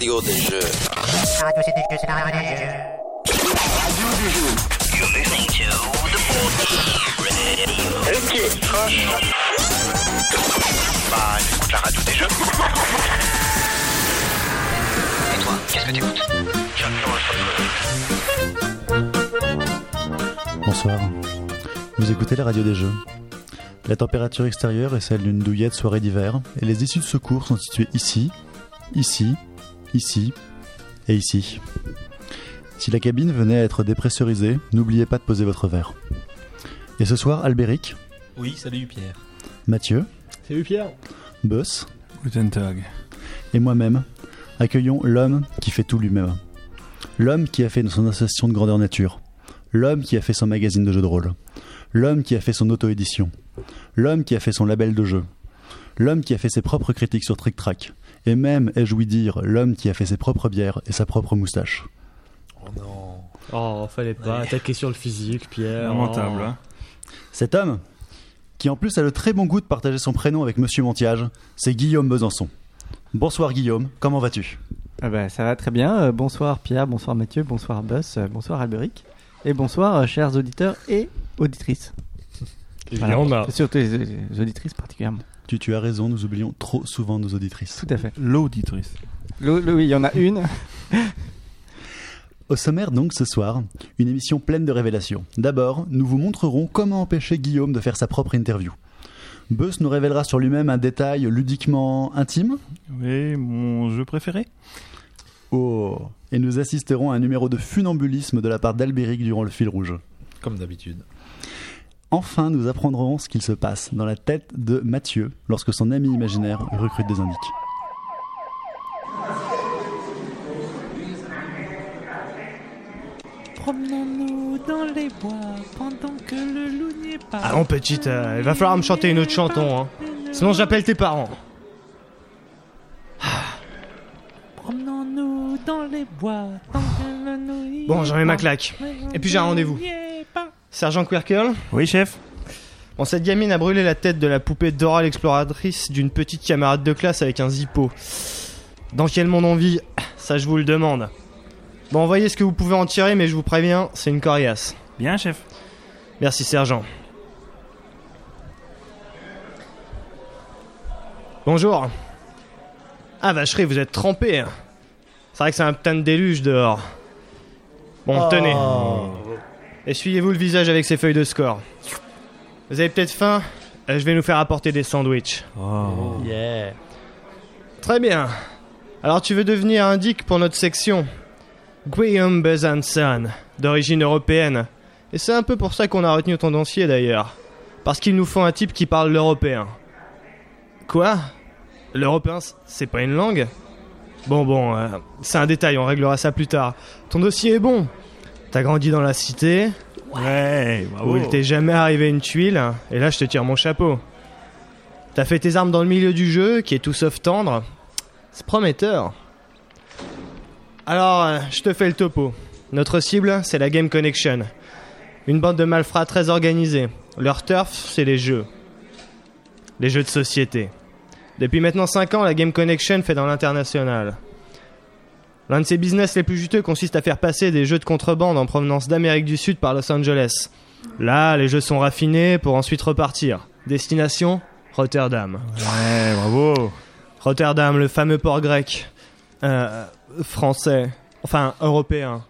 radio des jeux. Radio, c'est des jeux, c'est la radio des jeux. Radio des jeux. You're listening to the Ok, crash. Bah, écoute la radio des jeux. Et toi, qu'est-ce que t'écoutes Bonsoir. Vous écoutez la radio des jeux. La température extérieure est celle d'une douillette soirée d'hiver et les issues de secours sont situées ici, ici, ici et ici. Si la cabine venait à être dépressurisée, n'oubliez pas de poser votre verre. Et ce soir, Albéric, Oui, salut Pierre. Mathieu, Salut Pierre. Boss Guten Tag. et moi-même accueillons l'homme qui fait tout lui-même. L'homme qui a fait son association de grandeur nature. L'homme qui a fait son magazine de jeux de rôle. L'homme qui a fait son auto-édition. L'homme qui a fait son label de jeu. L'homme qui a fait ses propres critiques sur Trick Track. Et même, ai-je ouï dire, l'homme qui a fait ses propres bières et sa propre moustache. Oh non. Oh, fallait pas attaquer sur le physique, Pierre. Lamentable. Oh. hein. Cet homme, qui en plus a le très bon goût de partager son prénom avec Monsieur Montiage, c'est Guillaume Besançon. Bonsoir Guillaume, comment vas-tu? Ah bah, ça va très bien. Euh, bonsoir Pierre, bonsoir Mathieu, bonsoir Buzz, euh, bonsoir Alberic. Et bonsoir euh, chers auditeurs et auditrices. Il Voilà. y en a. Surtout les, les auditrices particulièrement. Tu, tu as raison, nous oublions trop souvent nos auditrices. Tout à fait. L'auditrice. Oui, il y en a une. Au sommaire donc ce soir, une émission pleine de révélations. D'abord, nous vous montrerons comment empêcher Guillaume de faire sa propre interview. Buzz nous révélera sur lui-même un détail ludiquement intime. Oui, mon jeu préféré Oh Et nous assisterons à un numéro de funambulisme de la part d'Albéric durant le fil rouge. Comme d'habitude. Enfin, nous apprendrons ce qu'il se passe dans la tête de Mathieu lorsque son ami imaginaire recrute des indices. Promenons-nous dans les bois pendant que le loup n'y est pas. Ah petite, euh, il va falloir me chanter une autre chanson, hein. Sinon j'appelle tes parents. Promenons-nous dans les bois tant que le loup n'y Bon, j'en ai ma claque. Et puis j'ai un rendez-vous. Sergent Quirkle Oui, chef Bon, cette gamine a brûlé la tête de la poupée Dora l'exploratrice d'une petite camarade de classe avec un zippo. Dans quel monde on vit Ça, je vous le demande. Bon, voyez ce que vous pouvez en tirer, mais je vous préviens, c'est une coriace. Bien, chef. Merci, sergent. Bonjour. Ah, vacherie, vous êtes trempé. hein. C'est vrai que c'est un putain de déluge dehors. Bon, tenez. Essuyez-vous le visage avec ces feuilles de score. Vous avez peut-être faim Euh, Je vais nous faire apporter des sandwichs. Oh. Yeah. Très bien. Alors tu veux devenir un dick pour notre section? Guillaume Besançon, d'origine européenne. Et c'est un peu pour ça qu'on a retenu ton dossier d'ailleurs. Parce qu'il nous faut un type qui parle l'européen. Quoi? L'européen, c'est pas une langue? Bon, bon, euh, c'est un détail, on réglera ça plus tard. Ton dossier est bon. T'as grandi dans la cité, Ouais, où il t'est jamais arrivé une tuile, et là je te tire mon chapeau. T'as fait tes armes dans le milieu du jeu, qui est tout sauf tendre. C'est prometteur. Alors, euh, je te fais le topo. Notre cible, c'est la Game Connection. Une bande de malfrats très organisée. Leur turf, c'est les jeux. Les jeux de société. Depuis maintenant 5 ans, la Game Connection fait dans l'international. L'un de ses business les plus juteux consiste à faire passer des jeux de contrebande en provenance d'Amérique du Sud par Los Angeles. Là, les jeux sont raffinés pour ensuite repartir. Destination Rotterdam. Ouais, bravo. Rotterdam, le fameux port grec. Euh, français. Enfin, européen.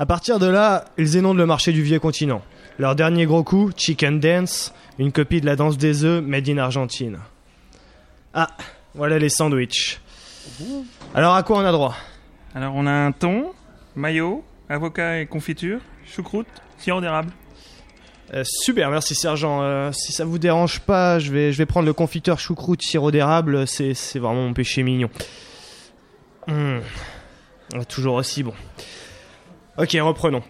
À partir de là, ils inondent le marché du vieux continent. Leur dernier gros coup, Chicken Dance, une copie de la danse des œufs made in Argentine. Ah, voilà les sandwichs. Alors à quoi on a droit? Alors, on a un thon, maillot, avocat et confiture, choucroute, sirop d'érable. Euh, super, merci sergent. Euh, si ça vous dérange pas, je vais, je vais prendre le confiteur choucroute sirop d'érable. C'est, c'est vraiment mon péché mignon. Hum, ah, Toujours aussi bon. Ok, reprenons.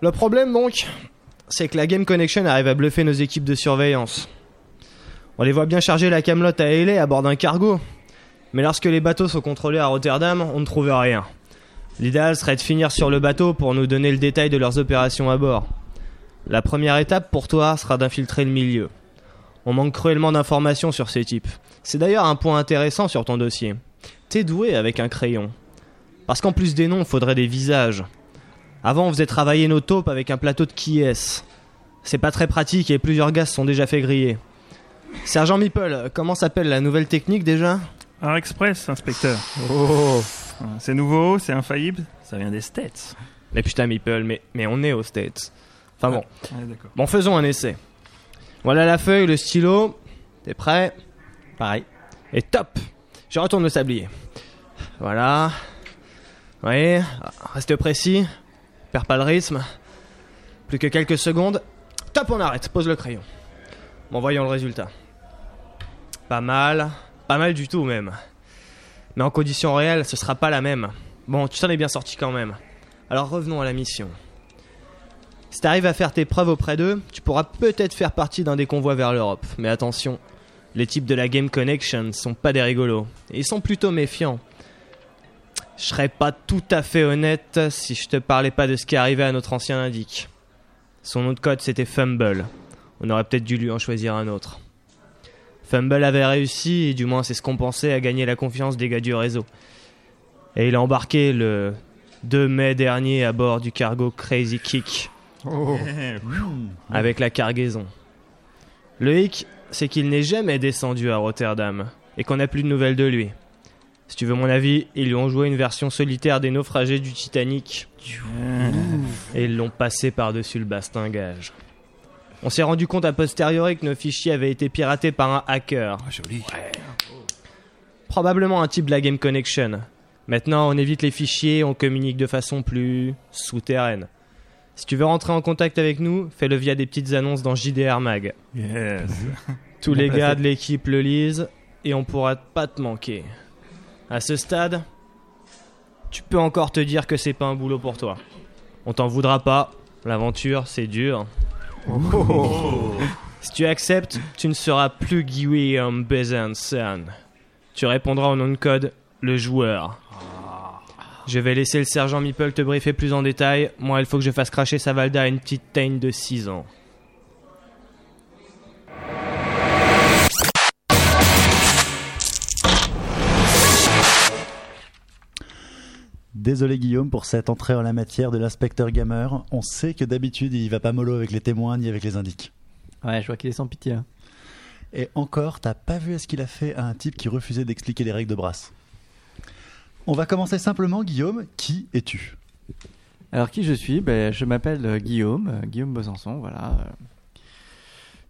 Le problème donc, c'est que la Game Connection arrive à bluffer nos équipes de surveillance. On les voit bien charger la camelote à L.A. à bord d'un cargo. Mais lorsque les bateaux sont contrôlés à Rotterdam, on ne trouve rien. L'idéal serait de finir sur le bateau pour nous donner le détail de leurs opérations à bord. La première étape pour toi sera d'infiltrer le milieu. On manque cruellement d'informations sur ces types. C'est d'ailleurs un point intéressant sur ton dossier. T'es doué avec un crayon. Parce qu'en plus des noms, faudrait des visages. Avant, on faisait travailler nos taupes avec un plateau de qui est C'est pas très pratique et plusieurs gars se sont déjà fait griller. Sergent Meeple, comment s'appelle la nouvelle technique déjà? Art Express, inspecteur. Oh C'est nouveau, c'est infaillible, ça vient des States. Mais putain Meeple, mais, mais on est aux States. Enfin bon, Ouais, d'accord. bon faisons un essai. Voilà la feuille, le stylo. T'es prêt? Pareil. Et top Je retourne le sablier. Voilà. Oui, reste précis. Perds pas le rythme. Plus que quelques secondes. Top, on arrête. Pose le crayon. Bon, voyons le résultat. Pas mal. Pas mal du tout, même. Mais en conditions réelles, ce sera pas la même. Bon, tu t'en es bien sorti quand même. Alors revenons à la mission. Si t'arrives à faire tes preuves auprès d'eux, tu pourras peut-être faire partie d'un des convois vers l'Europe. Mais attention, les types de la Game Connection sont pas des rigolos. Ils sont plutôt méfiants. Je serais pas tout à fait honnête si je te parlais pas de ce qui est arrivé à notre ancien indique. Son nom de code c'était Fumble. On aurait peut-être dû lui en choisir un autre. Fumble avait réussi, et du moins c'est ce qu'on pensait, à gagner la confiance des gars du réseau. Et il a embarqué le 2 mai dernier à bord du cargo Crazy Kick avec la cargaison. Le hic, c'est qu'il n'est jamais descendu à Rotterdam et qu'on n'a plus de nouvelles de lui. Si tu veux mon avis, ils lui ont joué une version solitaire des naufragés du Titanic et ils l'ont passé par-dessus le bastingage. On s'est rendu compte a posteriori que nos fichiers avaient été piratés par un hacker. joli. Probablement un type de la Game Connection. Maintenant, on évite les fichiers, on communique de façon plus souterraine. Si tu veux rentrer en contact avec nous, fais-le via des petites annonces dans JDR Mag. Yes. Tous les gars de l'équipe le lisent et on pourra pas te manquer. À ce stade, tu peux encore te dire que c'est pas un boulot pour toi. On t'en voudra pas. L'aventure, c'est dur. Si tu acceptes, tu ne seras plus Guillaume Besançon. Tu répondras au nom de code le joueur. Je vais laisser le sergent Meeple te briefer plus en détail. Moi, il faut que je fasse cracher sa Valda à une petite teigne de 6 ans. Désolé Guillaume pour cette entrée en la matière de l'inspecteur gamer. On sait que d'habitude il va pas mollo avec les témoins ni avec les indices. Ouais, je vois qu'il est sans pitié. hein. Et encore, t'as pas vu ce qu'il a fait à un type qui refusait d'expliquer les règles de brasse. On va commencer simplement, Guillaume. Qui es-tu? Alors qui je suis? Ben, Je m'appelle euh, Guillaume, euh, Guillaume Besançon, voilà.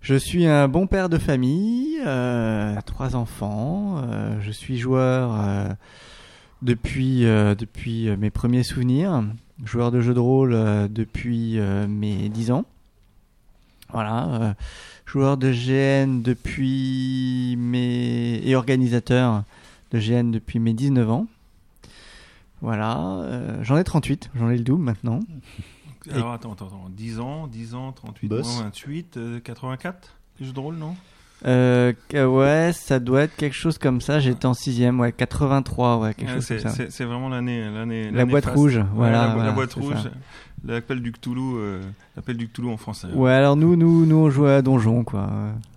Je suis un bon père de famille, euh, trois enfants. euh, je suis joueur euh, depuis, euh, depuis euh, mes premiers souvenirs. Joueur de jeux de rôle euh, depuis euh, mes 10 ans. Voilà. euh, joueur de GN depuis mes... et organisateur de GN depuis mes 19 ans. Voilà. euh, j'en ai 38, j'en ai le double maintenant. Alors attends, attends, attends. 10 ans, 10 ans, 38, Boss. moins 28, euh, 84 Les jeux de rôle, non? Euh, ouais, ça doit être quelque chose comme ça. J'étais en sixième, ouais, 83, ouais, quelque Ouais, chose comme ça. c'est- vraiment l'année. l'année La boîte rouge, Ouais, voilà, la, boîte rouge. ça. L'appel du Cthulhu, euh, l'appel du Cthulhu en français. Ouais, alors nous, nous, nous, on jouait à donjon, quoi.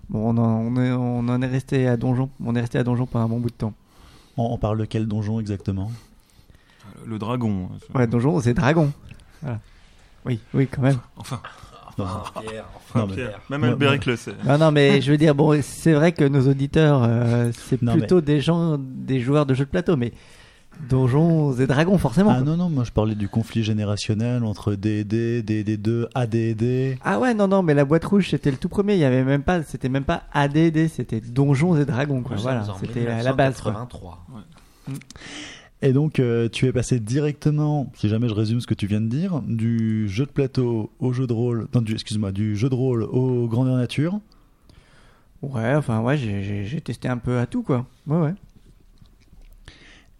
Bon, on en, on est- on en est resté à donjon. On est resté à donjon pendant un bon bout de temps. on, on parle de quel donjon exactement? Le dragon. hein. Ouais, donjon, c'est dragon. Voilà. Oui, oui, quand même. Enfin, Non, Pierre, non, mais- Pierre, même Albéric le sait. Non, non, mais je veux dire, bon, c'est vrai que nos auditeurs, euh, c'est plutôt des gens, des joueurs de jeux de plateau, mais donjons et dragons, forcément. Ah quoi. non, non, moi je parlais du conflit générationnel entre D&D, D&D2, AD&D. Ah ouais, non, non, mais la boîte rouge, c'était le tout premier. Il y avait même pas, c'était même pas ADD, c'était Donjons et Dragons, quoi. Voilà, c'était à la base, quoi. 1983. Et donc euh, tu es passé directement, si jamais je résume ce que tu viens de dire, du jeu de plateau au jeu de rôle, non, du, excuse-moi, du jeu de rôle au grandeur nature. Ouais, enfin, ouais, j'ai- testé un peu à tout, quoi. Ouais, ouais.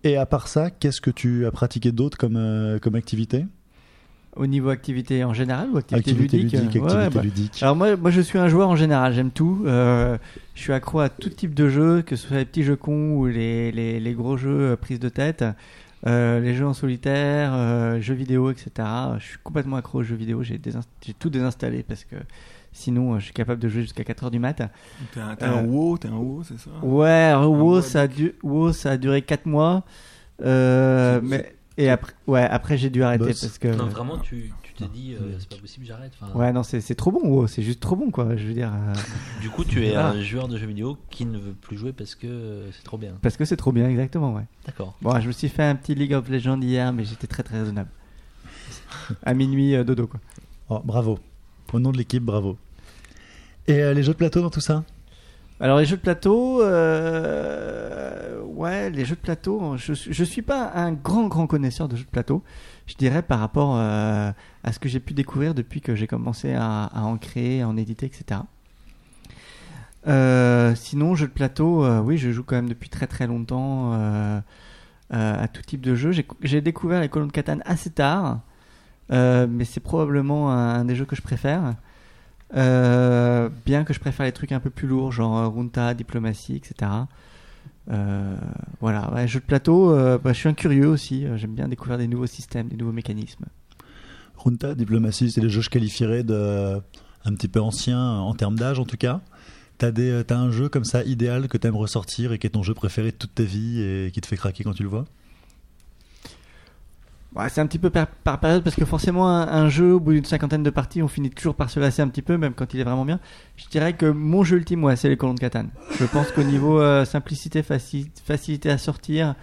Et à part ça, qu'est-ce que tu as pratiqué d'autre comme, euh, comme activité? Au niveau activité en général ou activité, Activité ludique, ludique, ouais, activité bah, ludique. Alors moi, moi, je suis un joueur en général, j'aime tout. Euh, je suis accro à tout type de jeux, que ce soit les petits jeux cons ou les, les, les gros jeux euh, prise de tête, euh, les jeux en solitaire, euh, jeux vidéo, etc. Je suis complètement accro aux jeux vidéo. J'ai tout désinstallé parce que Sinon, je suis capable de jouer jusqu'à 4 heures du mat. T'es un, Euh, WoW, t'es un WoW, c'est ça? Ouais, alors, WoW, WoW ça a, du- WoW, ça a duré 4 mois. Euh, C'est- mais, et après, ouais, après j'ai dû arrêter Boss. parce que. Non, vraiment, tu tu t'es dit, euh, c'est pas possible, j'arrête. Enfin, Ouais, non, c'est c'est trop bon, WoW, c'est juste trop bon, quoi. Je veux dire, euh, Du coup, tu es Ah. un joueur de jeux vidéo qui ne veut plus jouer parce que euh, c'est trop bien. parce que c'est trop bien, exactement, ouais. D'accord. Bon, je me suis fait un petit League of Legends hier, mais j'étais très très raisonnable. À minuit, euh, dodo, quoi. Oh, bravo. Au nom de l'équipe, bravo. Et euh, les jeux de plateau dans tout ça? Alors les jeux de plateau, euh, ouais, les jeux de plateau, je, je suis pas un grand grand connaisseur de jeux de plateau. Je dirais par rapport euh, à ce que j'ai pu découvrir depuis que j'ai commencé à, en créer, à en éditer, etc. Euh, sinon, jeux de plateau, oui, je joue quand même depuis très très longtemps à tout type de jeux. J'ai- découvert les colons de Catane assez tard, mais c'est probablement un des jeux que je préfère. Euh, bien que je préfère les trucs un peu plus lourds, genre euh, Runta, Diplomatie, etc. Euh, voilà, ouais, jeux de plateau, euh, bah, je suis un curieux aussi. euh, J'aime bien découvrir des nouveaux systèmes, des nouveaux mécanismes. Runta, Diplomatie, c'est des jeux que je qualifierais de un petit peu anciens en termes d'âge en tout cas. Euh, t'as un jeu comme ça idéal que t'aimes ressortir et qui est ton jeu préféré de toute ta vie et qui te fait craquer quand tu le vois? Ouais, c'est un petit peu par, par période parce que forcément un, un jeu au bout d'une cinquantaine de parties on finit toujours par se lasser un petit peu même quand il est vraiment bien. Je dirais que mon jeu ultime ouais, c'est les colons de Catane. Je pense qu'au niveau euh, simplicité, faci- facilité à sortir,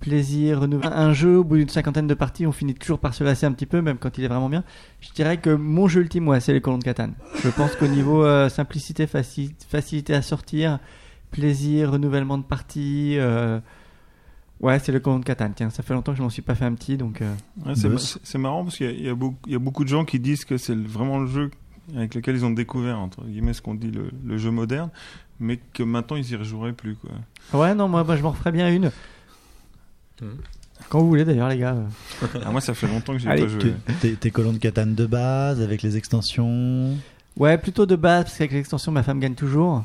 plaisir, renouvellement, un jeu au bout d'une cinquantaine de parties on finit toujours par se lasser un petit peu même quand il est vraiment bien. Je dirais que mon jeu ultime ouais, c'est les colons de Catane. Je pense qu'au niveau euh, simplicité, faci- facilité à sortir, plaisir, renouvellement de parties, euh, ouais c'est le colon de Catane. Tiens, ça fait longtemps que je m'en suis pas fait un petit donc. euh, Ouais, c'est, marrant parce qu'il y a, y beaucoup, il y a beaucoup de gens qui disent que c'est vraiment le jeu avec lequel ils ont découvert, entre guillemets, ce qu'on dit le, le jeu moderne, mais que maintenant ils y rejoueraient plus. Quoi. Ouais, non, moi, moi, je m'en referais bien une. Mhm. Quand vous voulez d'ailleurs, les gars. Ah, moi, ça fait longtemps que j'ai pas joué. Tes, tes colons de Catane de base avec les extensions. Ouais, plutôt de base, parce qu'avec l'extension, ma femme gagne toujours.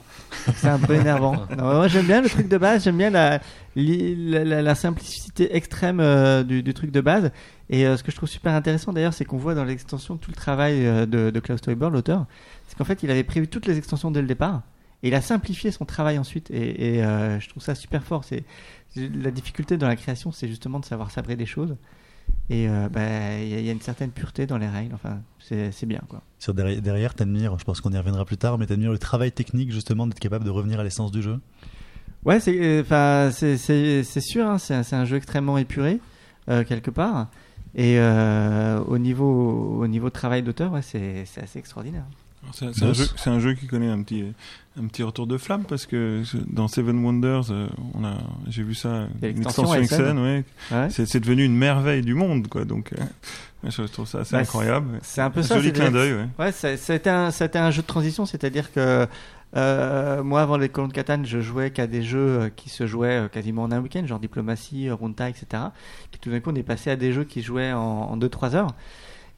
C'est un peu énervant. Non, moi, j'aime bien le truc de base, j'aime bien la, li- la, la- la simplicité extrême euh, du, du truc de base. Et euh, ce que je trouve super intéressant d'ailleurs, c'est qu'on voit dans l'extension tout le travail euh, de, de Klaus Teuber, l'auteur. C'est qu'en fait, il avait prévu toutes les extensions dès le départ. Et il a simplifié son travail ensuite. Et, et, je trouve ça super fort. C'est- La difficulté dans la création, c'est justement de savoir sabrer des choses. Et euh, bah, il y, a- il y a une certaine pureté dans les règles. Enfin, c'est bien, quoi. Sur derrière, derrière t'admires, je pense qu'on y reviendra plus tard, mais t'admires le travail technique justement d'être capable de revenir à l'essence du jeu? Ouais, c'est euh, enfin c'est c'est c'est sûr, hein, c'est un, c'est un jeu extrêmement épuré euh, quelque part. Et euh, au niveau au niveau de travail d'auteur, ouais, c'est c'est assez extraordinaire. C'est, un jeu, c'est un jeu qui connaît un petit, un petit retour de flamme parce que dans Seven Wonders, euh, on a, j'ai vu ça, une extension. XN, ouais. Ouais. C'est, devenu une merveille du monde, quoi. Donc, euh, je trouve ça assez Bah, incroyable. C'est un peu Un ça. joli c'est- clin d'œil, ouais. Ouais, été un, jeu de transition, c'est-à-dire que euh, moi, avant les colons de Catane, je jouais qu'à des jeux qui se jouaient quasiment en un week-end, genre Diplomatie, Runta, etc. Qui tout d'un coup, on est passé à des jeux qui se jouaient en 2-3 heures.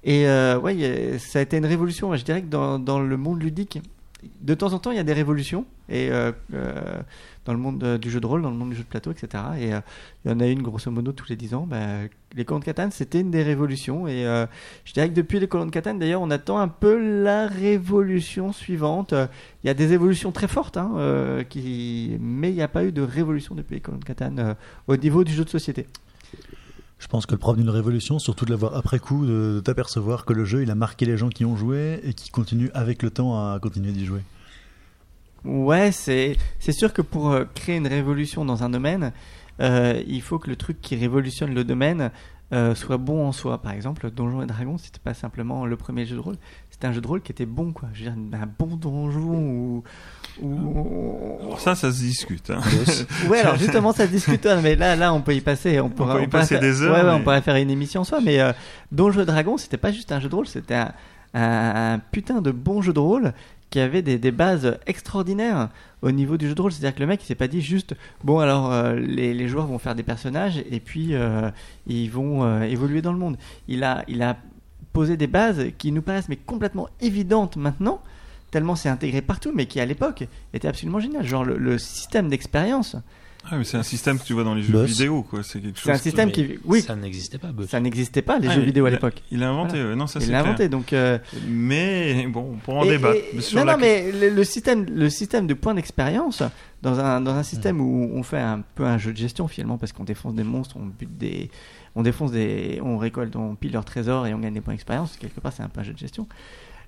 Et euh, ouais, ça a été une révolution. Je dirais que dans, le monde ludique, de temps en temps, il y a des révolutions. Et euh, euh, dans le monde euh, du jeu de rôle, dans le monde du jeu de plateau, etc. Et il y en a une, grosso modo, tous les 10 ans. Bah, les colons de Catane, c'était une des révolutions. Et je dirais que depuis les colons de Catane, d'ailleurs, on attend un peu la révolution suivante. Il y a des évolutions très fortes, hein, mais il n'y a pas eu de révolution depuis les colons de Catane au niveau du jeu de société. Je pense que le propre d'une révolution, surtout de l'avoir après coup, de, t'apercevoir que le jeu il a marqué les gens qui ont joué et qui continuent avec le temps à continuer d'y jouer. Ouais, c'est c'est sûr que pour euh, créer une révolution dans un domaine, euh, il faut que le truc qui révolutionne le domaine euh, soit bon en soi. Par exemple, Donjons et Dragons, c'était pas simplement le premier jeu de rôle, c'était un jeu de rôle qui était bon, quoi. Je veux dire, un bon donjon ou. ou... Alors ça, ça se discute. Hein. Ouais, alors justement, ça se discute, hein, mais là, là, on peut y passer. On, pourra, peut y passer faire- des heures, Ouais, ouais, on pourrait faire une émission en soi, mais euh, Donjons et Dragons, c'était pas juste un jeu de rôle, c'était un, un- un putain de bon jeu de rôle qui avait des, des bases extraordinaires au niveau du jeu de rôle. C'est-à-dire que le mec, il s'est pas dit juste, bon, alors euh, les, les joueurs vont faire des personnages et puis euh, ils vont euh, évoluer dans le monde. Il a, il a posé des bases qui nous paraissent mais complètement évidentes maintenant, tellement c'est intégré partout, mais qui à l'époque était absolument génial. Genre le, le système d'expérience. Ah, mais c'est un système que tu vois dans les jeux Boss. vidéo, quoi. C'est quelque chose. C'est un qui- système qui, oui, Ça n'existait pas, ça n'existait pas les Ah, jeux il- vidéo à l'époque. Il a inventé, ouais. non, ça c'est Il l'a inventé, donc. euh, Mais bon, pour en Et- débattre. et- sur non, la- non, mais le, le système, le système de points d'expérience, dans un, dans un système où on fait un peu un jeu de gestion finalement, parce qu'on défonce des monstres, on bute des, on défonce des, on récolte, on pile leurs trésors et on gagne des points d'expérience. Quelque part, c'est un peu un jeu de gestion.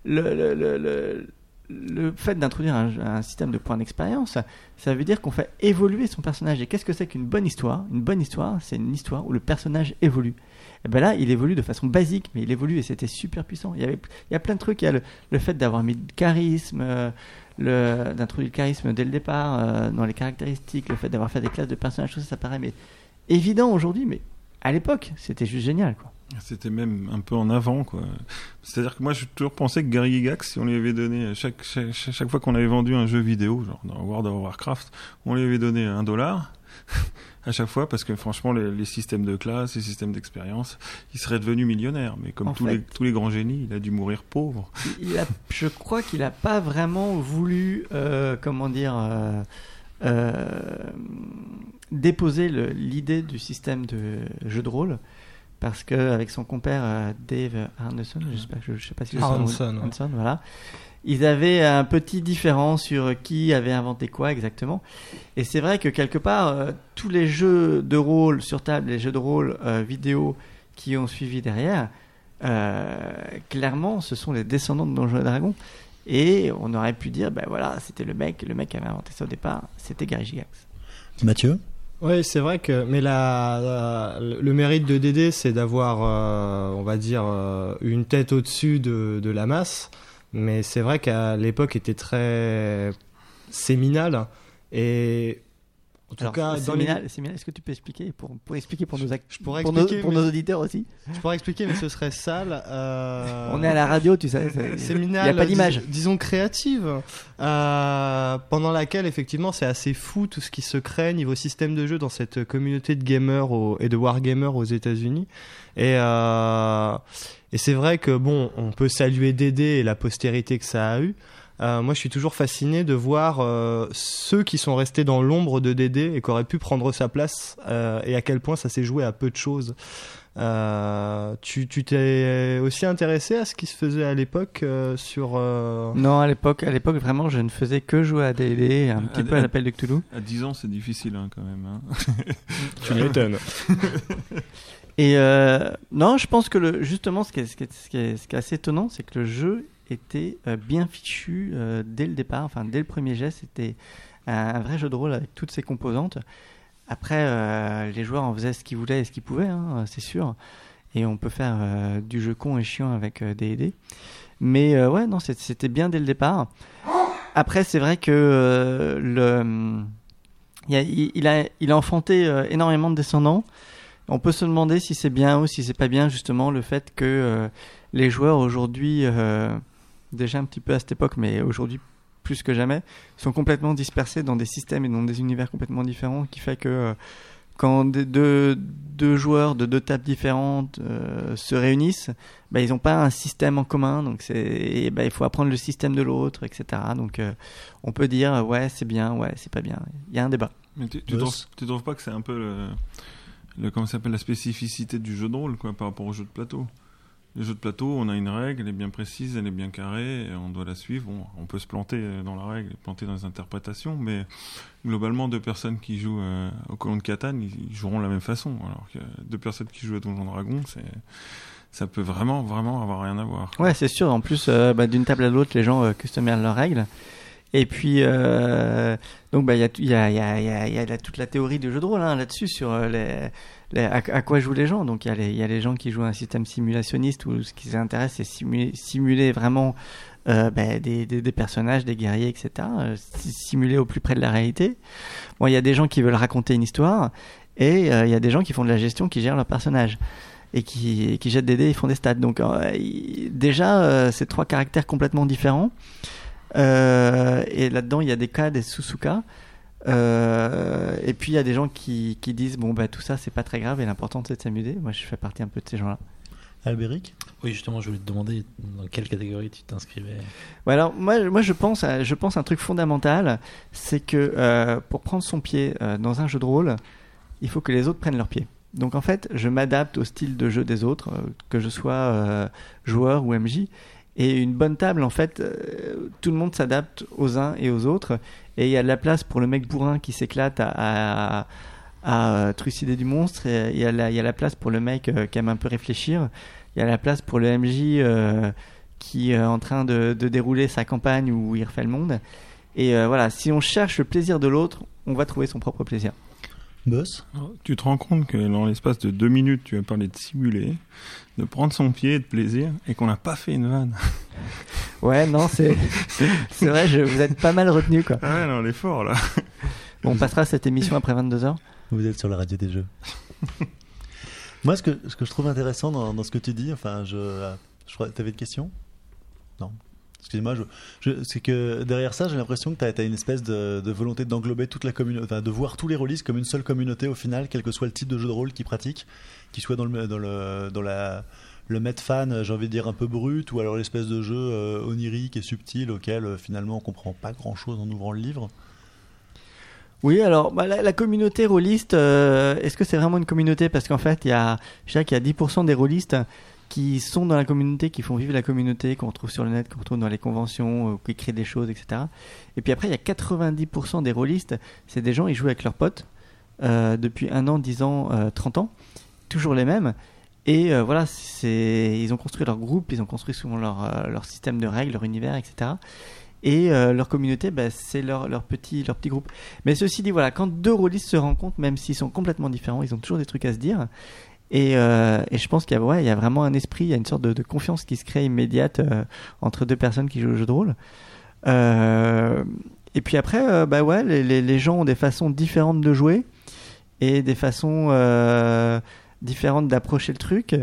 Le, le, le, le, fait d'introduire un, système de points d'expérience, ça veut dire qu'on fait évoluer son personnage. Et qu'est-ce que c'est qu'une bonne histoire? Une bonne histoire, c'est une histoire où le personnage évolue. Et ben là, il évolue de façon basique, mais il évolue et c'était super puissant. Il y, a plein de trucs. Il y a le, fait d'avoir mis le charisme, euh, d'introduire le charisme dès le départ euh, dans les caractéristiques, le fait d'avoir fait des classes de personnages, tout ça, ça paraît mais évident aujourd'hui, mais à l'époque, c'était juste génial. Quoi. C'était même un peu en avant, quoi. C'est-à-dire que moi, j'ai toujours pensé que Gary Gygax, si on lui avait donné, chaque, chaque, chaque fois qu'on avait vendu un jeu vidéo, genre dans World of Warcraft, on lui avait donné un dollar à chaque fois, parce que franchement, les, les systèmes de classe, les systèmes d'expérience, il serait devenu millionnaire. Mais comme tous, les, tous les grands génies, il a dû mourir pauvre. Il a, je crois qu'il n'a pas vraiment voulu, euh, comment dire, euh, euh, déposer le- l'idée du système de jeu de rôle. Parce qu'avec son compère euh, Dave Arneson, je sais pas, je, je sais pas si je ouais. Aronson, voilà. Ils avaient un petit différent sur qui avait inventé quoi exactement. Et c'est vrai que quelque part, euh, tous les jeux de rôle sur table, les jeux de rôle euh, vidéo qui ont suivi derrière, euh, clairement, ce sont les descendants de Donjons et Dragons. Et on aurait pu dire, ben voilà, c'était le mec, le mec qui avait inventé ça au départ, c'était Gary Gygax. Mathieu? Oui, c'est vrai que mais la, le mérite de Dédé, c'est d'avoir, euh, on va dire, euh, une tête au-dessus de, de la masse. Mais c'est vrai qu'à l'époque était très séminal et en tout Alors, cas dans les- Séminal, Séminal, est-ce que tu peux expliquer pour, pour expliquer pour nos, je pourrais pour, nos, expliquer, pour mais- nos auditeurs aussi je pourrais expliquer, mais ce serait sale. euh, On est à la radio, tu sais. c'est- Il n'y a pas d'image. dis- disons créative, euh, pendant laquelle effectivement c'est assez fou tout ce qui se crée niveau système de jeu dans cette communauté de gamers au- et de wargamers aux États-Unis. Et, euh, et c'est vrai que bon, on peut saluer Dédé et la postérité que ça a eu. Euh, moi, je suis toujours fasciné de voir euh, ceux qui sont restés dans l'ombre de Dédé et qui auraient pu prendre sa place euh, et à quel point ça s'est joué à peu de choses. Euh, tu tu t'es aussi intéressé à ce qui se faisait à l'époque euh, sur euh, Non, à l'époque, à l'époque, vraiment, je ne faisais que jouer à D&D, un petit À- peu à l'appel de Cthulhu. À 10 ans, c'est difficile, hein, quand même. hein. tu m'étonnes Et euh, non, je pense que le, justement, ce qui est, ce qui est, ce qui est, ce qui est assez étonnant, c'est que le jeu était euh, bien fichu euh, dès le départ, enfin dès le premier jet, c'était un, vrai jeu de rôle avec toutes ses composantes. Après, euh, les joueurs en faisaient ce qu'ils voulaient et ce qu'ils pouvaient, hein, c'est sûr. Et on peut faire du jeu con et chiant avec euh, D&D. Mais ouais, non, c'était bien dès le départ. Après, c'est vrai que le, il a, il, il a, enfanté énormément de descendants. On peut se demander si c'est bien ou si c'est pas bien justement le fait que les joueurs aujourd'hui, déjà un petit peu à cette époque, mais aujourd'hui plus que jamais, sont complètement dispersés dans des systèmes et dans des univers complètement différents, qui fait que euh, quand des- deux, deux joueurs de deux tables différentes euh, se réunissent, bah, ils n'ont pas un système en commun, donc et, bah, il faut apprendre le système de l'autre, etc. Donc euh, on peut dire ouais c'est bien, ouais c'est pas bien. Il y a un débat. Mais tu, tu, trouves, tu trouves pas que c'est un peu le, le comment s'appelle la spécificité du jeu de rôle quoi par rapport au jeu de plateau? Le jeu de plateau, on a une règle, elle est bien précise, elle est bien carrée, et on doit la suivre. Bon, on peut se planter euh, dans la règle, planter dans les interprétations, mais globalement, deux personnes qui jouent euh, au colon de Catane, ils, joueront de la même façon. Alors que deux personnes qui jouent à Donjon Dragon, c'est ça peut vraiment, vraiment avoir rien à voir. Ouais, c'est sûr. En plus, euh, bah, d'une table à l'autre, les gens euh, customisent leurs règles. Et puis, donc, il y a, toute la théorie du jeu de rôle hein, là-dessus, sur les, les- à, à quoi jouent les gens? Donc, il y, a les, gens qui jouent un système simulationniste où ce qui les intéresse, c'est simuler, vraiment euh, bah, des, personnages, des guerriers, etc. euh, si- simuler au plus près de la réalité. Bon, il y a des gens qui veulent raconter une histoire et euh, il y a des gens qui font de la gestion, qui gèrent leurs personnages et qui, et qui jettent des dés et font des stats. Donc déjà, c'est trois caractères complètement différents. Et là-dedans, il y a des cas, des sous-sous-cas. Euh, et puis il y a des gens qui, qui disent bon bah tout ça c'est pas très grave et l'important c'est de s'amuser. Moi je fais partie un peu de ces gens-là. Albéric? Oui, justement, je voulais te demander dans quelle catégorie tu t'inscrivais. Ouais, alors moi, moi je pense, à, je pense à un truc fondamental, c'est que euh, pour prendre son pied euh, dans un jeu de rôle, il faut que les autres prennent leur pied. Donc en fait, je m'adapte au style de jeu des autres, que je sois joueur ou MJ. Et une bonne table, en fait, euh, tout le monde s'adapte aux uns et aux autres. Et il y a de la place pour le mec bourrin qui s'éclate à, à, à trucider du monstre. Et il y, a la, il y a la place pour le mec euh, qui aime un peu réfléchir. Il y a la place pour le MJ euh, qui est en train de, de dérouler sa campagne où il refait le monde. Et euh, voilà, si on cherche le plaisir de l'autre, on va trouver son propre plaisir. Boss? Tu te rends compte que dans l'espace de deux minutes, tu as parlé de simuler, de prendre son pied et de plaisir, et qu'on n'a pas fait une vanne. Ouais, non, c'est c'est vrai, je, vous êtes pas mal retenu quoi. Ah ouais, non, l'effort là. Bon, on passera cette émission après 22h. Vous êtes sur la radio des jeux. Moi, ce que, ce que je trouve intéressant dans, dans ce que tu dis, enfin, je, je crois, t'avais une question? Non? Excusez-moi, c'est que derrière ça, j'ai l'impression que tu as, une espèce de, volonté d'englober toute la communauté, de voir tous les rôlistes comme une seule communauté au final, quel que soit le type de jeu de rôle qu'ils pratiquent, qu'ils soient dans le, dans le, dans la, le maître fan, j'ai envie de dire un peu brut, ou alors l'espèce de jeu euh, onirique et subtil auquel euh, finalement on comprend pas grand-chose en ouvrant le livre. Oui, alors bah, la, la communauté rôliste, euh, est-ce que c'est vraiment une communauté? Parce qu'en fait, il y a, je dirais qu'il y a 10% des rôlistes qui sont dans la communauté, qui font vivre la communauté, qu'on retrouve sur le net, qu'on retrouve dans les conventions, euh, qui créent des choses, etc. Et puis après, il y a 90% des rôlistes, c'est des gens, ils jouent avec leurs potes euh, depuis un an, 10 ans, euh, 30 ans, toujours les mêmes. Et euh, voilà, ils ont construit leur groupe, ils ont construit souvent leur, système de règles, leur univers, etc. Et leur communauté, bah, c'est leur, leur, petit, leur petit groupe. Mais ceci dit, voilà, quand deux rôlistes se rencontrent, même s'ils sont complètement différents, ils ont toujours des trucs à se dire. Et, euh, et je pense qu'il y, a, ouais, y a vraiment un esprit, il y a une sorte de, confiance qui se crée immédiate euh, entre deux personnes qui jouent au jeu de rôle. Euh, et puis après, bah ouais, les, gens ont des façons différentes de jouer et des façons différentes d'approcher le truc.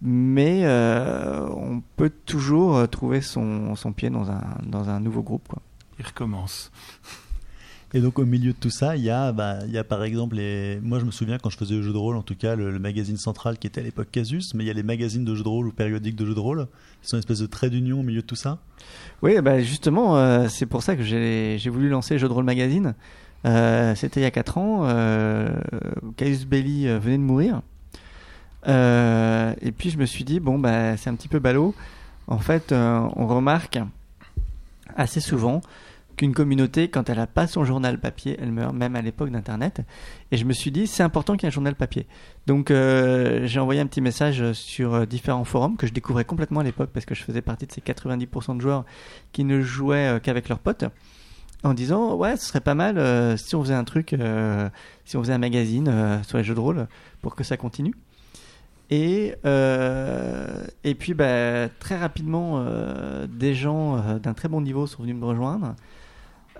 Mais on peut toujours trouver son, son pied dans un, dans un nouveau groupe. Quoi. Il recommence. Et donc au milieu de tout ça, il y a, bah, il y a par exemple, les... moi je me souviens quand je faisais le jeu de rôle, en tout cas le, magazine central qui était à l'époque Casus, mais il y a les magazines de jeux de rôle ou périodiques de jeux de rôle, qui sont une espèce de trait d'union au milieu de tout ça. Oui, bah justement, euh, c'est pour ça que j'ai voulu lancer Jeu de rôle magazine. Euh, C'était il y a 4 ans. Euh, Caius Belli euh, venait de mourir. Et puis je me suis dit, bon, bah, c'est un petit peu ballot. En fait, on remarque assez souvent qu'une communauté, quand elle n'a pas son journal papier, elle meurt même à l'époque d'Internet. Et je me suis dit, c'est important qu'il y ait un journal papier. Donc euh, j'ai envoyé un petit message sur euh, différents forums que je découvrais complètement à l'époque parce que je faisais partie de ces 90% de joueurs qui ne jouaient euh, qu'avec leurs potes. En disant, ouais, ce serait pas mal si on faisait un truc, si on faisait un magazine sur les jeux de rôle pour que ça continue. Et, et puis bah, très rapidement, des gens d'un très bon niveau sont venus me rejoindre.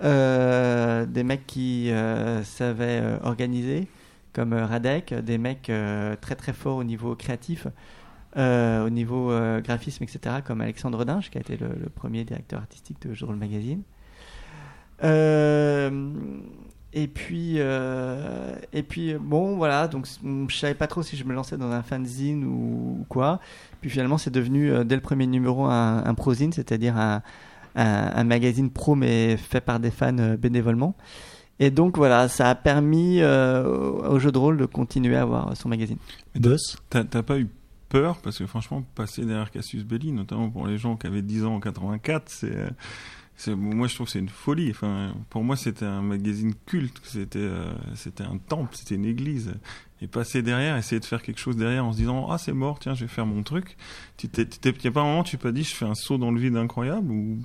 Euh, des mecs qui euh, savaient euh, organiser, comme Radek, des mecs très très forts au niveau créatif, au niveau graphisme, etc., comme Alexandre Dinge, qui a été le, premier directeur artistique de Jour le Magazine. Et puis, et puis bon, voilà. Donc, je savais pas trop si je me lançais dans un fanzine ou, quoi. Puis finalement, c'est devenu dès le premier numéro un, un prozine, c'est-à-dire un, un, un magazine pro mais fait par des fans euh, bénévolement. Et donc voilà, ça a permis euh, au jeu de rôle de continuer à avoir son magazine. Boss T'as t'as pas eu peur? Parce que franchement, passer derrière Cassius Belli, notamment pour les gens qui avaient 10 ans en 84, c'est. euh, c'est- moi, je trouve que c'est une folie. Enfin, pour moi, c'était un magazine culte. C'était, euh, c'était un temple, c'était une église. Et passer derrière, essayer de faire quelque chose derrière en se disant ah c'est mort, tiens, je vais faire mon truc. Tu t'es, t'es- pas un moment, tu pas dit je fais un saut dans le vide incroyable ou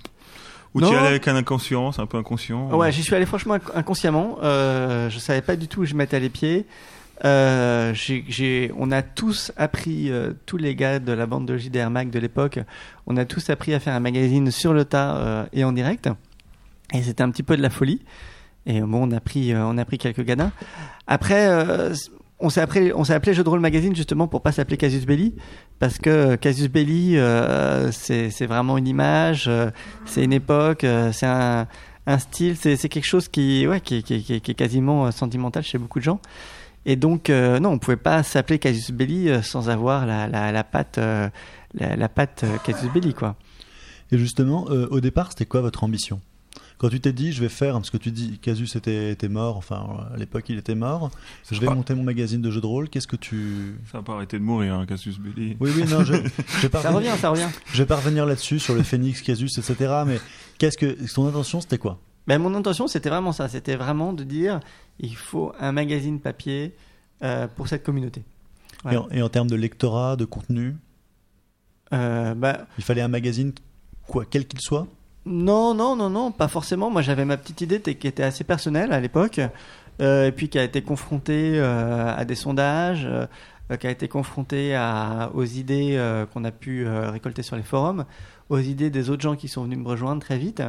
ou tu y allais avec un inconscient, c'est un peu inconscient. Ouais, j'y suis allé franchement inc- inconsciemment. Euh, je savais pas du tout où je mettais les pieds. Euh, j'ai, j'ai- on a tous appris, euh, tous les gars de la bande de JDR Mag de l'époque, on a tous appris à faire un magazine sur le tas euh, et en direct. Et c'était un petit peu de la folie. Et bon, on a pris, euh, on a pris quelques gadins. Après, euh, on s'est appelé, on de rôle magazine justement pour pas s'appeler Casus Belli, parce que Casus Belli, euh, c'est, vraiment une image, euh, c'est une époque, euh, c'est un, style, c'est, quelque chose qui, ouais, qui, qui, est quasiment sentimental chez beaucoup de gens. Et donc, non, on pouvait pas s'appeler Casus Belli sans avoir la, la, la patte, la, patte Casus Belli, quoi. Et justement, au départ, c'était quoi votre ambition? Quand tu t'es dit, je vais faire, parce que tu dis, Casus était, était mort, enfin, à l'époque, il était mort, je vais pas- monter mon magazine de jeux de rôle, qu'est-ce que tu. Ça n'a pas arrêté de mourir, hein, Cassius Belli. Oui, oui, non, je, je vais pas Ça revenir- revient, ça revient. Je vais pas revenir là-dessus, sur le Phoenix, Casus, etc. Mais qu'est-ce que. Ton intention, c'était quoi? Ben, mon intention, c'était vraiment ça. C'était vraiment de dire, il faut un magazine papier euh, pour cette communauté. Ouais. et, en, et en termes de lectorat, de contenu, Euh, bah, il fallait un magazine, quoi, quel qu'il soit? Non, non, non, non, pas forcément. Moi, j'avais ma petite idée qui était assez personnelle à l'époque, euh, et puis qui a été confrontée euh, à des sondages, euh, qui a été confrontée aux idées qu'on a pu récolter sur les forums, aux idées des autres gens qui sont venus me rejoindre très vite.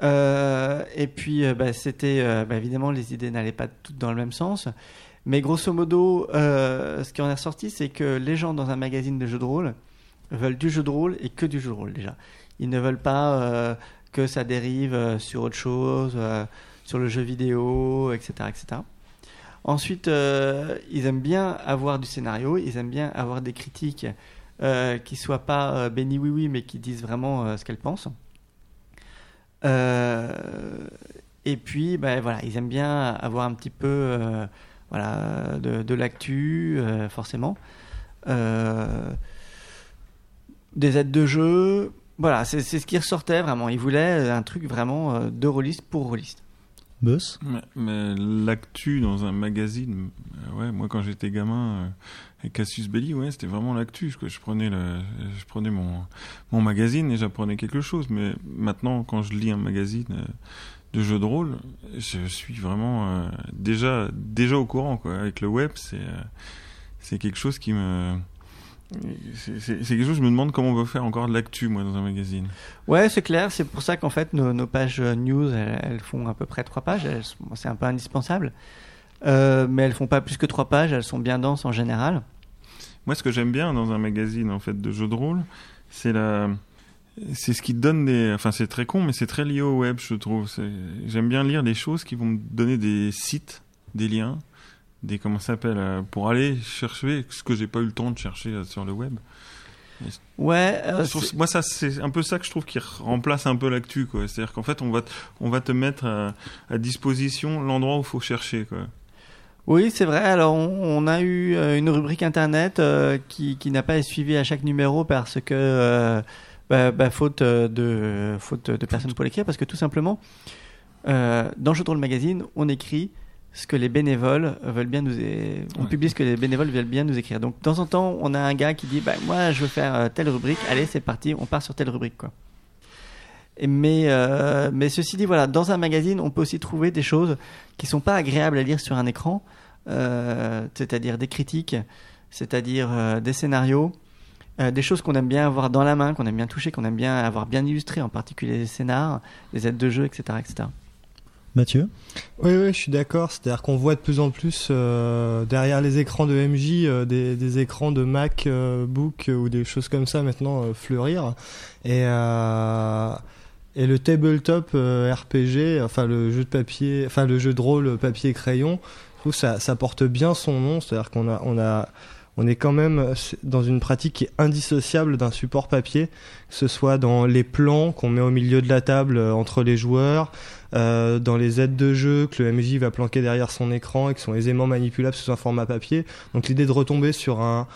Et puis, bah, c'était bah, évidemment, les idées n'allaient pas toutes dans le même sens. Mais grosso modo, ce qui en est ressorti, c'est que les gens dans un magazine de jeux de rôle veulent du jeu de rôle et que du jeu de rôle déjà. Ils ne veulent pas euh, que ça dérive euh, sur autre chose, euh, sur le jeu vidéo, etc. etc. Ensuite, ils aiment bien avoir du scénario, ils aiment bien avoir des critiques qui soient pas euh, béni oui oui, mais qui disent vraiment ce qu'elles pensent. Et puis, ben, voilà, ils aiment bien avoir un petit peu voilà, de, l'actu, forcément. Des aides de jeu. Voilà, c'est c'est ce qui ressortait vraiment. Ils voulaient un truc vraiment euh, de rôliste pour rôliste. Buzz Mais, mais l'actu dans un magazine, euh, ouais, moi quand j'étais gamin, euh, avec Cassius Belli, ouais, c'était vraiment l'actu. quoi. Je prenais, le, je prenais mon, mon magazine et j'apprenais quelque chose. Mais maintenant, quand je lis un magazine euh, de jeux de rôle, je suis vraiment euh, déjà, déjà au courant. Quoi. Avec le web, c'est euh, c'est quelque chose qui me. C'est quelque chose, je me demande comment on va faire encore de l'actu, moi, dans un magazine. Ouais, c'est clair. C'est pour ça qu'en fait, nos, nos pages euh, news, elles, elles font à peu près trois pages. C'est un peu indispensable. Euh, mais elles font pas plus que trois pages. Elles sont bien denses en général. Moi, ce que j'aime bien dans un magazine en fait de jeux de rôle, c'est la, c'est ce qui donne des, enfin c'est très con, mais c'est très lié au web, je trouve. J'aime bien lire des choses qui vont me donner des sites, des liens, des comment ça s'appelle, euh, pour aller chercher ce que j'ai pas eu le temps de chercher euh, sur le web. Ouais. euh, trouve- moi, ça c'est un peu ça que je trouve qui remplace un peu l'actu, quoi. C'est-à-dire qu'en fait, on va, te, on va te mettre à, à disposition l'endroit où il faut chercher, quoi. Oui, c'est vrai. Alors, on, on a eu une rubrique internet euh, qui, qui n'a pas été suivie à chaque numéro parce que, euh, bah, bah, faute de faute de personnes pour l'écrire, parce que tout simplement, dans de rôle magazine, on écrit ce que les bénévoles veulent bien nous, é- on Ouais. publie ce que les bénévoles veulent bien nous écrire. Donc, de temps en temps, on a un gars qui dit, bah, moi, je veux faire euh, telle rubrique. Allez, c'est parti, on part sur telle rubrique, quoi. Et mais, euh, mais ceci dit, voilà, dans un magazine, on peut aussi trouver des choses qui sont pas agréables à lire sur un écran, euh, c'est-à-dire des critiques, c'est-à-dire euh, des scénarios, des choses qu'on aime bien avoir dans la main, qu'on aime bien toucher, qu'on aime bien avoir bien illustré, en particulier les scénars, les aides de jeu, etc., etc. Mathieu Oui, oui, je suis d'accord. C'est-à-dire qu'on voit de plus en plus euh, derrière les écrans de MJ euh, des, écrans de Mac, euh, Book euh, ou des choses comme ça maintenant fleurir. Et, le tabletop RPG, enfin le jeu de papier, enfin le jeu de rôle papier crayon, je trouve ça, porte bien son nom. C'est-à-dire qu'on a, on a, on est quand même dans une pratique qui est indissociable d'un support papier, que ce soit dans les plans qu'on met au milieu de la table euh, entre les joueurs, euh, dans les aides de jeu que le MJ va planquer derrière son écran et qui sont aisément manipulables sous un format papier. Donc l'idée de retomber sur un,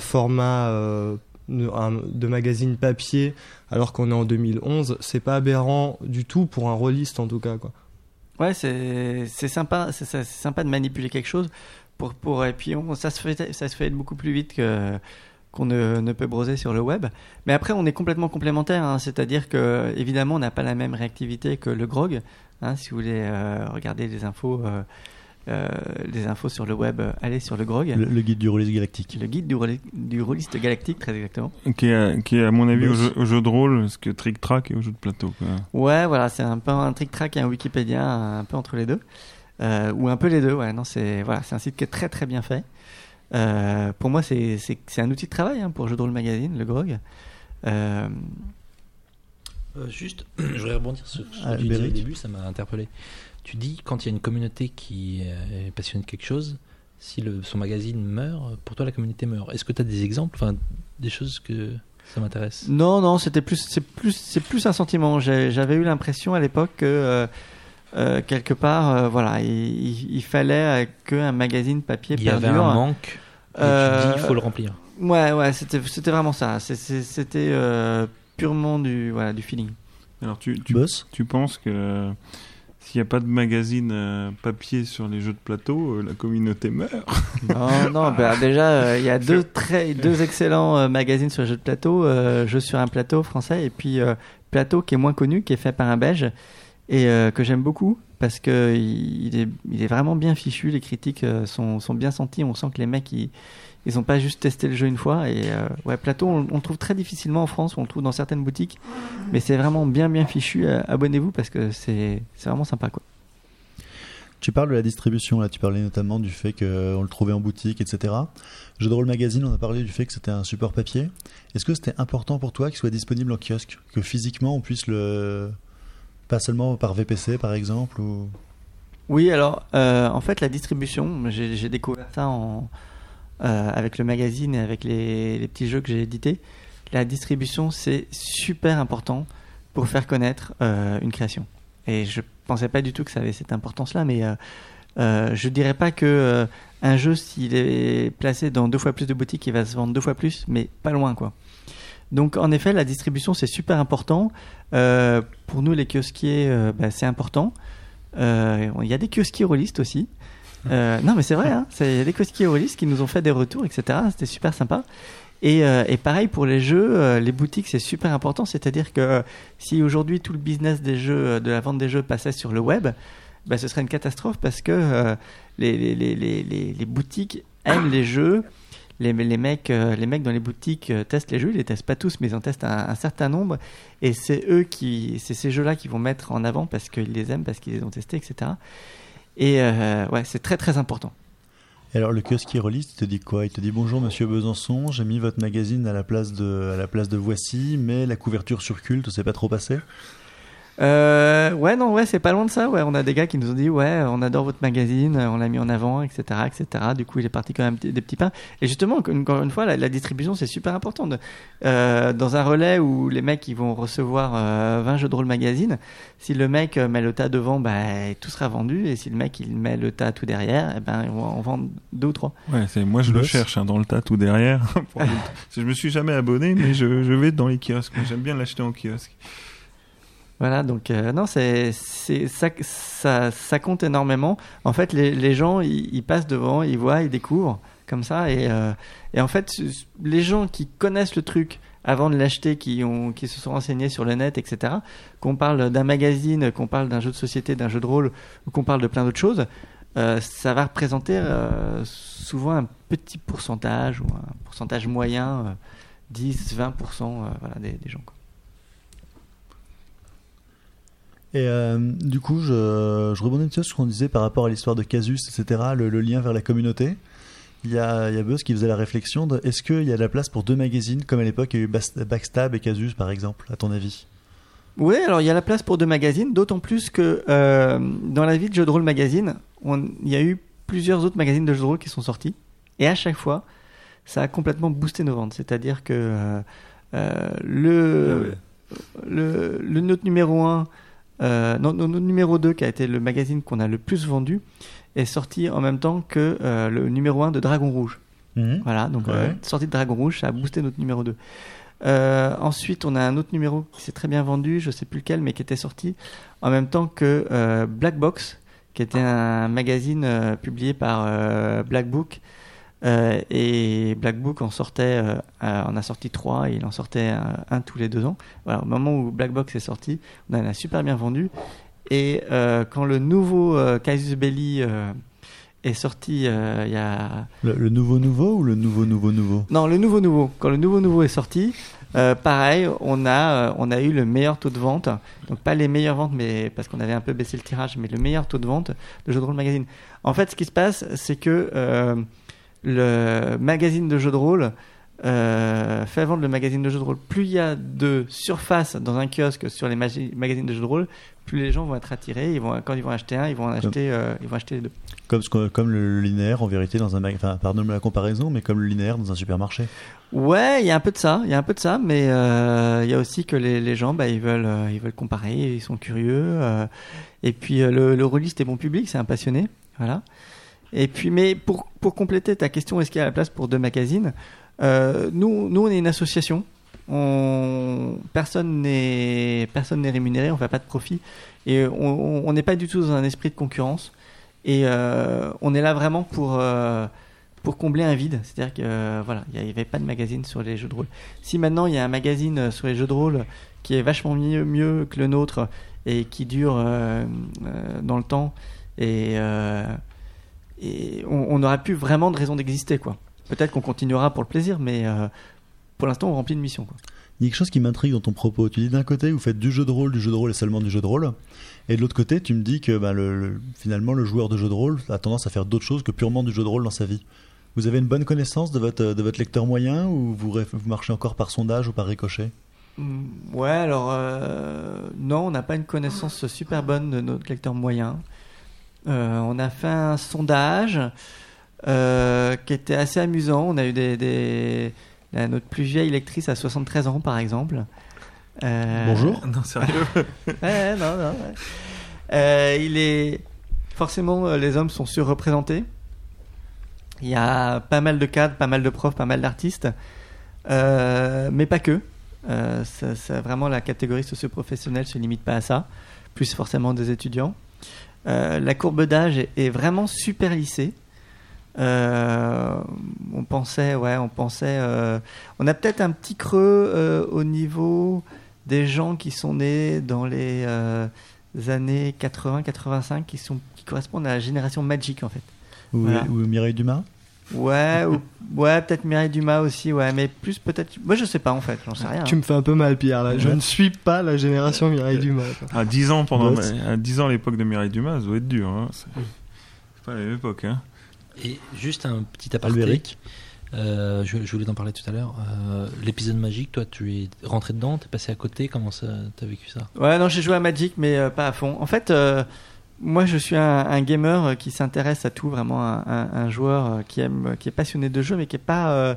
format euh, de- magazine papier alors qu'on est en 2011, c'est pas aberrant du tout pour un rôliste en tout cas. Quoi. Ouais, c'est sympa, c'est sympa de manipuler quelque chose pour pour et puis on, ça se fait ça se fait beaucoup plus vite que qu'on ne, ne peut broser sur le web. Mais après, on est complètement complémentaires, hein, c'est-à-dire que évidemment, on n'a pas la même réactivité que le grog. hein, si vous voulez euh, regarder des infos, euh, euh, des infos sur le web, euh, allez sur le grog. le, le guide du rôliste galactique. Le guide du, rôli- du rôliste galactique, très exactement. Qui est, qui est à mon avis au jeu, au jeu de rôle, ce que Trick Track et au jeu de plateau, quoi. Ouais, voilà, c'est un peu un trick-track et un Wikipédia, un peu entre les deux. Euh, ou un peu les deux, ouais. Non, c'est voilà, c'est un site qui est très très bien fait. Euh, pour moi, c'est un outil de travail hein, pour Jeux de rôle magazine, le Grog. Euh, juste, je voudrais rebondir sur ce que Ah, tu disais au début, ça m'a interpellé. Tu dis, quand il y a une communauté qui est passionnée de quelque chose, si le, son magazine meurt, pour toi la communauté meurt. Est-ce que tu as des exemples, enfin, des choses que ça m'intéresse? Non, non, c'était plus, c'est plus, c'est plus un sentiment. J'avais eu l'impression à l'époque que euh, euh, quelque part, euh, voilà, il, fallait euh, qu'un magazine papier Il y avait perdure. un manque, et tu Euh, dis, il faut le remplir. Ouais, ouais, c'était, c'était vraiment ça. C'est- c'est- C'était euh, purement du, voilà, du feeling. Alors, tu, tu, Boss tu penses que euh, s'il n'y a pas de magazine euh, papier sur les jeux de plateau, euh, la communauté meurt? Non, non, bah, déjà, euh, il y a deux, très, deux excellents euh, magazines sur les jeux de plateau. Euh, Jeux sur un plateau français et puis euh, Plateau qui est moins connu, qui est fait par un belge et euh, que j'aime beaucoup parce que il est, vraiment bien fichu. Les critiques euh, sont, sont bien senties. On sent que les mecs, ils, ils ont pas juste testé le jeu une fois. Et euh, ouais, Plateau, on, le trouve très difficilement en France. On le trouve dans certaines boutiques, mais c'est vraiment bien, bien fichu. Euh, Abonnez-vous parce que c'est c'est vraiment sympa, quoi. Tu parles de la distribution, là, tu parlais notamment du fait qu'on le trouvait en boutique, etc. Jeu de rôle magazine, on a parlé du fait que c'était un support papier. Est-ce que c'était important pour toi qu'il soit disponible en kiosque? Que physiquement on puisse le. Pas seulement par VPC par exemple ou... Oui, alors euh, en fait la distribution, j'ai découvert ça en, euh, avec le magazine et avec les, petits jeux que j'ai édités. La distribution c'est super important pour faire connaître euh, une création. Et je pensais pas du tout que ça avait cette importance-là, mais je dirais pas que un jeu s'il est placé dans deux fois plus de boutiques, il va se vendre deux fois plus, mais pas loin quoi. Donc en effet, la distribution c'est super important. Euh, pour nous les kiosquiers, euh, bah, c'est important. Euh, Il y a des kiosquiers rôlistes aussi. Non mais c'est vrai, hein, il y a des kiosquiers rôlistes qui nous ont fait des retours, etc. C'était super sympa. Et, pareil pour les jeux, les boutiques c'est super important. C'est-à-dire que si aujourd'hui tout le business des jeux, de la vente des jeux passait sur le web, bah, ce serait une catastrophe parce que les, les, les- les boutiques aiment les jeux. Les, mecs, euh, les mecs dans les boutiques euh, testent les jeux, ils les testent pas tous, mais ils en testent un, certain nombre. Et c'est eux qui, c'est ces jeux-là qu'ils vont mettre en avant parce qu'ils les aiment, parce qu'ils les ont testés, etc. Et euh, ouais, c'est très très important. Et alors le kiosquier rôliste, il te dit quoi? Il te dit bonjour monsieur Besançon, j'ai mis votre magazine à la place de, à la place de Voici, mais la couverture sur culte, c'est pas trop passé? Euh, ouais, non, ouais, c'est pas loin de ça. Ouais, on a des gars qui nous ont dit, ouais, on adore votre magazine, on l'a mis en avant, etc., etc. Du coup, il est parti quand même des, petits pains. Et justement, encore une fois, la, la distribution, c'est super important. De- euh, dans un relais où les mecs, ils vont recevoir euh, 20 jeux de rôle magazine, si le mec euh, met le tas devant, bah, tout sera vendu. Et si le mec, il met le tas tout derrière, eh ben, on va en vendre deux ou trois. Ouais, c'est moi je le cherche hein, dans le tas tout derrière. Je me suis jamais abonné, mais je, je vais dans les kiosques. J'aime bien l'acheter en kiosque. Voilà, donc euh, non, c'est ça, ça ça compte énormément. En fait, les, gens ils, passent devant, ils voient, ils découvrent comme ça, et euh, et en fait, les gens qui connaissent le truc avant de l'acheter, qui ont qui se sont renseignés sur le net, etc. Qu'on parle d'un magazine, qu'on parle d'un jeu de société, d'un jeu de rôle, ou qu'on parle de plein d'autres choses, euh, ça va représenter euh, souvent un petit pourcentage ou un pourcentage moyen, euh, 10, 20% euh, voilà, des, des gens. quoi. Et euh, du coup, je, je rebondis sur ce qu'on disait par rapport à l'histoire de Casus, etc., le, le lien vers la communauté. Il y a, il y a Buzz qui faisait la réflexion de est-ce qu'il y a de la place pour deux magazines, comme à l'époque il y a eu Backstab et Casus, par exemple, à ton avis? Oui, alors il y a la place pour deux magazines, d'autant plus que euh, dans la vie de Jeux de rôle magazine, on- il y a eu plusieurs autres magazines de jeux de rôle qui sont sortis, et à chaque fois, ça a complètement boosté nos ventes. C'est-à-dire que euh, euh, le, le, le notre numéro 1, euh, notre numéro 2, qui a été le magazine qu'on a le plus vendu, est sorti en même temps que euh, le numéro 1 de Dragon Rouge. Voilà, donc Ouais. euh, sortie de Dragon Rouge, ça a boosté notre numéro 2. Euh, ensuite, on a un autre numéro qui s'est très bien vendu, je sais plus lequel, mais qui était sorti en même temps que Black Box, qui était un magazine publié par Black Book. Euh, et Black Book en sortait, euh, on a sorti trois et il en sortait un, un tous les deux ans. Voilà, au moment où Black Box est sorti, on en a super bien vendu. Et euh, quand le nouveau Casus Belli est sorti il y a le, le nouveau nouveau ou le nouveau nouveau nouveau? Non, le nouveau nouveau. Quand le nouveau nouveau est sorti, pareil, on a, on a eu le meilleur taux de vente. Donc pas les meilleures ventes, mais parce qu'on avait un peu baissé le tirage, mais le meilleur taux de vente de Jeux de rôle magazine. En fait, ce qui se passe, c'est que le magazine de jeux de rôle euh, fait vendre le magazine de jeux de rôle, plus il y a de surface dans un kiosque sur les magi- magazines de jeux de rôle, plus les gens vont être attirés. Ils vont, quand ils vont acheter un, ils vont en acheter, euh, ils vont acheter les deux. Comme, comme le linéaire en vérité dans un enfin pardonne-moi la comparaison, mais comme le linéaire dans un supermarché. Ouais, il y a un peu de ça, il y a un peu de ça, mais euh, il y a aussi que les, les gens, bah, ils veulent, euh, ils veulent comparer, ils sont curieux. et puis le, le rôliste est bon public, c'est un passionné, voilà. Et puis, mais pour pour compléter ta question, est-ce qu'il y a la place pour deux magazines Euh, Nous, nous, on est une association. On, personne n'est personne n'est rémunéré, on fait pas de profit, et on- n'est pas du tout dans un esprit de concurrence. Et euh, on est là vraiment pour euh, pour combler un vide. C'est-à-dire que voilà, il n'y avait pas de magazine sur les jeux de rôle. Si maintenant il y a un magazine sur les jeux de rôle qui est vachement mieux, mieux que le nôtre et qui dure dans le temps et, et on n'aura plus vraiment de raison d'exister quoi. Peut-être qu'on continuera pour le plaisir, mais euh, pour l'instant on remplit une mission quoi. Il y a quelque chose qui m'intrigue dans ton propos. Tu dis d'un côté, vous faites du jeu de rôle, du jeu de rôle et seulement du jeu de rôle. Et de l'autre côté, tu me dis que bah, le, le- finalement, le joueur de jeu de rôle a tendance à faire d'autres choses que purement du jeu de rôle dans sa vie. Vous avez une bonne connaissance de votre, de votre lecteur moyen ou vous marchez encore par sondage ou par ricochet? Mm, Ouais, alors euh, non, on n'a pas une connaissance super bonne de notre lecteur moyen. Euh, on a fait un sondage euh, qui était assez amusant. On a eu des, des- la- notre plus vieille lectrice à 73 ans, par exemple. Euh, Bonjour. Non, sérieux Ouais, non, non. ouais. Euh, il est forcément les hommes sont surreprésentés. Il y a pas mal de cadres, pas mal de profs, pas mal d'artistes, Euh, mais pas que. Euh, ça, ça- vraiment la catégorie socio-professionnelle se limite pas à ça, plus forcément des étudiants. Euh, la courbe d'âge est, est vraiment super lissée. Euh, on pensait, ouais, on pensait. euh, on a peut-être un petit creux au niveau des gens qui sont nés dans les années 80-85, qui sont qui correspondent à la génération Magic en fait. ou, Voilà. ou Mireille Dumas? Ouais, ou- ouais, peut-être Mireille Dumas aussi, ouais, mais plus peut-être. Moi, je sais pas en fait, j'en sais rien. Tu me fais un peu mal, Pierre. Là. Je Ouais. ne suis pas la génération Mireille Dumas. quoi. À 10 ans, pendant, à 10 ans l'époque de Mireille Dumas, ça doit être dur. Hein. C'est c'est pas la même époque. Hein. Et juste un petit aparté. Euh, je, je voulais t'en parler tout à l'heure. Euh, L'épisode magique, toi, tu es rentré dedans, t'es passé à côté. Comment ça, t'as vécu ça? Ouais, non, j'ai joué à Magic, mais euh, pas à fond. En fait, euh, moi, je suis un, un gamer euh, qui s'intéresse à tout, vraiment un, un- un joueur euh, qui aime, qui est passionné de jeu, mais qui est pas, euh,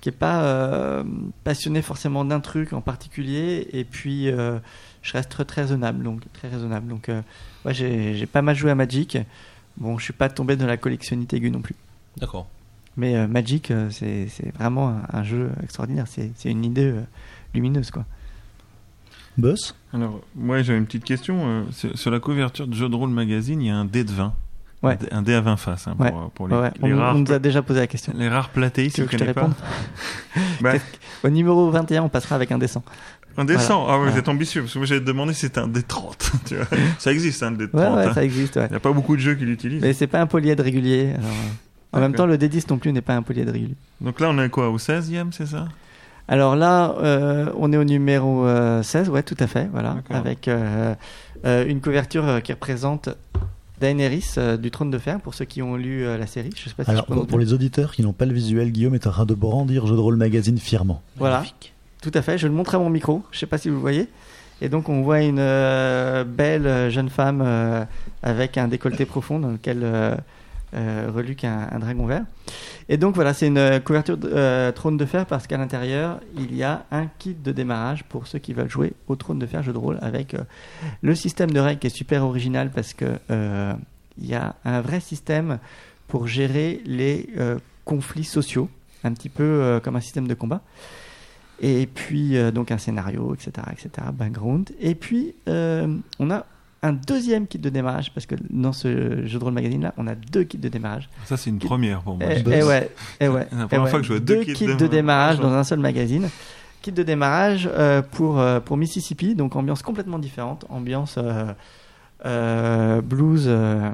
qui est pas euh, passionné forcément d'un truc en particulier. Et puis, euh, je reste très, très raisonnable, donc très raisonnable. Donc, euh, ouais, j'ai pas mal joué à Magic. Bon, je suis pas tombé dans la collectionnite aiguë non plus. D'accord. Mais euh, Magic, euh, c'est vraiment un, jeu extraordinaire. C'est une idée euh, lumineuse, quoi. Boss Alors, moi, j'avais une petite question. euh, sur, la couverture de Jeux de rôle magazine, il y a un dé de 20. Ouais. Un dé- Un dé à 20 faces. hein, pour, Ouais. pour les, Ouais, les on, rares, on nous a déjà posé la question. les rares platés, Tu veux vous que je te réponde Bah, Au numéro 21, on passera avec un descend. un dé 100. Ah ouais, Voilà. vous êtes ambitieux. Parce que moi, j'allais te demander si c'était un dé 30. tu vois. Ça existe, hein, le dé de Ouais, 30. ouais, hein. ça existe. Il n'y a pas beaucoup de jeux qui l'utilisent. Mais c'est pas un polyèdre régulier. alors, euh, en même temps, le D10 non plus n'est pas un polyèdre régulier. Donc là, on est quoi Au 16e, c'est ça? Alors là, euh, on est au numéro euh, 16, ouais, tout à fait, voilà, avec euh, euh, une couverture euh, qui représente Daenerys euh, du Trône de Fer, pour ceux qui ont lu euh, la série. Je sais pas si Alors, je peux pour, les auditeurs qui n'ont pas le visuel, Guillaume est en train de brandir Jeu de rôle magazine fièrement. Voilà. Magnifique. Tout à fait, je le montre à mon micro, je sais pas si vous le voyez. Et donc on voit une euh, belle euh, jeune femme euh, avec un décolleté profond dans lequel euh, reluque un, un dragon vert. Et donc voilà, c'est une euh, couverture de, euh, trône de fer parce qu'à l'intérieur, il y a un kit de démarrage pour ceux qui veulent jouer au trône de fer jeu de rôle avec euh, le système de règles qui est super original parce que il y a un vrai système pour gérer les conflits sociaux, un petit peu comme un système de combat. Et puis, donc un scénario, etc., etc., background. Et puis, on a un deuxième kit de démarrage, parce que dans ce jeu de rôle magazine-là, on a deux kits de démarrage. Ça, c'est une première pour moi. Et, boss. et ouais, et ouais. C'est la et première ouais. fois que je vois deux deux kits kits de démarrage dans un seul magazine. Kit de démarrage euh, pour, euh, pour Mississippi, donc ambiance complètement différente, ambiance euh, euh, blues, euh,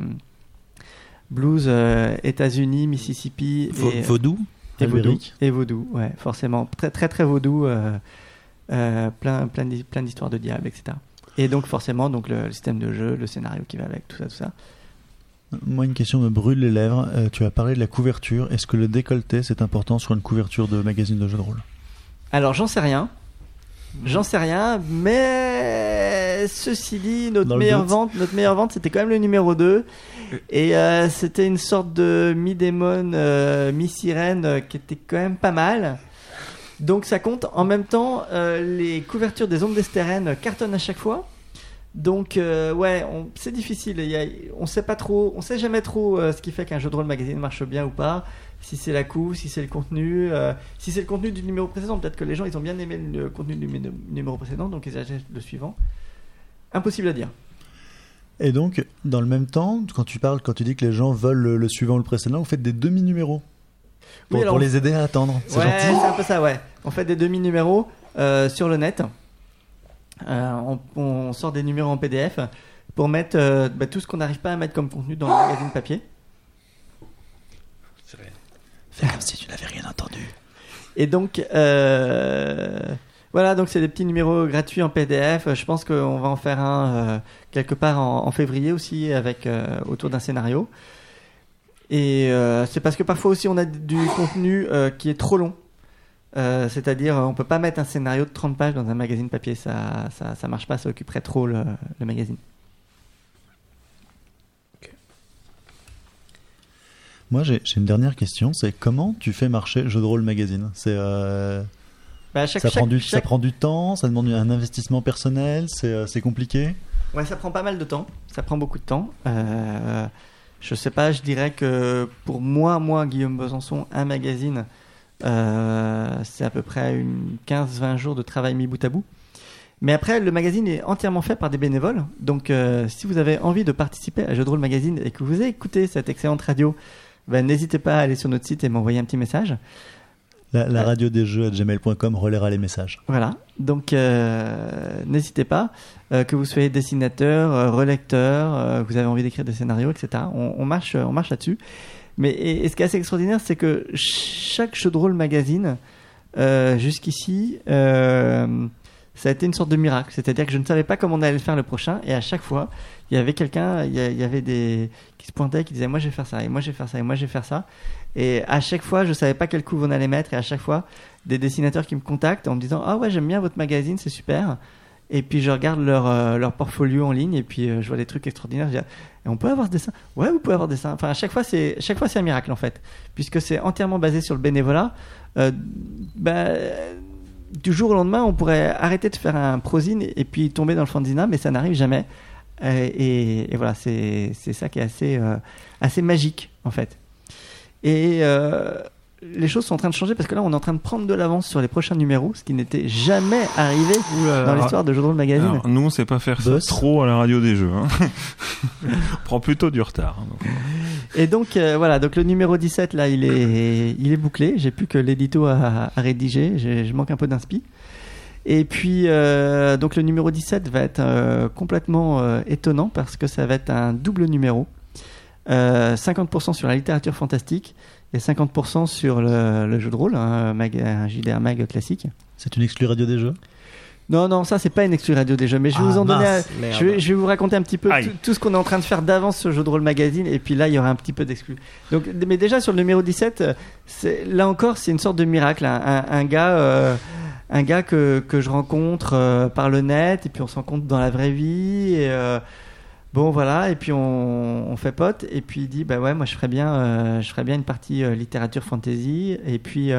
blues euh, États-Unis, Mississippi Vo- et, Vaudou et vaudou. Et vaudou, ouais, forcément. Très, très, très vaudou. euh, euh, plein, plein, d'hi- plein d'histoires de diable, etc. Et donc, forcément, donc le, le système de jeu, le scénario qui va avec, tout ça, tout ça. Moi, une question me brûle les lèvres. Euh, tu as parlé de la couverture. Est-ce que le décolleté, c'est important sur une couverture de magazine de jeux de rôle? Alors j'en sais rien. J'en sais rien, mais ceci dit, notre meilleure vente, notre meilleure vente, c'était quand même le numéro 2. Et euh, c'était une sorte de mi-démon, euh, mi-sirène euh, qui était quand même pas mal. Donc ça compte. En même temps, euh, les couvertures des ombres d'Estérène cartonnent à chaque fois. Donc euh, ouais, c'est difficile. On sait pas trop, on sait jamais trop euh, ce qui fait qu'un jeu de rôle magazine marche bien ou pas. Si c'est la couve, si c'est le contenu, si c'est le contenu du numéro précédent. Peut-être que les gens ils ont bien aimé le contenu du numé- numéro précédent, donc ils achètent le suivant. Impossible à dire. Et donc, dans le même temps, quand tu parles, quand tu dis que les gens veulent le, le suivant ou le précédent, vous faites des demi-numéros pour, Oui, alors- pour les aider à attendre. C'est Ouais, gentil. c'est un peu ça, ouais. On fait des demi-numéros euh, sur le net. Euh, on, on sort des numéros en PDF pour mettre euh, bah, tout ce qu'on n'arrive pas à mettre comme contenu dans le magazine papier. Fais comme si tu n'avais rien entendu. Et donc, euh, voilà, donc c'est des petits numéros gratuits en PDF. Je pense qu'on va en faire un euh, quelque part en, en février aussi, avec euh, autour d'un scénario. Et euh, c'est parce que parfois aussi on a du contenu euh, qui est trop long. Euh, C'est-à-dire, on peut pas mettre un scénario de 30 pages dans un magazine papier, ça, ça, ça marche pas, ça occuperait trop le, le magazine. Moi, j'ai une dernière question. C'est comment tu fais marcher Jeu de rôle magazine? C'est Bah, ça, chaque- prend du, ça chaque- prend du temps, ça demande un investissement personnel, c'est c'est compliqué? Ouais, ça prend pas mal de temps. Ça prend beaucoup de temps. Euh, je sais pas, je dirais que pour moi, moi, Guillaume Besançon, un magazine, euh, c'est à peu près une 15-20 jours de travail mis bout à bout. Mais après, le magazine est entièrement fait par des bénévoles. Donc, euh, si vous avez envie de participer à Jeux de rôle magazine et que vous écoutez cette excellente radio, ben, n'hésitez pas à aller sur notre site et m'envoyer un petit message. La, la radio des jeux à gmail.com relaiera les messages. Voilà, donc euh, n'hésitez pas, euh, que vous soyez dessinateur, euh, relecteur, que vous avez envie d'écrire des scénarios, etc. On, on marche, on marche là-dessus. Mais et, et ce qui est assez extraordinaire, c'est que chaque jeu de rôle magazine, jusqu'ici, ça a été une sorte de miracle. C'est-à-dire que je ne savais pas comment on allait le faire le prochain, et à chaque fois, il y avait quelqu'un, il y, avait des qui se pointaient, qui disaient moi je vais faire ça, et moi je vais faire ça, et moi je vais faire ça. Et à chaque fois, je savais pas quel coup on allait mettre, et à chaque fois, des dessinateurs qui me contactent en me disant ah ouais j'aime bien votre magazine, c'est super. Et puis je regarde leur, euh, leur portfolio en ligne et puis euh, je vois des trucs extraordinaires. Je dis, et on peut avoir ce dessin Ouais, vous pouvez avoir des dessins. Enfin, à chaque fois, c'est chaque fois c'est un miracle en fait, puisque c'est entièrement basé sur le bénévolat. Euh, bah, du jour au lendemain, on pourrait arrêter de faire un prosine et puis tomber dans le fanzina, mais ça n'arrive jamais. Euh, et, et voilà, c'est c'est ça qui est assez euh, assez magique en fait. Et euh, les choses sont en train de changer parce que là, on est en train de prendre de l'avance sur les prochains numéros, ce qui n'était jamais arrivé dans l'histoire de Jeux de rôle magazine. Alors, nous, on sait pas faire Boss. ça trop à la radio des jeux. Hein. on prend plutôt du retard. hein, donc. Et donc euh, voilà, donc le numéro 17 là, il est, il est bouclé. J'ai plus que l'édito à, à rédiger. Je manque un peu d'inspi. Et puis euh, donc le numéro 17 va être euh, complètement euh, étonnant parce que ça va être un double numéro. Euh, 50% sur la littérature fantastique et 50% sur le, jeu de rôle, un, mag, un JDR mag classique. C'est une exclue radio des jeux? Non, non, ça c'est pas une exclu radio déjà, mais je vais Ah, vous en donner. mince, un- merde. je, vais, je vais vous raconter un petit peu tout, tout ce qu'on est en train de faire d'avance sur Jeu de rôle magazine, et puis là il y aura un petit peu d'exclus. Donc, mais déjà sur le numéro 17, euh, là encore c'est une sorte de miracle. Un, un- un gars, euh, un gars que, que je rencontre euh, par le net, et puis on se rencontre dans la vraie vie. Et, euh, Bon voilà, et puis on, on fait pote, et puis il dit bah ouais moi je ferais bien, je ferais bien une partie littérature fantasy, et puis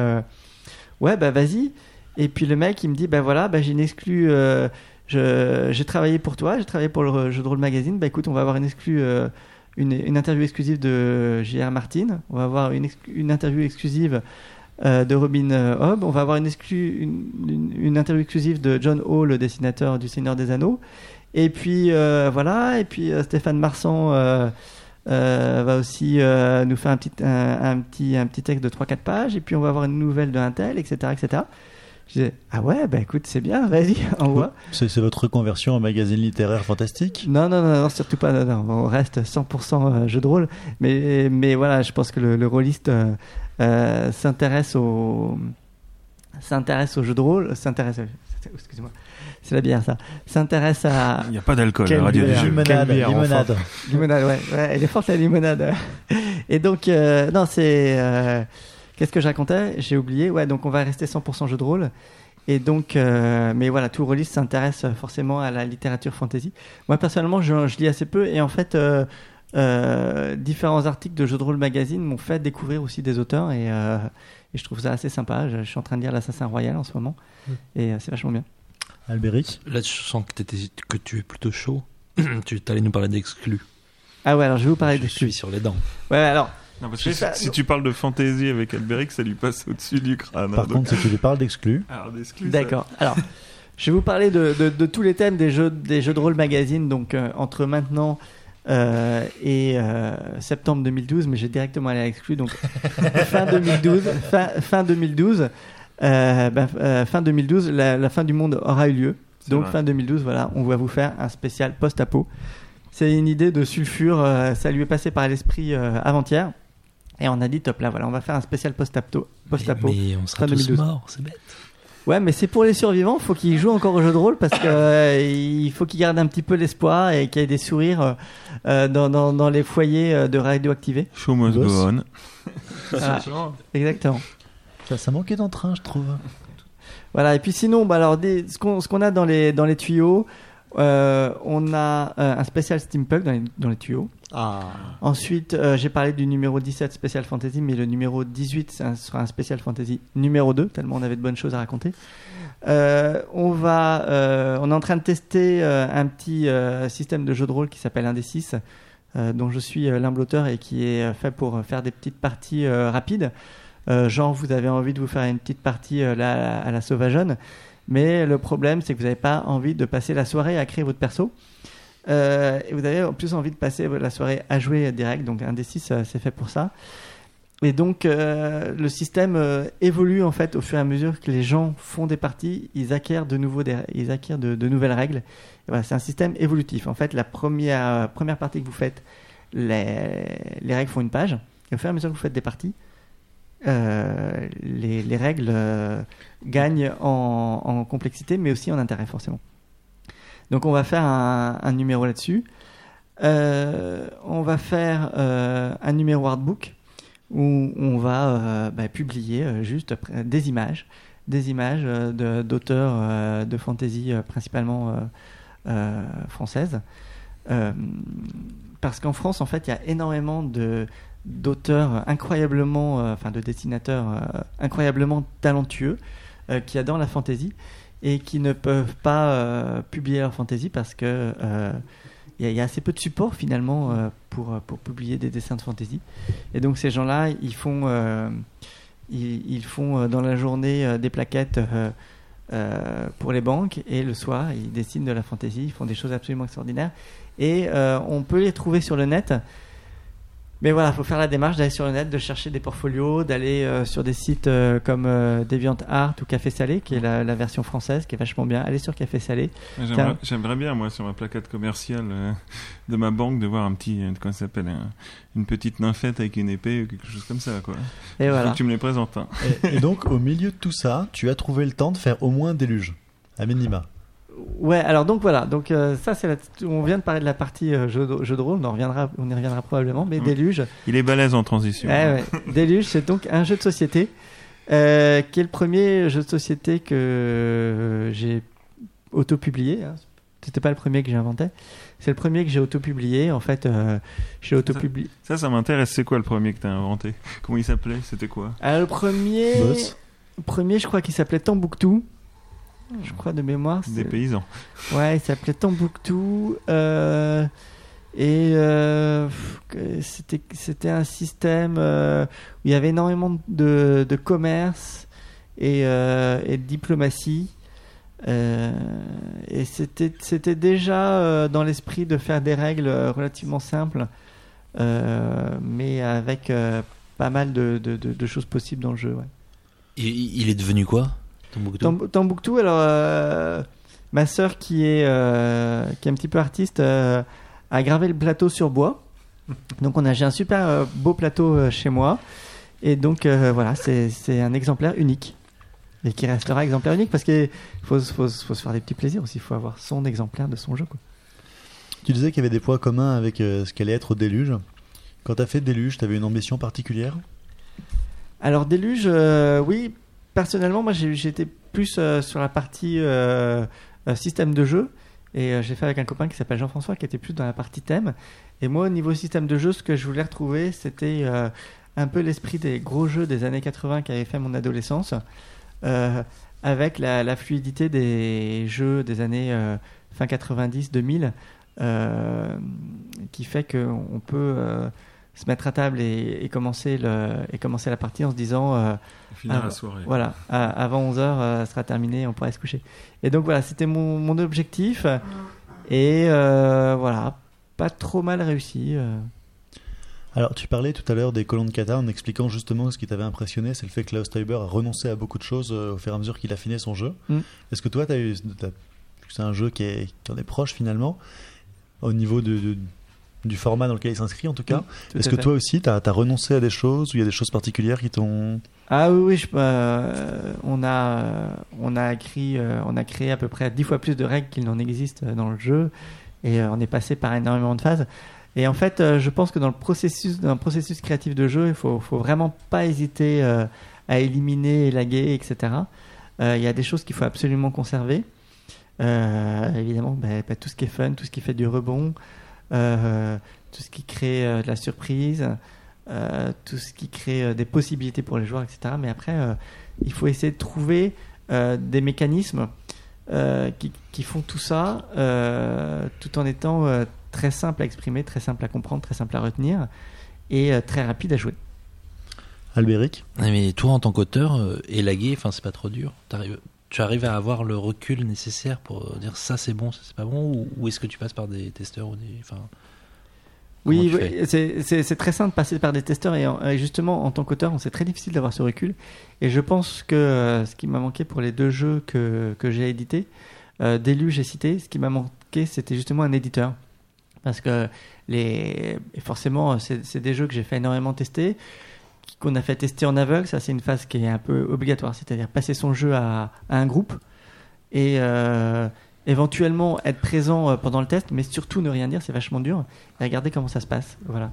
ouais bah vas-y, et puis le mec il me dit bah voilà bah j'ai une exclue, euh, j'ai travaillé pour toi, j'ai travaillé pour le jeu de rôle magazine, bah écoute on va avoir une exclue, euh, une, une interview exclusive de J.R. Martin, on va avoir une, une interview exclusive euh, de Robin Hobb, on va avoir une, une, une- interview exclusive de John Hall, le dessinateur du Seigneur des Anneaux. Et puis voilà, et puis Stéphane Marsan va aussi nous faire un petit, un petit, un petit texte de 3-4 pages, et puis on va avoir une nouvelle de Intel, etc. etc. Je disais, ah ouais, bah écoute, c'est bien, vas-y, envoie. C'est c'est votre reconversion en magazine littéraire fantastique? Non, non, non, non, surtout pas, non, non, on reste 100% jeu de rôle. Mais, mais voilà, je pense que le, le rôliste euh, euh, s'intéresse au s'intéresse au jeu de rôle, s'intéresse, excusez-moi, C'est la bière, ça. S'intéresse à Il n'y a pas d'alcool à la radio du jeu. Limonade, bière, enfin. limonade. limonade. Ouais, ouais, elle est forte la limonade. Et donc, euh, non, c'est euh, qu'est-ce que je racontais? J'ai oublié. Ouais, donc on va rester 100% jeu de rôle. Et donc, euh, mais voilà, tout release s'intéresse forcément à la littérature fantasy. Moi personnellement, je, je lis assez peu et en fait. euh, euh, différents articles de Jeux de rôle magazine m'ont fait découvrir aussi des auteurs et, euh, et je trouve ça assez sympa. Je, je suis en train de lire l'Assassin Royal en ce moment et euh, c'est vachement bien. Albéric? Là, je sens que, tu es plutôt chaud. tu allais nous parler d'exclus. Ah ouais, alors je vais vous parler je de suis sur les dents. Ouais, alors Non, parce que si, tu parles de fantaisie avec Alberic, ça lui passe au-dessus du crâne. Par hein, contre, si tu lui parles d'exclus, ça- D'accord. Alors, je vais vous parler de, de- de tous les thèmes des jeux, des jeux de rôle magazine, donc euh, entre maintenant euh, et euh, septembre 2012, mais j'ai directement allé à l'exclu, donc fin 2012. Fin, fin 2012, euh, ben, euh, fin 2012, la, la fin du monde aura eu lieu. Donc vrai. fin 2012, voilà, on va vous faire un spécial post-apo. C'est une idée de sulfure, euh, ça lui est passé par l'esprit euh, avant-hier. Et on a dit, top là, voilà, on va faire un spécial post-apo. Post-apo. Mais, mais on sera tous 2012. morts, c'est bête. Ouais, mais c'est pour les survivants, faut qu'ils jouent encore au jeu de rôle parce que euh, il faut qu'ils gardent un petit peu l'espoir et qu'il y ait des sourires euh, euh, dans, dans, dans les foyers euh, de radioactivés. Show must go Gosse. on. Voilà, exactement. ça, ça manquait d'entrain, je trouve. Voilà, et puis sinon, bah alors, des- ce qu'on ce qu'on a dans les, dans les tuyaux, euh, on a euh, un spécial steampunk dans les, dans les tuyaux. Ah. Ensuite, euh, j'ai parlé du numéro 17 Special Fantasy, mais le numéro 18 c'est un- sera un Special Fantasy numéro 2, tellement on avait de bonnes choses à raconter. On, va, on est en train de tester un petit système de jeu de rôle qui s'appelle Indecis, euh, dont je suis l'humble auteur et qui est fait pour faire des petites parties rapides. Genre, vous avez envie de vous faire une petite partie là, à la sauvageonne, mais le problème, c'est que vous n'avez pas envie de passer la soirée à créer votre perso. Euh, et vous avez en plus envie de passer la soirée à jouer des règles, donc un des 6 c'est fait pour ça. Et donc euh, le système euh, évolue en fait au fur et à mesure que les gens font des parties, ils acquièrent de nouveaux ils acquièrent de, nouvelles règles. C'est un système évolutif. En fait, la première première partie que vous faites, les, les règles font une page. Et au fur et à mesure que vous faites des parties, euh, les, les règles euh, gagnent en, complexité, mais aussi en intérêt forcément. Donc on va faire un, numéro là-dessus. Euh, on va faire un numéro artbook où on va bah, publier juste des images, des images de- d'auteurs euh, de fantasy principalement françaises. Parce qu'en France, en fait, il y a énormément de d'auteurs incroyablement, euh, enfin de dessinateurs euh, incroyablement talentueux euh, qui adorent la fantasy et qui ne peuvent pas publier leur fantasy parce que il y, a- assez peu de support finalement pour, pour publier des dessins de fantasy. Et donc ces gens-là, ils font, ils, font dans la journée des plaquettes pour les banques et le soir, ils dessinent de la fantasy, ils font des choses absolument extraordinaires. Et on peut les trouver sur le net. Mais voilà, il faut faire la démarche d'aller sur le net, de chercher des portfolios, d'aller euh, sur des sites euh, comme euh, DeviantArt ou Café Salé, qui est la, la version française, qui est vachement bien. Allez sur Café Salé. J'aimerais- bien, moi, sur ma plaquette commerciale euh, de ma banque, de voir un petit, euh, comment ça s'appelle, un- une petite nymphette avec une épée ou quelque chose comme ça, quoi. Et Faut voilà. que tu me les présentes. hein. Et, et donc, au milieu de tout ça, tu as trouvé le temps de faire au moins un déluge. À minima. Ouais, alors donc voilà, donc euh, ça c'est la... on vient de parler de la partie euh, jeu, de, jeu de rôle, on, en reviendra, on y reviendra probablement, mais Mm. Déluge, Il est balèze en transition. Ouais, ouais. Déluge, c'est donc un jeu de société euh, qui est le premier jeu de société que j'ai auto-publié. hein. C'était pas le premier que j'ai inventé. C'est le premier que j'ai auto-publié. En fait, euh, j'ai auto-publié. Ça, ça m'intéresse. C'est quoi le premier que t'as inventé? Comment il s'appelait? C'était quoi? Alors, le premier, Boss. premier, je crois qu'il s'appelait Tambouctou. Je crois de mémoire. Des paysans. Ouais, il s'appelait Tambouctou. euh, et euh, c'était c'était un système euh, où il y avait énormément de, de commerce et, euh, et de diplomatie. Euh, et c'était c'était déjà euh, dans l'esprit de faire des règles relativement simples, euh, mais avec euh, pas mal de, de- de- de choses possibles dans le jeu. ouais. Il, il est devenu quoi? Tombouctou alors euh, ma sœur qui est euh, qui est un petit peu artiste euh, a gravé le plateau sur bois. Donc on a j'ai un super euh, beau plateau euh, chez moi et donc euh, voilà c'est c'est un exemplaire unique. et qui restera exemplaire unique parce qu'il faut, faut, faut se faire des petits plaisirs aussi. Il faut avoir son exemplaire de son jeu. Quoi. Tu disais qu'il y avait des points communs avec euh, ce qu'allait être Déluge. Quand t'as fait Déluge, t'avais une ambition particulière? Alors Déluge, euh, oui, personnellement, moi j'étais plus euh, sur la partie euh, euh, système de jeu et j'ai fait avec un copain qui s'appelle Jean-François qui était plus dans la partie thème. Et moi, au niveau système de jeu, ce que je voulais retrouver, c'était un peu l'esprit des gros jeux des années 80 qui avaient fait mon adolescence, avec la, la fluidité des jeux des années fin 90-2000, euh, qui fait qu'on peut se mettre à table et, et commencer le, et commencer la partie en se disant euh, Finir ah, la soirée. voilà, à- avant 11h, ça sera terminé, on pourrait se coucher. Et donc voilà, c'était mon, mon objectif. Et euh, voilà, pas trop mal réussi. euh. Alors, tu parlais tout à l'heure des colons de Kata en expliquant justement ce qui t'avait impressionné, c'est le fait que Klaus Teuber a renoncé à beaucoup de choses euh, au fur et à mesure qu'il affinait son jeu. Mm. Est-ce que toi, t'as eu, t'as- c'est un jeu qui, est, qui en est proche finalement, au niveau de, de- du format dans lequel il s'inscrit en tout cas Est-ce que toi aussi, t'as as renoncé à des choses ou il y a des choses particulières qui t'ont. Ah oui, oui, je- euh, on a, on a écrit, euh, on a créé à peu près dix fois plus de règles qu'il n'en existe euh, dans le jeu, et euh, on est passé par énormément de phases. Et en fait, je pense que dans le processus, dans le processus créatif de jeu, il faut, faut vraiment pas hésiter à éliminer, élaguer, etc. Il y a des choses qu'il faut absolument conserver. Évidemment, bah, bah, tout ce qui est fun, tout ce qui fait du rebond, tout ce qui crée euh, de la surprise, euh, tout ce qui crée euh, des possibilités pour les joueurs, etc. Mais après, euh, il faut essayer de trouver euh, des mécanismes euh, qui, qui font tout ça euh, tout en étant euh, très simple à exprimer, très simple à comprendre, très simple à retenir et euh, très rapide à jouer. Albéric? Ouais, Mais toi, en tant qu'auteur, euh, élaguer, enfin, c'est pas trop dur. T'arrives- tu arrives à avoir le recul nécessaire pour dire ça c'est bon, ça c'est pas bon, ou, ou est-ce que tu passes par des testeurs ou des, enfin, Oui, c'est- c'est c'est très simple de passer par des testeurs et, en- et justement en tant qu'auteur, c'est très difficile d'avoir ce recul. Et je pense que euh, ce qui m'a manqué pour les deux jeux que, que j'ai édités, euh, Déluge j'ai cité, ce qui m'a manqué c'était justement un éditeur. Parce que les, forcément, c'est c'est des jeux que j'ai fait énormément tester, qu'on a fait tester en aveugle. Ça, c'est une phase qui est un peu obligatoire, c'est-à-dire passer son jeu à, un groupe et euh, éventuellement être présent euh, pendant le test, mais surtout ne rien dire, c'est vachement dur. Et regarder comment ça se passe. Voilà.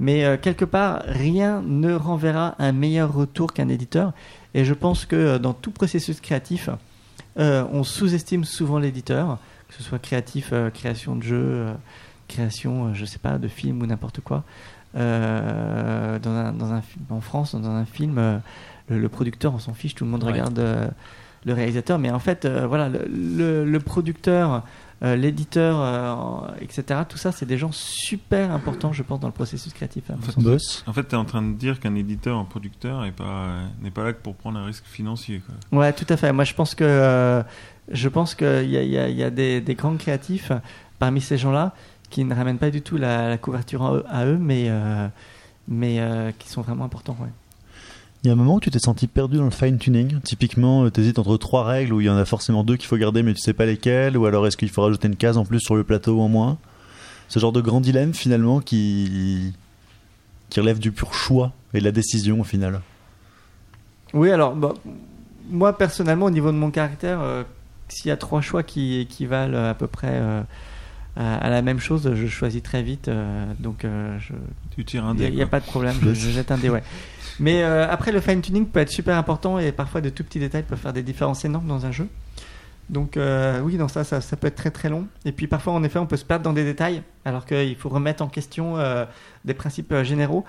Mais euh, quelque part, rien ne renverra un meilleur retour qu'un éditeur. Et je pense que euh, dans tout processus créatif, on sous-estime souvent l'éditeur, que ce soit créatif, création de jeu, création, je sais pas, de film ou n'importe quoi. Euh, dans un, dans un, fi- en France, dans un film, euh, le, le producteur, on s'en fiche, tout le monde Ouais. regarde euh, le réalisateur. Mais en fait, euh, voilà, le, le- le producteur, euh, l'éditeur, euh, etc., tout ça, c'est des gens super importants, je pense, dans le processus créatif. hein. En fait, Boss en fait, tu es en train de dire qu'un éditeur, un producteur, n'est pas, n'est pas là que pour prendre un risque financier. Quoi. Ouais, tout à fait. Moi, je pense que euh, je pense qu'il y a, il y a- il y a des, des grands créatifs parmi ces gens-là qui ne ramènent pas du tout la, la couverture à eux, à eux, mais euh, mais euh, qui sont vraiment importants. Ouais. Il y a un moment où tu t'es senti perdu dans le fine-tuning. Typiquement, tu hésites entre trois règles où il y en a forcément deux qu'il faut garder, mais tu sais pas lesquelles, ou alors est-ce qu'il faut rajouter une case en plus sur le plateau ou en moins Ce genre de grand dilemme finalement qui, qui relève du pur choix et de la décision au final. Oui, alors bah, moi personnellement, au niveau de mon caractère, euh, s'il y a trois choix qui équivalent à peu près euh, à, à la même chose, je choisis très vite. euh, donc, euh, je, Tu tires un n'y dé. il y a pas de problème, je, je jette un dé, ouais. Mais euh, après, le fine tuning peut être super important et parfois de tout petits détails peuvent faire des différences énormes dans un jeu. Donc euh, oui, dans ça, ça, ça peut être très très long. Et puis parfois, en effet, on peut se perdre dans des détails alors qu'il faut remettre en question euh, des principes euh, généraux.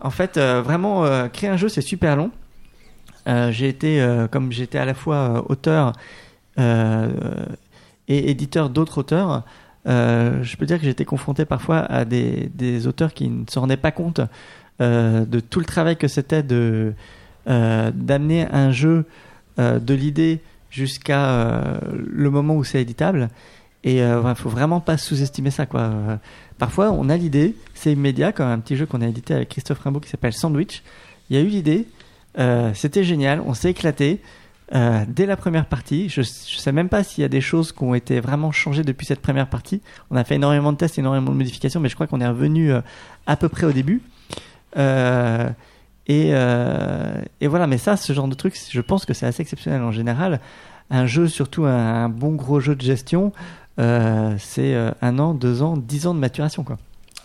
En fait, vraiment, créer un jeu, c'est super long. J'ai été, comme j'étais à la fois auteur et éditeur d'autres auteurs, euh, je peux dire que été confronté parfois à des, auteurs qui ne se rendaient pas compte euh, de tout le travail que c'était de euh, d'amener un jeu de l'idée jusqu'à le moment où c'est éditable. Et il faut vraiment pas sous-estimer ça. Parfois, on a l'idée, c'est immédiat, comme un petit jeu qu'on a édité avec Christophe Rimbaud qui s'appelle Sandwich. Il y a eu l'idée, c'était génial, on s'est éclaté. Euh, dès la première partie, je ne sais même pas s'il y a des choses qui ont été vraiment changées depuis cette première partie. On a fait énormément de tests, énormément de modifications, mais je crois qu'on est revenu euh, à peu près au début. Euh, Et, euh, et voilà, mais ça, ce genre de truc, je pense que c'est assez exceptionnel en général. Un jeu, surtout un, un bon gros jeu de gestion, euh, c'est euh, un an, deux ans, dix ans de maturation, quoi.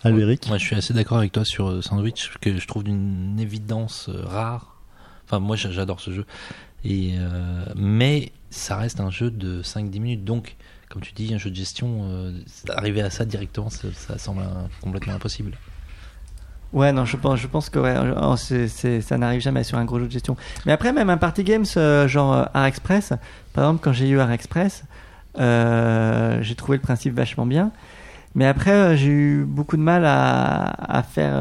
Albéric Moi, je suis assez d'accord avec toi sur Sandwich, que je trouve d'une évidence euh, rare. Enfin, moi, j'a- j'adore ce jeu. Euh, mais ça reste un jeu de 5-10 minutes. Donc, comme tu dis, un jeu de gestion, euh, arriver à ça directement, ça, semble complètement impossible. Ouais, non, je pense, que oh, ça n'arrive jamais sur un gros jeu de gestion. Mais après, même un party games euh, genre Art Express, par exemple, quand j'ai eu Art Express, j'ai trouvé le principe vachement bien. Mais après, j'ai eu beaucoup de mal à, faire,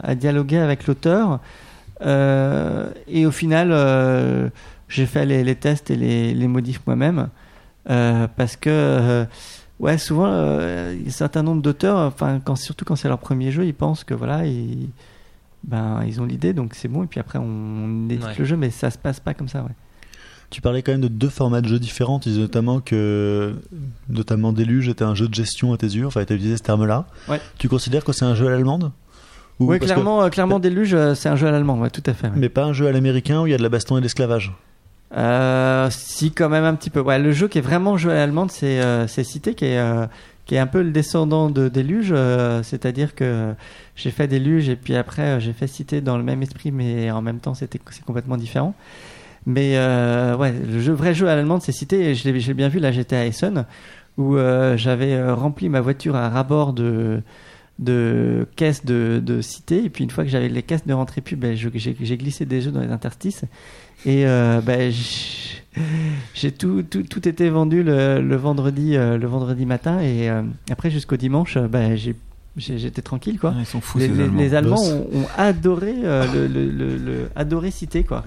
à dialoguer avec l'auteur. Euh, et au final, euh, j'ai fait les, les tests et les, les modifs moi-même. Euh, parce que, euh, ouais, souvent, euh, un certain nombre d'auteurs, enfin, quand, surtout quand c'est leur premier jeu, ils pensent que voilà, ils, ben, ils ont l'idée, donc c'est bon. Et puis après, on édite Ouais. le jeu, mais ça se passe pas comme ça, ouais. Tu parlais quand même de deux formats de jeux différents. Tu disais notamment que, notamment Déluge était un jeu de gestion à tes yeux. Enfin, tu as utilisé ce terme-là. Ouais. Tu considères que c'est un jeu à l'allemande? Ou Oui, parce que- clairement, euh, clairement, Déluge, euh, c'est un jeu à l'allemand, ouais, tout à fait. ouais. Mais pas un jeu à l'américain où il y a de la baston et de l'esclavage. Euh, si, quand même un petit peu. Ouais, le jeu qui est vraiment joué à l'allemande, c'est euh, Cité, qui est, euh, qui est un peu le descendant de Déluge. C'est-à-dire que j'ai fait Déluge et puis après j'ai fait Cité dans le même esprit, mais en même temps c'est complètement différent. Mais ouais, le jeu, vrai jeu à l'allemande, c'est Cité. Et je l'ai bien vu, là j'étais à Essen, où j'avais rempli ma voiture à rabord de de caisses de, de cité et puis une fois que j'avais les caisses de rentrée pub ben, j'ai glissé des jeux dans les interstices et euh, ben, j'ai tout, tout, tout été vendu le, le vendredi euh, le vendredi matin et euh, après jusqu'au dimanche ben, j'ai- j'étais tranquille quoi ils sont fous, les, ces les- Allemands. les Allemands ont, ont adoré euh, le, le, le- le- adoré cité quoi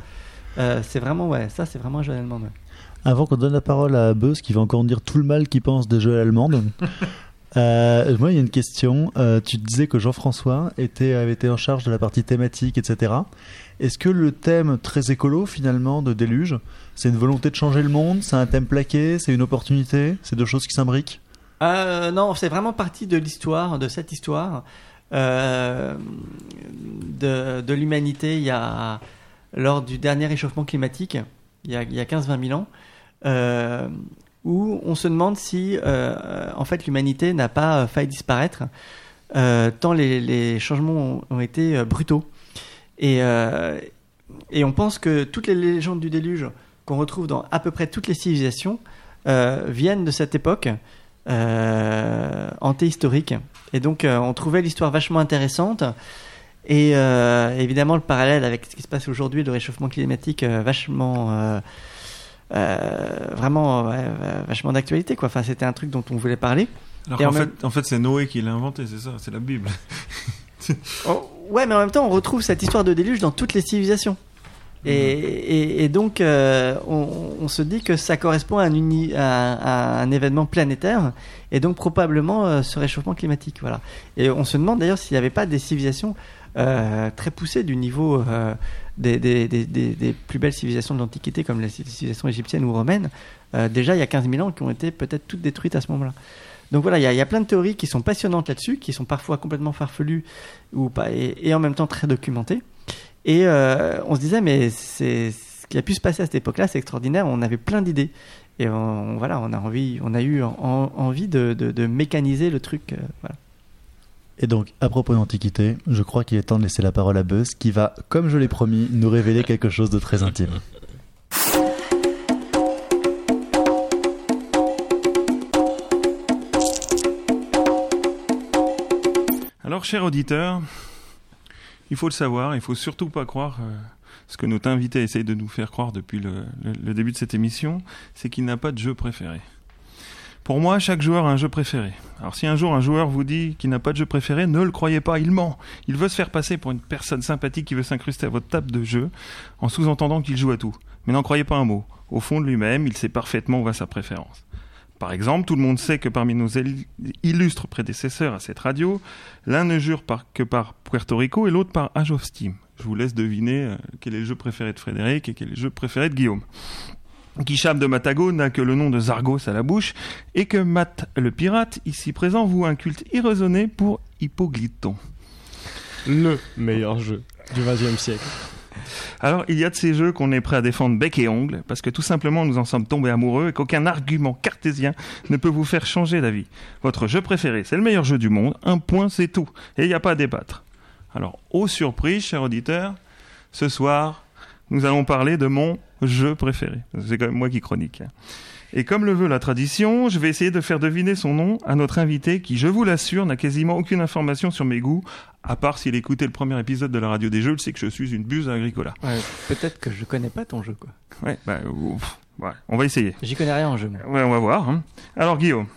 Euh, c'est vraiment ouais ça c'est vraiment un jeu allemand ouais. Avant qu'on donne la parole à Buzz qui va encore dire tout le mal qu'il pense des jeux à l'allemande. euh, moi, il y a une question. Euh, tu disais que Jean-François était, avait été en charge de la partie thématique, etc. Est-ce que le thème très écolo, finalement, de Déluge, c'est une volonté de changer le monde C'est un thème plaqué C'est une opportunité C'est deux choses qui s'imbriquent? Euh, non, c'est vraiment partie de l'histoire, de cette histoire de, de l'humanité. Lors du dernier réchauffement climatique, il y a, a 15-20 000 ans, où on se demande si, euh, en fait, l'humanité n'a pas failli disparaître euh, tant les, changements ont, été euh, brutaux. Et, euh, on pense que toutes les légendes du déluge qu'on retrouve dans à peu près toutes les civilisations euh, viennent de cette époque euh, antéhistorique. Et donc, euh, on trouvait l'histoire vachement intéressante. Et euh, évidemment, le parallèle avec ce qui se passe aujourd'hui, le réchauffement climatique, euh, vachement. Euh, vraiment ouais, vachement d'actualité quoi enfin c'était un truc dont on voulait parler Alors en fait, même- en fait c'est Noé qui l'a inventé, c'est ça, c'est la Bible. Oh, ouais, mais en même temps, on retrouve cette histoire de déluge dans toutes les civilisations. Et, et- et donc, euh, on, on se dit que ça correspond à un, uni- à, à un événement planétaire, et donc probablement euh, ce réchauffement climatique. Voilà. Et on se demande d'ailleurs s'il n'y avait pas des civilisations euh, très poussées du niveau des, plus belles civilisations de l'Antiquité, comme les civilisations égyptiennes ou romaines, euh, déjà il y a 15 000 ans, qui ont été peut-être toutes détruites à ce moment-là. Donc voilà, il y, a- plein de théories qui sont passionnantes là-dessus, qui sont parfois complètement farfelues ou pas, et, en même temps très documentées. Et euh, on se disait, mais c'est ce qui a pu se passer à cette époque-là, c'est extraordinaire. On avait plein d'idées, et on, voilà, on a envie, on a eu en- en- envie de mécaniser le truc. euh, voilà. Et donc, à propos d'Antiquité, je crois qu'il est temps de laisser la parole à Buzz qui va, comme je l'ai promis, nous révéler quelque chose de très intime. Alors, cher auditeur, il faut le savoir, il faut surtout pas croire euh, ce que notre invité essaye de nous faire croire depuis le, début de cette émission, c'est qu'il n'a pas de jeu préféré. Pour moi, chaque joueur a un jeu préféré. Alors si un jour un joueur vous dit qu'il n'a pas de jeu préféré, ne le croyez pas, il ment. Il veut se faire passer pour une personne sympathique qui veut s'incruster à votre table de jeu en sous-entendant qu'il joue à tout. Mais n'en croyez pas un mot. Au fond de lui-même, il sait parfaitement où va sa préférence. Par exemple, tout le monde sait que parmi nos il- illustres prédécesseurs à cette radio, l'un ne jure que par Puerto Rico et l'autre par Age of Steam. Je vous laisse deviner euh, quel est le jeu préféré de Frédéric et quel est le jeu préféré de Guillaume. Guichab de Matago n'a que le nom de Zargos à la bouche et que Matt le pirate, ici présent, voue un culte irraisonné pour Hypoglyton. Le meilleur jeu. du 20e siècle. Alors, il y a de ces jeux qu'on est prêt à défendre bec et ongle, parce que tout simplement nous en sommes tombés amoureux et qu'aucun argument cartésien ne peut vous faire changer d'avis. Votre jeu préféré, c'est le meilleur jeu du monde, un point c'est tout, et il n'y a pas à débattre. Alors, aux surprises, chers auditeurs, ce soir, nous allons parler de mon jeu préféré. C'est quand même moi qui chronique. hein. Et comme le veut la tradition, je vais essayer de faire deviner son nom à notre invité qui, je vous l'assure, n'a quasiment aucune information sur mes goûts, à part s'il écoutait le premier épisode de la radio des jeux, il sait que je suis une buse à Agricola. Ouais, Peut-être que je connais pas ton jeu, quoi. Ouais, bah, ouf. Ouais, on va essayer. J'y connais rien en jeu. moi. Ouais, on va voir. hein. Alors, Guillaume,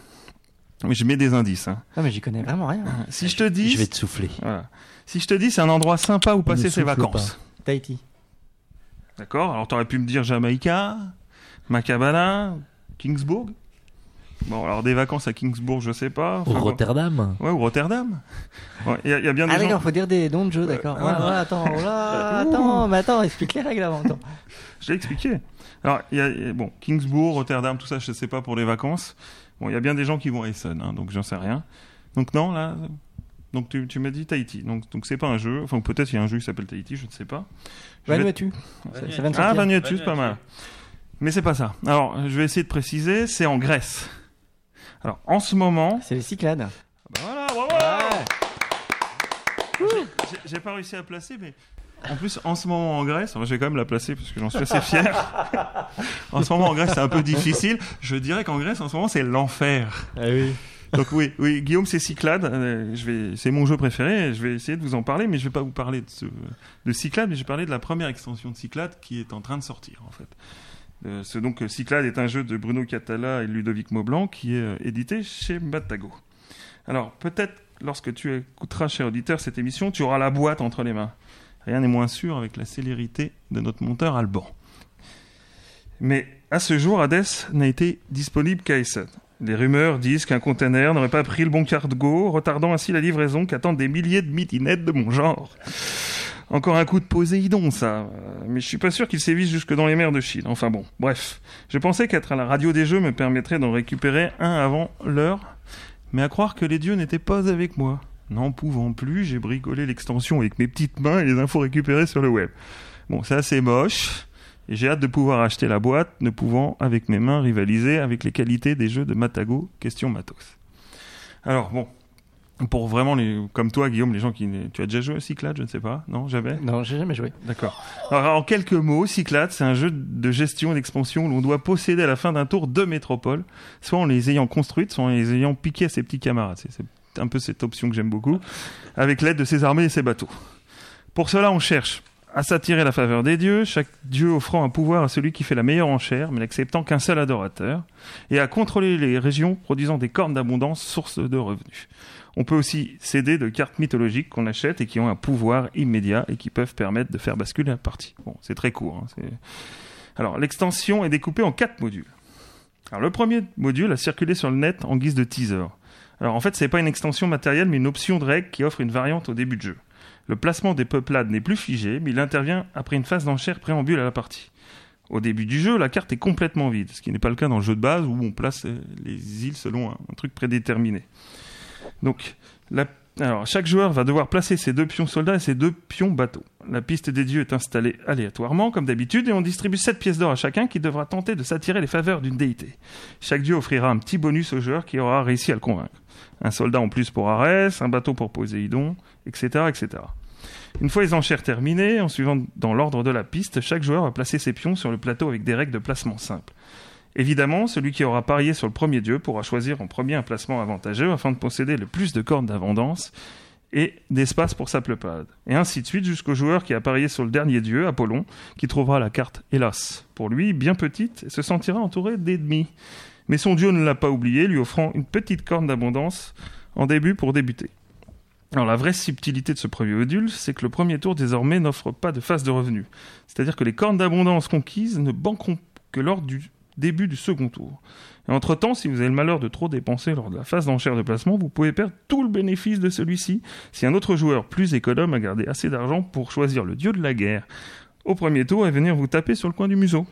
je mets des indices. hein. Non, mais j'y connais vraiment rien. Si je te dis, Je vais te souffler. voilà. si je te dis, c'est un endroit sympa où passer ses vacances. Tahiti. D'accord. Alors, t'aurais pu me dire Jamaïca, Macabala, Kingsburg. Bon, alors des vacances à Kingsburg, je sais pas. Enfin, bon. Rotterdam. Ouais, ou Rotterdam. Ouais, Il y, a- il y a bien des Ah gens. d'accord, faut dire des noms de jeux, d'accord. Euh, voilà. Ouais, attends, oh attends, mais attends, explique les règles avant. Attends. Je l'ai expliqué. Alors, il y a, bon, Kingsburg, Rotterdam, tout ça, je sais pas pour les vacances. Bon, il y a bien des gens qui vont à Essen, hein, donc j'en sais rien. Donc non, là, donc tu, tu m'as dit Tahiti. Donc donc c'est pas un jeu. Enfin peut-être il y a un jeu qui s'appelle Tahiti, je ne sais pas. Vais- Vanuatu. Ça, ça vient de Ah. Vanuatu, c'est pas mal. Mais c'est pas ça. Alors, je vais essayer de préciser. C'est en Grèce. Alors, en ce moment. C'est les Cyclades. Bah voilà, bravo J'ai- J'ai pas réussi à placer, mais en plus, en ce moment en Grèce, enfin, je vais quand même la placer parce que j'en suis assez fier. en ce moment en Grèce, c'est un peu difficile. Je dirais qu'en Grèce, en ce moment, c'est l'enfer. Ah oui. Donc oui, oui, Guillaume, c'est Cyclade. Euh, je vais, c'est mon jeu préféré. Je vais essayer de vous en parler, mais je vais pas vous parler de, ce, de Cyclade, mais je vais parler de la première extension de Cyclade qui est en train de sortir, en fait. Euh, ce, donc, euh, Cyclade est un jeu de Bruno Catala et Ludovic Maublanc qui est édité chez Batago. Alors, peut-être, lorsque tu écouteras, cher auditeur, cette émission, tu auras la boîte entre les mains. Rien n'est moins sûr avec la célérité de notre monteur Alban. Mais à ce jour, Hades n'a été disponible qu'à Essen. Les rumeurs disent qu'un container n'aurait pas pris le bon cargo, retardant ainsi la livraison qu'attendent des milliers de midinettes de mon genre. Encore un coup de Poséidon, ça. Euh, Mais je suis pas sûr qu'il sévisse jusque dans les mers de Chine. Enfin bon, bref. Je pensais qu'être à la radio des jeux me permettrait d'en récupérer un avant l'heure. Mais à croire que les dieux n'étaient pas avec moi. N'en pouvant plus, j'ai bricolé l'extension avec mes petites mains et les infos récupérées sur le web. Bon, c'est assez moche. Et j'ai hâte de pouvoir acheter la boîte, ne pouvant avec mes mains rivaliser avec les qualités des jeux de Matago, question matos. Alors bon, pour vraiment les, comme toi Guillaume, les gens qui, tu as déjà joué à Cyclade, je ne sais pas, non, jamais? Non, j'ai jamais joué. D'accord. Alors, en quelques mots, Cyclade, c'est un jeu de gestion d'expansion où l'on doit posséder à la fin d'un tour deux métropoles, soit en les ayant construites, soit en les ayant piquées à ses petits camarades. C'est c'est un peu cette option que j'aime beaucoup, avec l'aide de ses armées et ses bateaux. Pour cela, on cherche à s'attirer la faveur des dieux, chaque dieu offrant un pouvoir à celui qui fait la meilleure enchère, mais n'acceptant qu'un seul adorateur, et à contrôler les régions produisant des cornes d'abondance, source de revenus. On peut aussi céder de cartes mythologiques qu'on achète et qui ont un pouvoir immédiat et qui peuvent permettre de faire basculer la partie. Bon, c'est très court. hein, Alors, l'extension est découpée en quatre modules. Alors, le premier module a circulé sur le net en guise de teaser. Alors, en fait, c'est pas une extension matérielle, mais une option de règle qui offre une variante au début de jeu. Le placement des peuplades n'est plus figé, mais il intervient après une phase d'enchère préambule à la partie. Au début du jeu, la carte est complètement vide, ce qui n'est pas le cas dans le jeu de base où on place euh, les îles selon un, truc prédéterminé. Donc, chaque joueur va devoir placer ses deux pions soldats et ses deux pions bateaux. La piste des dieux est installée aléatoirement, comme d'habitude, et on distribue 7 pièces d'or à chacun qui devra tenter de s'attirer les faveurs d'une déité. Chaque dieu offrira un petit bonus au joueur qui aura réussi à le convaincre. Un soldat en plus pour Arès, un bateau pour Poséidon, etc., etc. Une fois les enchères terminées, en suivant dans l'ordre de la piste, chaque joueur va placer ses pions sur le plateau avec des règles de placement simples. Évidemment, celui qui aura parié sur le premier dieu pourra choisir en premier un placement avantageux afin de posséder le plus de cordes d'abondance et d'espace pour sa peuplade. Et ainsi de suite jusqu'au joueur qui a parié sur le dernier dieu, Apollon, qui trouvera la carte, hélas, pour lui, bien petite et se sentira entouré d'ennemis. Mais son dieu ne l'a pas oublié, lui offrant une petite corne d'abondance en début pour débuter. Alors la vraie subtilité de ce premier module, c'est que le premier tour désormais n'offre pas de phase de revenu. C'est-à-dire que les cornes d'abondance conquises ne banqueront que lors du début du second tour. Et entre-temps, si vous avez le malheur de trop dépenser lors de la phase d'enchère de placement, vous pouvez perdre tout le bénéfice de celui-ci si un autre joueur plus économe a gardé assez d'argent pour choisir le dieu de la guerre au premier tour et venir vous taper sur le coin du museau.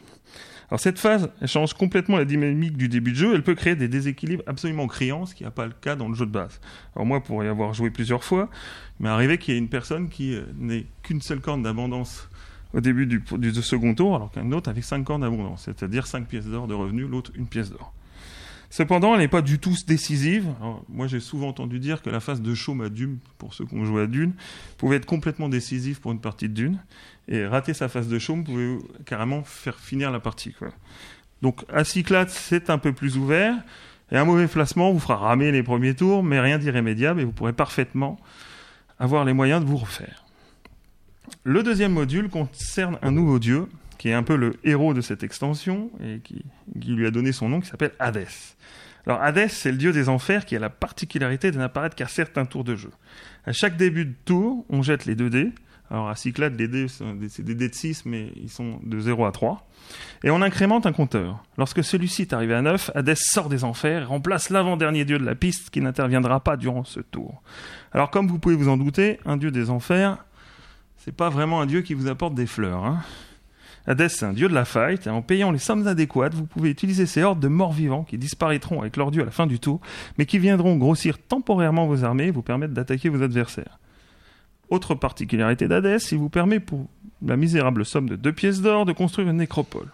Alors cette phase, elle change complètement la dynamique du début de jeu, elle peut créer des déséquilibres absolument criants, ce qui n'est pas le cas dans le jeu de base. Alors moi, pour y avoir joué plusieurs fois, il m'est arrivé qu'il y ait une personne qui euh, n'ait qu'une seule corne d'abondance au début du, second tour, alors qu'un autre avec cinq cornes d'abondance, c'est-à-dire cinq pièces d'or de revenus, l'autre une pièce d'or. Cependant, elle n'est pas du tout décisive. Alors, moi, j'ai souvent entendu dire que la phase de chaume à Dune, pour ceux qui ont joué à Dune, pouvait être complètement décisive pour une partie de Dune. Et rater sa phase de chaume pouvait carrément faire finir la partie. Quoi. Donc, à Cyclades, c'est un peu plus ouvert. Et un mauvais placement vous fera ramer les premiers tours, mais rien d'irrémédiable et vous pourrez parfaitement avoir les moyens de vous refaire. Le deuxième module concerne un nouveau dieu, qui est un peu le héros de cette extension et qui, lui a donné son nom, qui s'appelle Hadès. Alors Hadès, c'est le dieu des enfers qui a la particularité de n'apparaître qu'à certains tours de jeu. À chaque début de tour, on jette les deux dés. Alors à Cyclade, les dés, c'est des dés de 6, mais ils sont de 0 à 3. Et on incrémente un compteur. Lorsque celui-ci est arrivé à 9, Hadès sort des enfers et remplace l'avant-dernier dieu de la piste qui n'interviendra pas durant ce tour. Alors comme vous pouvez vous en douter, un dieu des enfers, c'est pas vraiment un dieu qui vous apporte des fleurs. Hein. Hadès, c'est un dieu de la fight, et en payant les sommes adéquates, vous pouvez utiliser ces hordes de morts vivants qui disparaîtront avec leur dieu à la fin du tour, mais qui viendront grossir temporairement vos armées et vous permettre d'attaquer vos adversaires. Autre particularité d'Hadès, il vous permet pour la misérable somme de deux pièces d'or de construire une nécropole.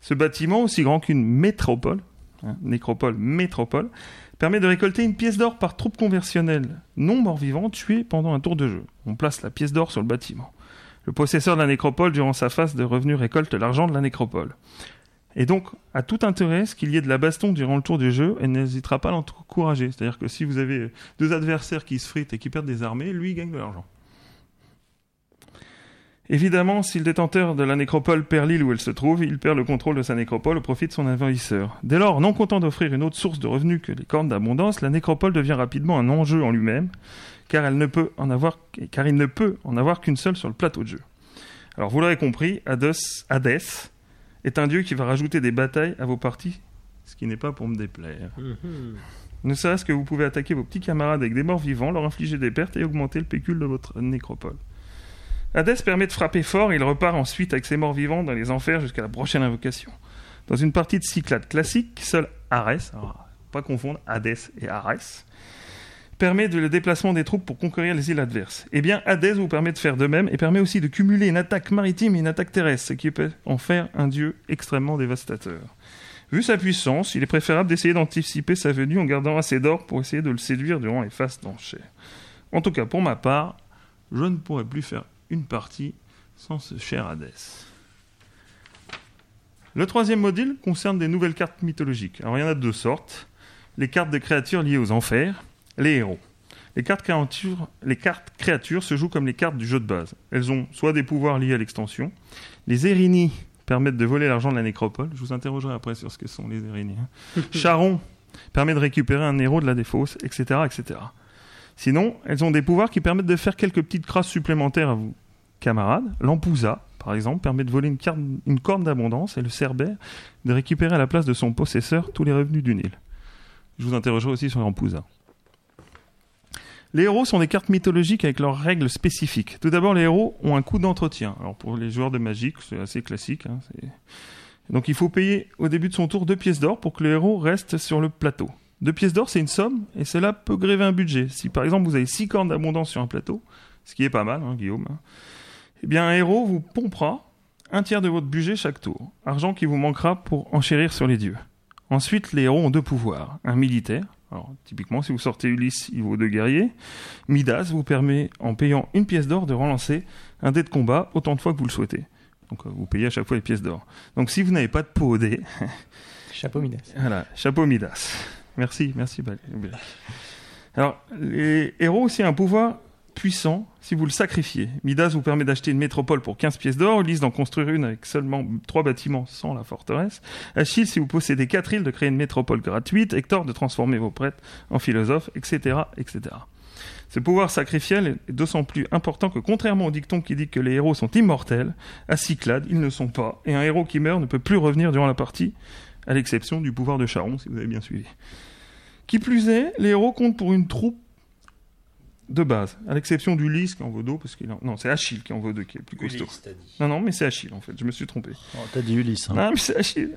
Ce bâtiment, aussi grand qu'une métropole, hein, nécropole, métropole, permet de récolter une pièce d'or par troupe conversionnelle non mort-vivant tuée pendant un tour de jeu. On place la pièce d'or sur le bâtiment. Le possesseur de la nécropole, durant sa phase de revenu, récolte l'argent de la nécropole. Et donc, à tout intérêt, ce qu'il y ait de la baston durant le tour du jeu, elle n'hésitera pas à l'encourager. C'est-à-dire que si vous avez deux adversaires qui se fritent et qui perdent des armées, lui gagne de l'argent. Évidemment, si le détenteur de la nécropole perd l'île où elle se trouve, il perd le contrôle de sa nécropole au profit de son envahisseur. Dès lors, non content d'offrir une autre source de revenus que les cornes d'abondance, la nécropole devient rapidement un enjeu en lui-même, car, elle ne peut en avoir, car il ne peut en avoir qu'une seule sur le plateau de jeu. Alors vous l'aurez compris, Hadès est un dieu qui va rajouter des batailles à vos parties, ce qui n'est pas pour me déplaire. Ne serait-ce que vous pouvez attaquer vos petits camarades avec des morts vivants, leur infliger des pertes et augmenter le pécule de votre nécropole. Hadès permet de frapper fort et il repart ensuite avec ses morts vivants dans les enfers jusqu'à la prochaine invocation. Dans une partie de Cyclade classique, seul Arès, alors, pas confondre Hadès et Arès, permet de le déplacement des troupes pour conquérir les îles adverses. Eh bien, Hadès vous permet de faire de même et permet aussi de cumuler une attaque maritime et une attaque terrestre, ce qui peut en faire un dieu extrêmement dévastateur. Vu sa puissance, il est préférable d'essayer d'anticiper sa venue en gardant assez d'or pour essayer de le séduire durant les phases d'enchères. En tout cas, pour ma part, je ne pourrais plus faire une partie sans ce cher Hadès. Le troisième module concerne des nouvelles cartes mythologiques. Alors il y en a de deux sortes. Les cartes de créatures liées aux enfers, les héros. Les cartes, créatures, les cartes créatures se jouent comme les cartes du jeu de base. Elles ont soit des pouvoirs liés à l'extension. Les Érini permettent de voler l'argent de la nécropole. Je vous interrogerai après sur ce que sont les Érini. hein. Charon permet de récupérer un héros de la défausse, etc., etc. Sinon, elles ont des pouvoirs qui permettent de faire quelques petites crasses supplémentaires à vos camarades. L'Ampousa, par exemple, permet de voler une, corne d'abondance et le Cerbère de récupérer à la place de son possesseur tous les revenus d'une île. Je vous interrogerai aussi sur l'Ampousa. Les héros sont des cartes mythologiques avec leurs règles spécifiques. Tout d'abord, les héros ont un coût d'entretien. Alors pour les joueurs de Magic, c'est assez classique. hein, Donc il faut payer au début de son tour deux pièces d'or pour que le héros reste sur le plateau. Deux pièces d'or, c'est une somme, et cela peut gréver un budget. Si par exemple vous avez six cornes d'abondance sur un plateau, ce qui est pas mal, hein, Guillaume, hein, eh bien un héros vous pompera un tiers de votre budget chaque tour. Argent qui vous manquera pour enchérir sur les dieux. Ensuite, les héros ont deux pouvoirs. Un militaire, alors typiquement si vous sortez Ulysse, il vaut deux guerriers. Midas vous permet, en payant une pièce d'or, de relancer un dé de combat autant de fois que vous le souhaitez. Donc euh, vous payez à chaque fois les pièces d'or. Donc si vous n'avez pas de pot au dé, Chapeau Midas. voilà, chapeau Midas. Merci, merci. Alors, les héros aussi ont un pouvoir puissant si vous le sacrifiez. Midas vous permet d'acheter une métropole pour 15 pièces d'or, Ulysse d'en construire une avec seulement 3 bâtiments sans la forteresse, Achille, si vous possédez 4 îles, de créer une métropole gratuite, Hector de transformer vos prêtres en philosophes, etc., etc. Ce pouvoir sacrificiel est d'autant plus important que contrairement au dicton qui dit que les héros sont immortels, à Cyclade, ils ne sont pas, et un héros qui meurt ne peut plus revenir durant la partie, à l'exception du pouvoir de Charon, si vous avez bien suivi. Qui plus est, les héros comptent pour une troupe de base, à l'exception d'Ulysse qui en vaut deux, parce qu'il en... non, c'est Achille qui en vaut deux, qui est le plus costaud. Ulysse, t'as dit. Non, non, mais c'est Achille en fait, je me suis trompé. Oh, T'as dit Ulysse. hein. Non, mais c'est Achille.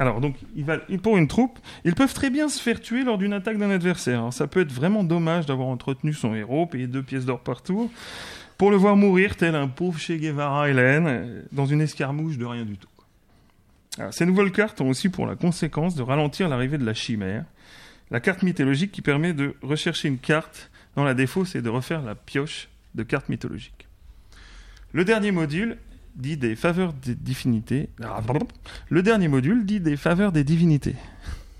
Alors, donc, il va... pour une troupe, ils peuvent très bien se faire tuer lors d'une attaque d'un adversaire. Alors, ça peut être vraiment dommage d'avoir entretenu son héros, payé deux pièces d'or par tour, pour le voir mourir tel un pauvre Che Guevara Hélène, euh, dans une escarmouche de rien du tout. Alors, ces nouvelles cartes ont aussi pour la conséquence de ralentir l'arrivée de la chimère, la carte mythologique qui permet de rechercher une carte dans la défausse et de refaire la pioche de cartes mythologiques. Le dernier module dit des faveurs des divinités. Le dernier module dit des faveurs des divinités.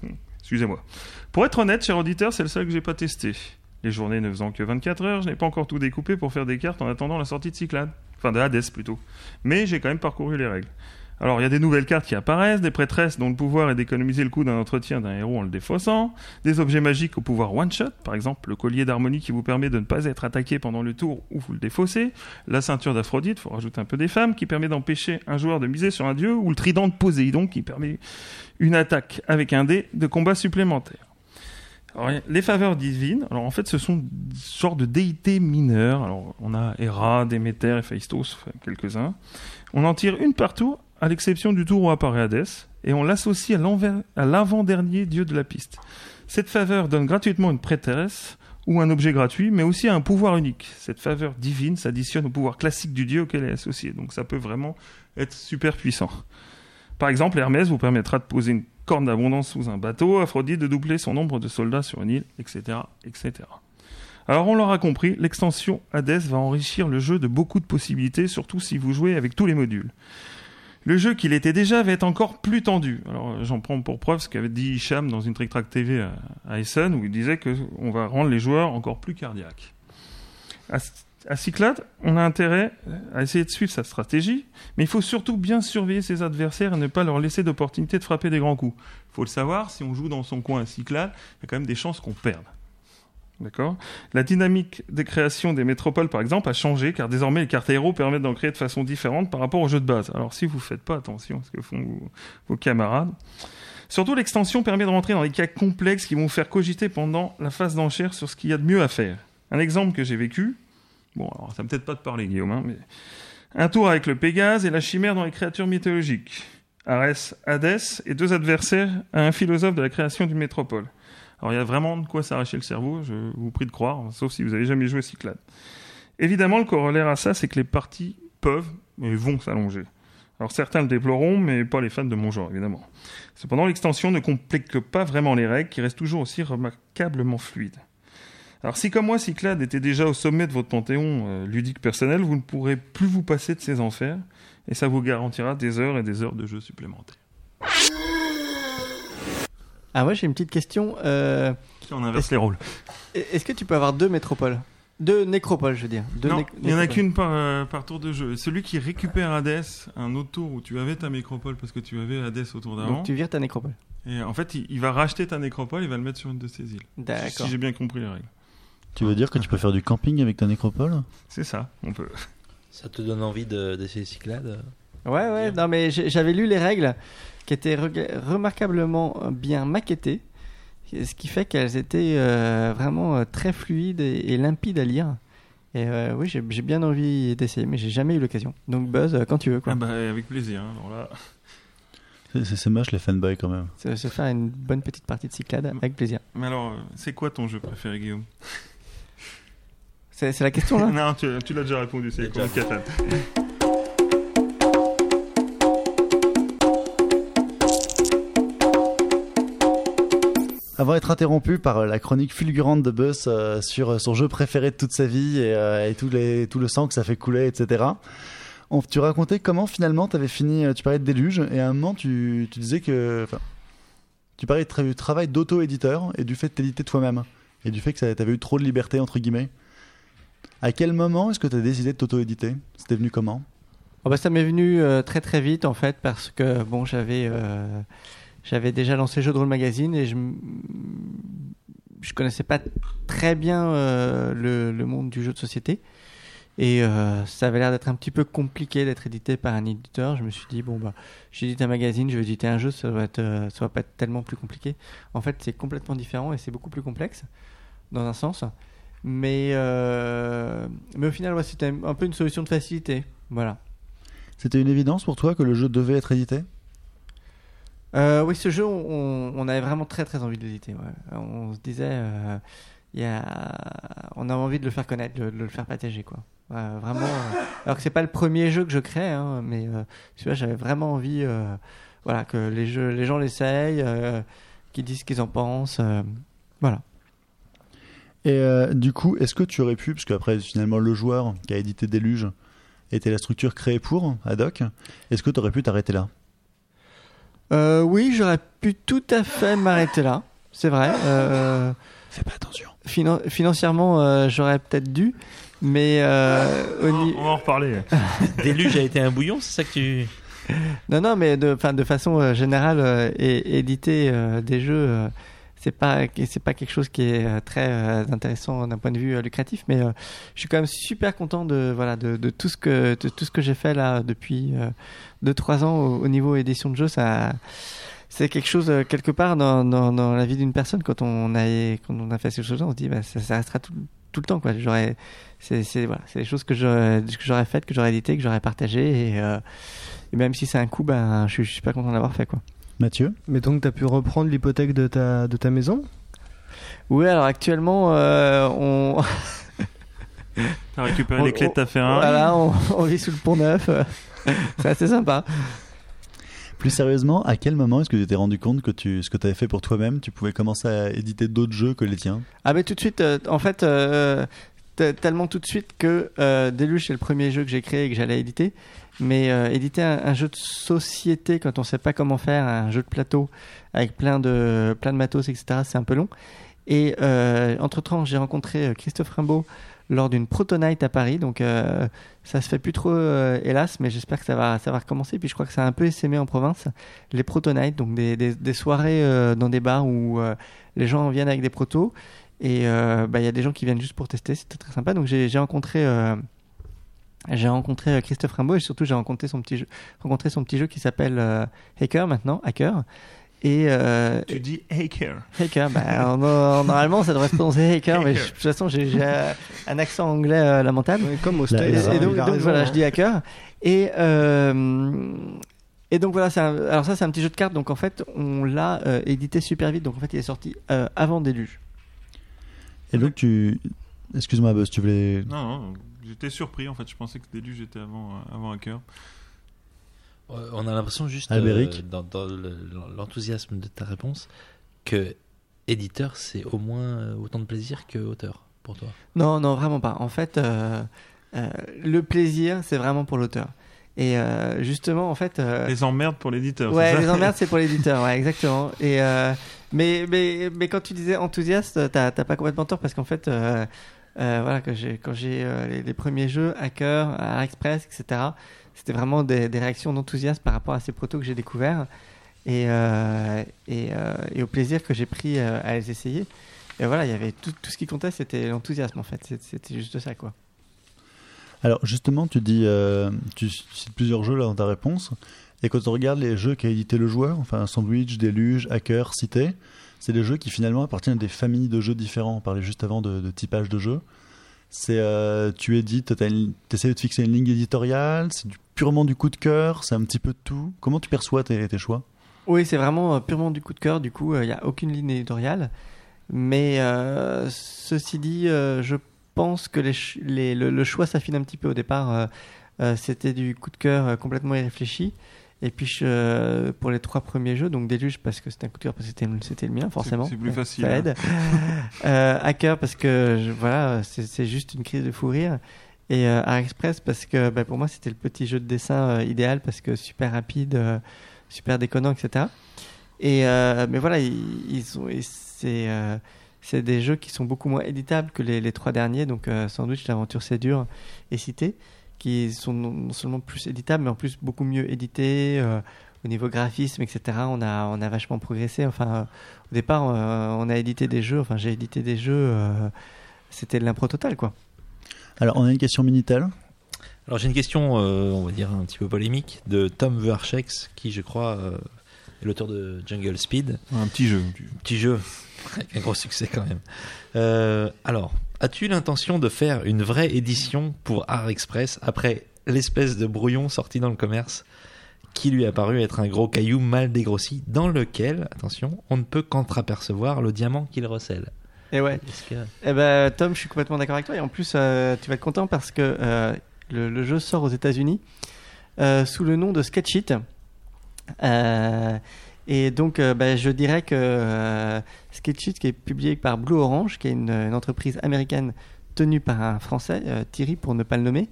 Excusez-moi. Pour être honnête, cher auditeur, c'est le seul que j'ai pas testé. Les journées ne faisant que 24 heures, je n'ai pas encore tout découpé pour faire des cartes en attendant la sortie de Cyclade. Enfin, de Hades plutôt. Mais j'ai quand même parcouru les règles. Alors, il y a des nouvelles cartes qui apparaissent, des prêtresses dont le pouvoir est d'économiser le coût d'un entretien d'un héros en le défaussant, des objets magiques au pouvoir one-shot, par exemple le collier d'harmonie qui vous permet de ne pas être attaqué pendant le tour où vous le défaussez, la ceinture d'Aphrodite, faut rajouter un peu des femmes, qui permet d'empêcher un joueur de miser sur un dieu, ou le trident de Poséidon qui permet une attaque avec un dé de combat supplémentaire. Alors, les faveurs divines, alors en fait, ce sont des sortes de déités mineures. Alors, on a Héra, Déméter, Héphaïstos, quelques-uns. On en tire une par tour, à l'exception du tour où apparaît Hadès, et on l'associe à l'avant-dernier dieu de la piste. Cette faveur donne gratuitement une prêtresse ou un objet gratuit, mais aussi un pouvoir unique. Cette faveur divine s'additionne au pouvoir classique du dieu auquel elle est associée, donc ça peut vraiment être super puissant. Par exemple, Hermès vous permettra de poser une corne d'abondance sous un bateau, Aphrodite de doubler son nombre de soldats sur une île, etc., etc. Alors on l'aura compris, l'extension Hades va enrichir le jeu de beaucoup de possibilités, surtout si vous jouez avec tous les modules. Le jeu qu'il était déjà va être encore plus tendu. Alors j'en prends pour preuve ce qu'avait dit Hicham dans une Trick Track TV à, à Essen, où il disait qu'on va rendre les joueurs encore plus cardiaques. À, à Cyclade, on a intérêt à essayer de suivre sa stratégie, mais il faut surtout bien surveiller ses adversaires et ne pas leur laisser d'opportunité de frapper des grands coups. Il faut le savoir, si on joue dans son coin à Cyclade, il y a quand même des chances qu'on perde. D'accord La dynamique de création des métropoles, par exemple, a changé car désormais les cartes héros permettent d'en créer de façon différente par rapport au jeu de base. Alors si vous faites pas attention à ce que font vos, camarades. Surtout, l'extension permet de rentrer dans des cas complexes qui vont vous faire cogiter pendant la phase d'enchère sur ce qu'il y a de mieux à faire. Un exemple que j'ai vécu, bon, alors ça peut-être pas te parler, Guillaume, hein, mais un tour avec le Pégase et la chimère dans les créatures mythologiques. Arès, Hadès et deux adversaires à un philosophe de la création d'une métropole. Alors il y a vraiment de quoi s'arracher le cerveau, je vous prie de croire, sauf si vous avez jamais joué à Cyclade. Évidemment, le corollaire à ça, c'est que les parties peuvent et vont s'allonger. Alors certains le déploreront, mais pas les fans de mon genre, évidemment. Cependant, l'extension ne complique pas vraiment les règles, qui restent toujours aussi remarquablement fluides. Alors si comme moi, Cyclade était déjà au sommet de votre panthéon euh, ludique personnel, vous ne pourrez plus vous passer de ces enfers, et ça vous garantira des heures et des heures de jeu supplémentaires. Ah, moi j'ai une petite question. Euh, Si on inverse les rôles. Est-ce que tu peux avoir deux métropoles? Deux nécropoles, je veux dire. Deux non, il n'y en a qu'une par, euh, par tour de jeu. Celui qui récupère Hades, un autre tour où tu avais ta mécropole parce que tu avais Hades au tour d'avant. Donc tu vires ta nécropole. Et en fait, il, il va racheter ta nécropole, il va le mettre sur une de ses îles. D'accord. Si j'ai bien compris les règles. Tu veux dire que tu peux faire du camping avec ta nécropole? C'est ça, on peut. Ça te donne envie de- d'essayer Cyclade Ouais, ouais, non, mais j'avais lu les règles qui étaient remarquablement bien maquettées, ce qui fait qu'elles étaient euh, vraiment euh, très fluides et, et limpides à lire. Et euh, oui, j'ai bien envie d'essayer, mais j'ai jamais eu l'occasion. Donc Buzz, euh, quand tu veux, quoi. Ah bah, avec plaisir. hein. Alors là, C'est- moche les fanboys quand même. Se, se faire une bonne petite partie de Cyclade avec plaisir. mais alors, euh, c'est quoi ton jeu préféré, Guillaume? C'est la question là? Non, tu, tu l'as déjà répondu, c'est Déjà. Catan. Avant d'être interrompu par euh, la chronique fulgurante de Buzz euh, sur euh, son jeu préféré de toute sa vie et, tout, le sang que ça fait couler, etc. On- tu racontais comment finalement tu avais fini, tu parlais de déluge et à un moment tu, disais que. tu parlais du travail d'auto-éditeur et du fait de t'éditer toi-même et du fait que tu avais eu trop de liberté, entre guillemets. À quel moment est-ce que tu as décidé de t'auto-éditer? C'était venu comment? Oh bah, ça m'est venu très très vite en fait parce que bon j'avais j'avais déjà lancé Jeu de rôle magazine et je je connaissais pas très bien euh, le, le monde du jeu de société et euh, ça avait l'air d'être un petit peu compliqué d'être édité par un éditeur. Je me suis dit bon bah j'édite un magazine, je vais éditer un jeu, ça va être euh, ça va pas être tellement plus compliqué. En fait c'est complètement différent et c'est beaucoup plus complexe dans un sens. Mais, mais au final, c'était un peu une solution de facilité. Voilà. C'était une évidence pour toi que le jeu devait être édité? Euh, oui, ce jeu, on, avait vraiment très très envie de l'éditer. On se disait, euh, on a envie de le faire connaître, de, le faire partager, quoi. Vraiment. euh, alors que c'est pas le premier jeu que je crée, hein, mais j'avais vraiment envie, voilà, que les les gens l'essayent, qu'ils disent ce qu'ils en pensent. voilà. Et du coup, est-ce que tu aurais pu, parce qu'après finalement le joueur qui a édité Déluge était la structure créée pour, ad hoc, est-ce que tu aurais pu t'arrêter là? Euh, oui, j'aurais pu tout à fait m'arrêter là. C'est vrai. Euh, Fais pas attention. finan- financièrement, euh, j'aurais peut-être dû, mais euh, On, on va en reparler. Déluge a été un bouillon, c'est ça que tu. non, non, mais de, façon générale, euh, éditer euh, des jeux, euh, c'est pas, c'est pas quelque chose qui est euh, très euh, intéressant d'un point de vue euh, lucratif, mais je suis quand même super content de, voilà, de, de tout ce que, tout ce que j'ai fait là depuis 2-3 ans au, au niveau édition de jeux, ça. C'est quelque chose quelque part dans, dans, la vie d'une personne quand on a quand on a fait ces choses-là, on se dit bah, ça, restera tout, tout le temps quoi. J'aurais c'est c'est voilà, c'est des choses que j'aurais que j'aurais faites, que j'aurais édité, que j'aurais partagé et, même si c'est un coup, ben je je suis pas content d'avoir fait quoi. Mathieu Mais donc, t'as pu reprendre l'hypothèque de ta, de ta maison? Oui, alors actuellement euh, on T'as récupéré On- les clés de ta Ferrari? voilà, on, on vit sous le pont neuf. c'est assez sympa. Plus sérieusement, à quel moment est-ce que tu t'es rendu compte que tu, ce que tu avais fait pour toi-même, tu pouvais commencer à éditer d'autres jeux que les tiens? Ah mais tout de suite, euh, en fait, euh, tellement tout de suite que euh, Deluge c'est le premier jeu que j'ai créé et que j'allais éditer. Mais euh, éditer un, jeu de société quand on sait pas comment faire, un jeu de plateau avec plein de plein de matos, etc. C'est un peu long. Et euh, entre temps, j'ai rencontré euh, Christophe Rimbaud lors d'une Proto Night à Paris. Donc euh, ça se fait plus trop, hélas, mais j'espère que ça va ça va recommencer. Puis je crois que ça a un peu essaimé en province les Proto Night, donc des, des, soirées dans des bars où les gens viennent avec des protos. Et bah, il y a des gens qui viennent juste pour tester, c'était très sympa. Donc j'ai rencontré, j'ai rencontré euh, Christophe Rimbaud et surtout j'ai rencontré son petit jeu, rencontré son petit jeu qui s'appelle euh, Hacker maintenant, Hacker. Et euh, Tu dis hacker. Hacker, bah, en, en- normalement ça devrait se prononcer Hacker, mais je- de toute façon j'ai j'ai un accent anglais euh, lamentable. Ouais, Comme au La- States, Et, la- et il donc, a donc raison, voilà, hein. je dis hacker. Et, euh, et donc voilà, c'est un- alors ça c'est un petit jeu de cartes. Donc en fait, on l'a euh, édité super vite. Donc en fait, il est sorti euh, avant Déluge. Et donc tu... Excuse-moi Buzz, tu voulais... Non, non, j'étais surpris en fait. Je pensais que Déluge était avant, euh, avant Hacker. Ouais, On a l'impression juste, euh, dans, dans le- l'enthousiasme de ta réponse, que éditeur, c'est au moins euh, autant de plaisir que auteur pour toi. Non, non, vraiment pas. En fait, euh, euh, le plaisir, c'est vraiment pour l'auteur. Et euh, justement, en fait, euh, Les emmerdes pour l'éditeur. ouais, c'est ça les emmerdes, c'est pour l'éditeur, ouais, exactement. Et euh, mais, mais, mais quand tu disais enthousiaste, t'as t'as pas complètement tort parce qu'en fait, euh, voilà, que j'ai, quand j'ai euh, les, premiers jeux, Hacker, Art Express, etc., c'était vraiment des, réactions d'enthousiasme par rapport à ces protos que j'ai découverts et, euh, et, au plaisir que j'ai pris à les essayer. Et voilà, il y avait tout, ce qui comptait, c'était l'enthousiasme en fait. C'était juste ça, quoi. Alors justement, tu dis, tu cites plusieurs jeux là dans ta réponse, et quand on regarde les jeux qu'a édité le joueur, enfin Sandwich, Déluge, Hacker, Cité, c'est des jeux qui finalement appartiennent à des familles de jeux différents. On parlait juste avant de, typage de jeux. C'est, euh, tu édites, tu essaies de te fixer une ligne éditoriale, c'est du- purement du coup de cœur, c'est un petit peu de tout. Comment tu perçois tes, choix? Oui, c'est vraiment euh, purement du coup de cœur. Du coup, il n'y a aucune ligne éditoriale. Mais euh, ceci dit, euh, je pense que le, choix s'affine un petit peu au départ. euh, euh, C'était du coup de cœur euh, complètement irréfléchi. Et puis je- pour les trois premiers jeux, donc Déluge parce que c'était un coup de cœur parce que c'était le- mien forcément. c'est plus facile, Ça hein. aide. Euh, Hacker parce que je- voilà, c'est juste une crise de fou rire. Et euh, Art Express parce que bah, pour moi c'était le petit jeu de dessin euh, idéal parce que super rapide, euh, super déconnant, etc. Et mais voilà, ils, ils ont, c'est c'est des jeux qui sont beaucoup moins éditables que les, les trois derniers, donc Sandwich, l'aventure c'est dur et Cité, qui sont non, seulement plus éditables, mais en plus beaucoup mieux édités euh, au niveau graphisme, etc. On a on a vachement progressé. Enfin, au départ, euh, on a édité des jeux. Enfin, j'ai édité des jeux. euh, c'était de l'impro total, quoi. Alors on a une question Minitel. Alors j'ai une question, euh, on va dire un petit peu polémique, de Tom Verchex, qui je crois euh, est l'auteur de Jungle Speed. Un petit jeu. Petit jeu, avec un gros succès quand même. Euh, alors, As-tu l'intention de faire une vraie édition pour Art Express après l'espèce de brouillon sorti dans le commerce qui lui a paru être un gros caillou mal dégrossi dans lequel, attention, on ne peut qu'entreapercevoir le diamant qu'il recèle? Et ouais. Est-ce que- Eh ben, Tom, je suis complètement d'accord avec toi. Et en plus, euh, tu vas être content parce que euh, le, le jeu sort aux États-Unis euh, sous le nom de Sketchit. Euh, et donc, euh, bah, je dirais que euh, Sketchit, qui est publié par Blue Orange, qui est une, entreprise américaine tenue par un Français, euh, Thierry, pour ne pas le nommer,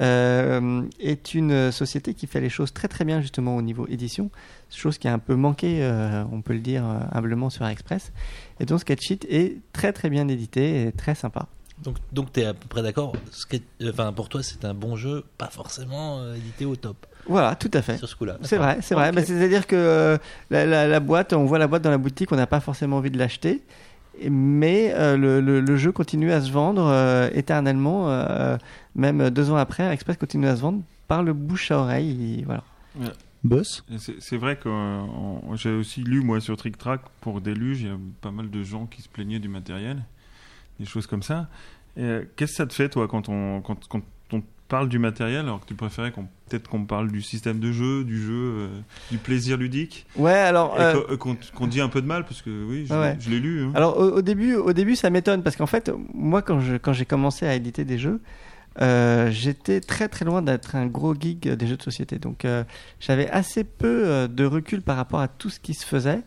euh, est une société qui fait les choses très très bien justement au niveau édition, chose qui a un peu manqué, euh, on peut le dire humblement sur Express. Et donc Sketchit est très très bien édité et très sympa. Donc, donc tu es à peu près d'accord Enfin, pour toi, c'est un bon jeu, pas forcément édité au top Voilà, tout à fait. sur ce coup-là. C'est vrai, c'est vrai. Bah, C'est-à-dire que euh, la, la- la boîte, on voit la boîte dans la boutique, on n'a pas forcément envie de l'acheter. Et- Mais euh, le, le- le jeu continue à se vendre euh, éternellement, euh, même deux ans après, Express continue à se vendre par le bouche à oreille. et voilà. Boss? C'est vrai que j'ai aussi lu, moi, sur Trick Track, pour Déluge, il y a pas mal de gens qui se plaignaient du matériel, des choses comme ça. Qu'est-ce que ça te fait, toi, quand on, quand, quand on parle du matériel, alors que tu préférais qu'on peut-être qu'on parle du système de jeu, du jeu, euh, du plaisir ludique, Ouais, alors. euh, euh, qu'on dit un peu de mal, parce que oui, je, Ouais, ouais. je l'ai lu. hein. Alors au, au début, au début, ça m'étonne parce qu'en fait, moi, quand je quand j'ai commencé à éditer des jeux, euh, j'étais très très loin d'être un gros geek des jeux de société. Donc j'avais assez peu de recul par rapport à tout ce qui se faisait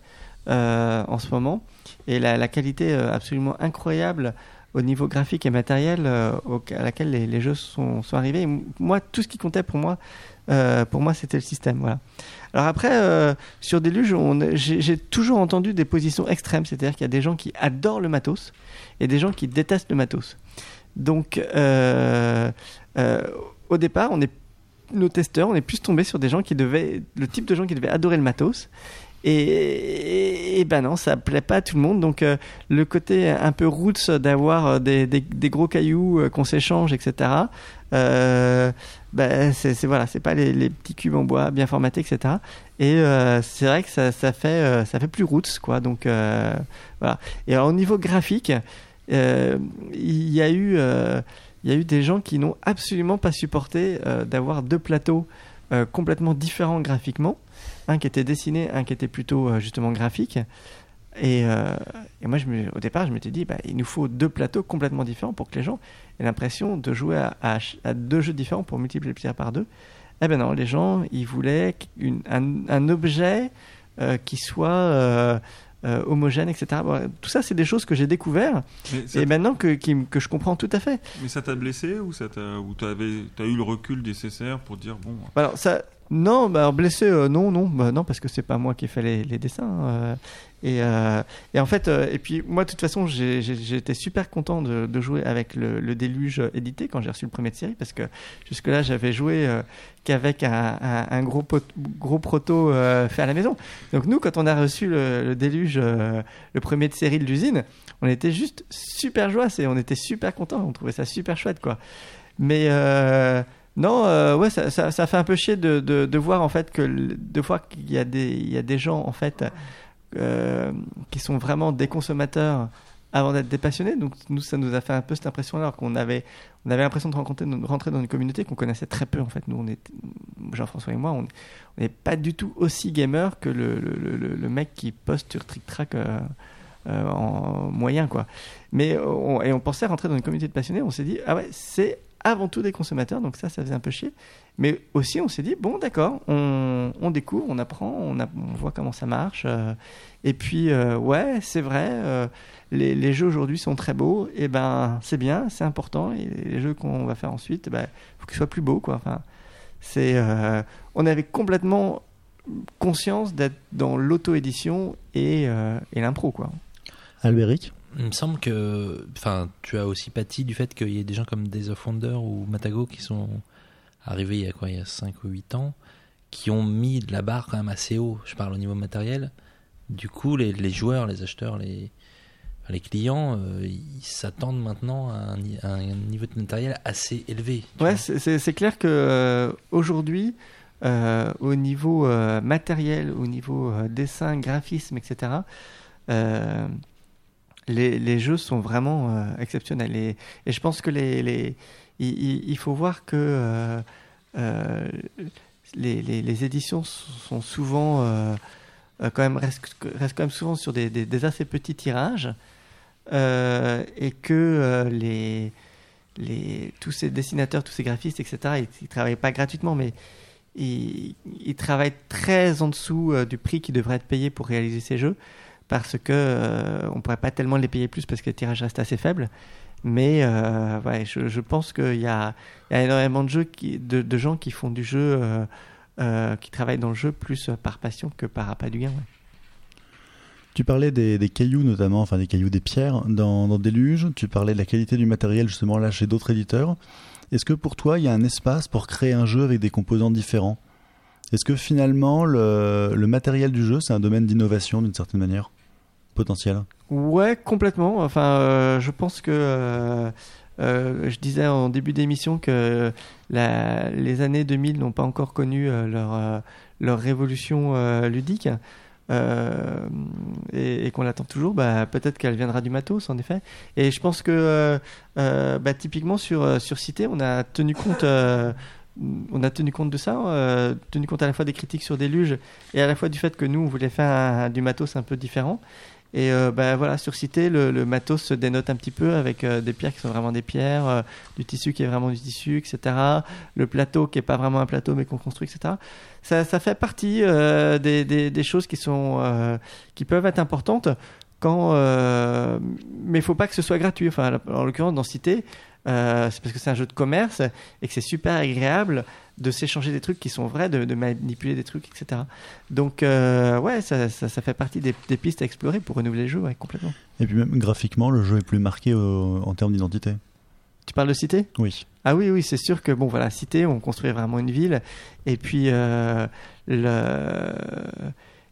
en ce moment et la, la qualité absolument incroyable au niveau graphique et matériel euh, au- à laquelle les, jeux sont, sont arrivés. Moi, tout ce qui comptait pour moi, euh, pour moi, c'était le système. Voilà. Alors après, euh, sur Deluge, on- j'ai toujours entendu des positions extrêmes, c'est-à-dire qu'il y a des gens qui adorent le matos et des gens qui détestent le matos. Donc, au départ, on est nos testeurs, on est plus tombé sur des gens qui devaient, le type de gens qui devaient adorer le matos. Et, ben non, ça plaît pas à tout le monde. Donc euh, le côté un peu roots d'avoir euh, des, des, gros cailloux euh, qu'on s'échange, etc. Ben c'est voilà, c'est pas les, petits cubes en bois bien formatés, etc. Et c'est vrai que ça, ça fait ça fait plus roots quoi. Donc voilà. Et alors, au niveau graphique, il y a eu il y a eu des gens qui n'ont absolument pas supporté d'avoir deux plateaux complètement différents graphiquement, un qui était dessiné, un qui était plutôt euh, justement graphique. Et, euh, et moi, je me- au départ, je m'étais dit, bah, il nous faut deux plateaux complètement différents pour que les gens aient l'impression de jouer à, à ch- à deux jeux différents pour multiplier par deux. Eh ben non, les gens, ils voulaient une- un, un objet euh, qui soit euh, homogène, etc. Bon, tout ça, c'est des choses que j'ai découvert et maintenant que, qui m- que je comprends tout à fait. Mais ça t'a blessé ou ou t'avais t'as eu le recul nécessaire pour dire bon Alors ça, non, bah blessé, euh, non, non, bah non, parce que c'est pas moi qui ai fait les, dessins. euh, et, euh, et en fait, et puis moi, de toute façon, été super content de, jouer avec le, déluge édité quand j'ai reçu le premier de série, parce que jusque-là, j'avais joué qu'avec un, gros, gros proto fait à la maison. Donc nous, quand on a reçu le, déluge, le premier de série de l'usine, on était juste super joyeux et on était super contents. On trouvait ça super chouette, quoi. Mais non, euh, ouais, ça, ça, fait un peu chier de, de, voir en fait que de fois qu'il y a des il y a des gens en fait euh, qui sont vraiment des consommateurs avant d'être des passionnés. Donc nous, ça nous a fait un peu cette impression alors qu'on avait on avait l'impression de de rentrer dans une communauté qu'on connaissait très peu en fait. Nous, Jean-François et moi, on n'est pas du tout aussi gamer que le, le, mec qui poste sur Trick Track. euh, en moyen quoi mais et on pensait rentrer dans une communauté de passionnés on s'est dit ah ouais c'est avant tout des consommateurs donc ça ça faisait un peu chier. Mais aussi on s'est dit bon d'accord on, découvre on apprend on, voit comment ça marche euh, et puis euh, ouais c'est vrai euh, les, jeux aujourd'hui sont très beaux et ben c'est bien c'est important et les jeux qu'on va faire ensuite ben faut qu'ils soient plus beaux quoi. Enfin c'est on avait complètement conscience d'être dans l'auto-édition et, et l'impro quoi. Albéric? Il me semble que, enfin, tu as aussi pâti du fait qu'il y ait des gens comme Days of Wonder ou Matago qui sont arrivés il y a quoi, il y a 5 ou 8 ans, qui ont mis de la barre quand même assez haut. Je parle au niveau matériel. Du coup, les, les joueurs, les acheteurs, les, clients, euh, ils s'attendent maintenant à un, ni- à un niveau de matériel assez élevé. Ouais, c'est- clair que euh, aujourd'hui, euh, au niveau matériel, au niveau dessin, graphisme, etc., les, jeux sont vraiment euh, exceptionnels. Et, je pense que les, il, faut voir que euh, euh, les, éditions sont souvent quand même restent, quand même souvent sur des, assez petits tirages et que tous ces dessinateurs, tous ces graphistes, etc., ils, ils travaillent pas gratuitement, mais ils, ils travaillent très en dessous du prix qui devrait être payé pour réaliser ces jeux parce que euh, on pourrait pas tellement les payer plus parce que le tirage reste assez faible. Mais euh, je, pense qu'il y a, énormément de, jeux de, gens qui font du jeu, euh, euh, qui travaillent dans le jeu plus par passion que par appât du gain. Tu parlais des, cailloux notamment, enfin des cailloux, des pierres dans, dans Déluge. Tu parlais de la qualité du matériel justement là chez d'autres éditeurs. Est-ce que pour toi il y a un espace pour créer un jeu avec des composants différents? Est-ce que finalement le, le matériel du jeu c'est un domaine d'innovation d'une certaine manière? Potentiel Ouais, complètement. Enfin, euh, je pense que euh, euh, je disais en début d'émission que les années 2000 n'ont pas encore connu leur leur révolution ludique. Et, qu'on l'attend toujours, bah, peut-être qu'elle viendra du matos en effet. Et je pense que bah, typiquement sur sur Cité, on a tenu compte on a tenu compte de ça, tenu compte à la fois des critiques sur Déluge et à la fois du fait que nous on voulait faire du matos un peu différent. Et euh, bah, voilà, sur Cité, le, matos se dénote un petit peu avec euh, des pierres qui sont vraiment des pierres, euh, du tissu qui est vraiment du tissu, etc. Le plateau qui est pas vraiment un plateau mais qu'on construit, etc. Ça, ça fait partie euh, des, des, choses qui sont qui peuvent être importantes quand, mais il faut pas que ce soit gratuit. Enfin, en l'occurrence dans Cité, c'est parce que c'est un jeu de commerce et que c'est super agréable de s'échanger des trucs qui sont vrais, de, de manipuler des trucs, etc. Donc, euh, ouais, ça, ça, ça fait partie des, des pistes à explorer pour renouveler le jeu, ouais, complètement. Et puis même graphiquement le jeu est plus marqué au- en termes d'identité. Tu parles de Cité? Oui. Ah oui, oui, c'est sûr que, bon, voilà, Cité, on construit vraiment une ville. Et puis, euh, le,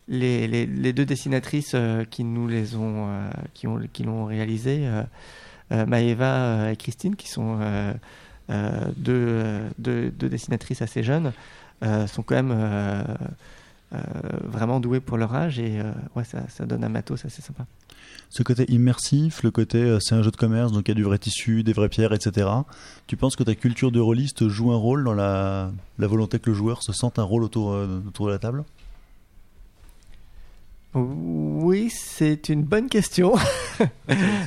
les, les, les deux dessinatrices euh, qui nous les ont, euh, qui ont, qui l'ont réalisé, euh, euh, Maëva euh, et Christine, qui sont euh, deux, euh, deux, deux dessinatrices assez jeunes, euh, sont quand même euh, euh, vraiment douées pour leur âge. Et euh, ouais, ça, ça donne un matos assez sympa. Ce côté immersif, le côté euh, c'est un jeu de commerce, donc il y a du vrai tissu, des vraies pierres, etc. Tu penses que ta culture de rôliste joue un rôle dans la, la volonté que le joueur se sente un rôle autour, euh, autour de la table? Oui, c'est une bonne question.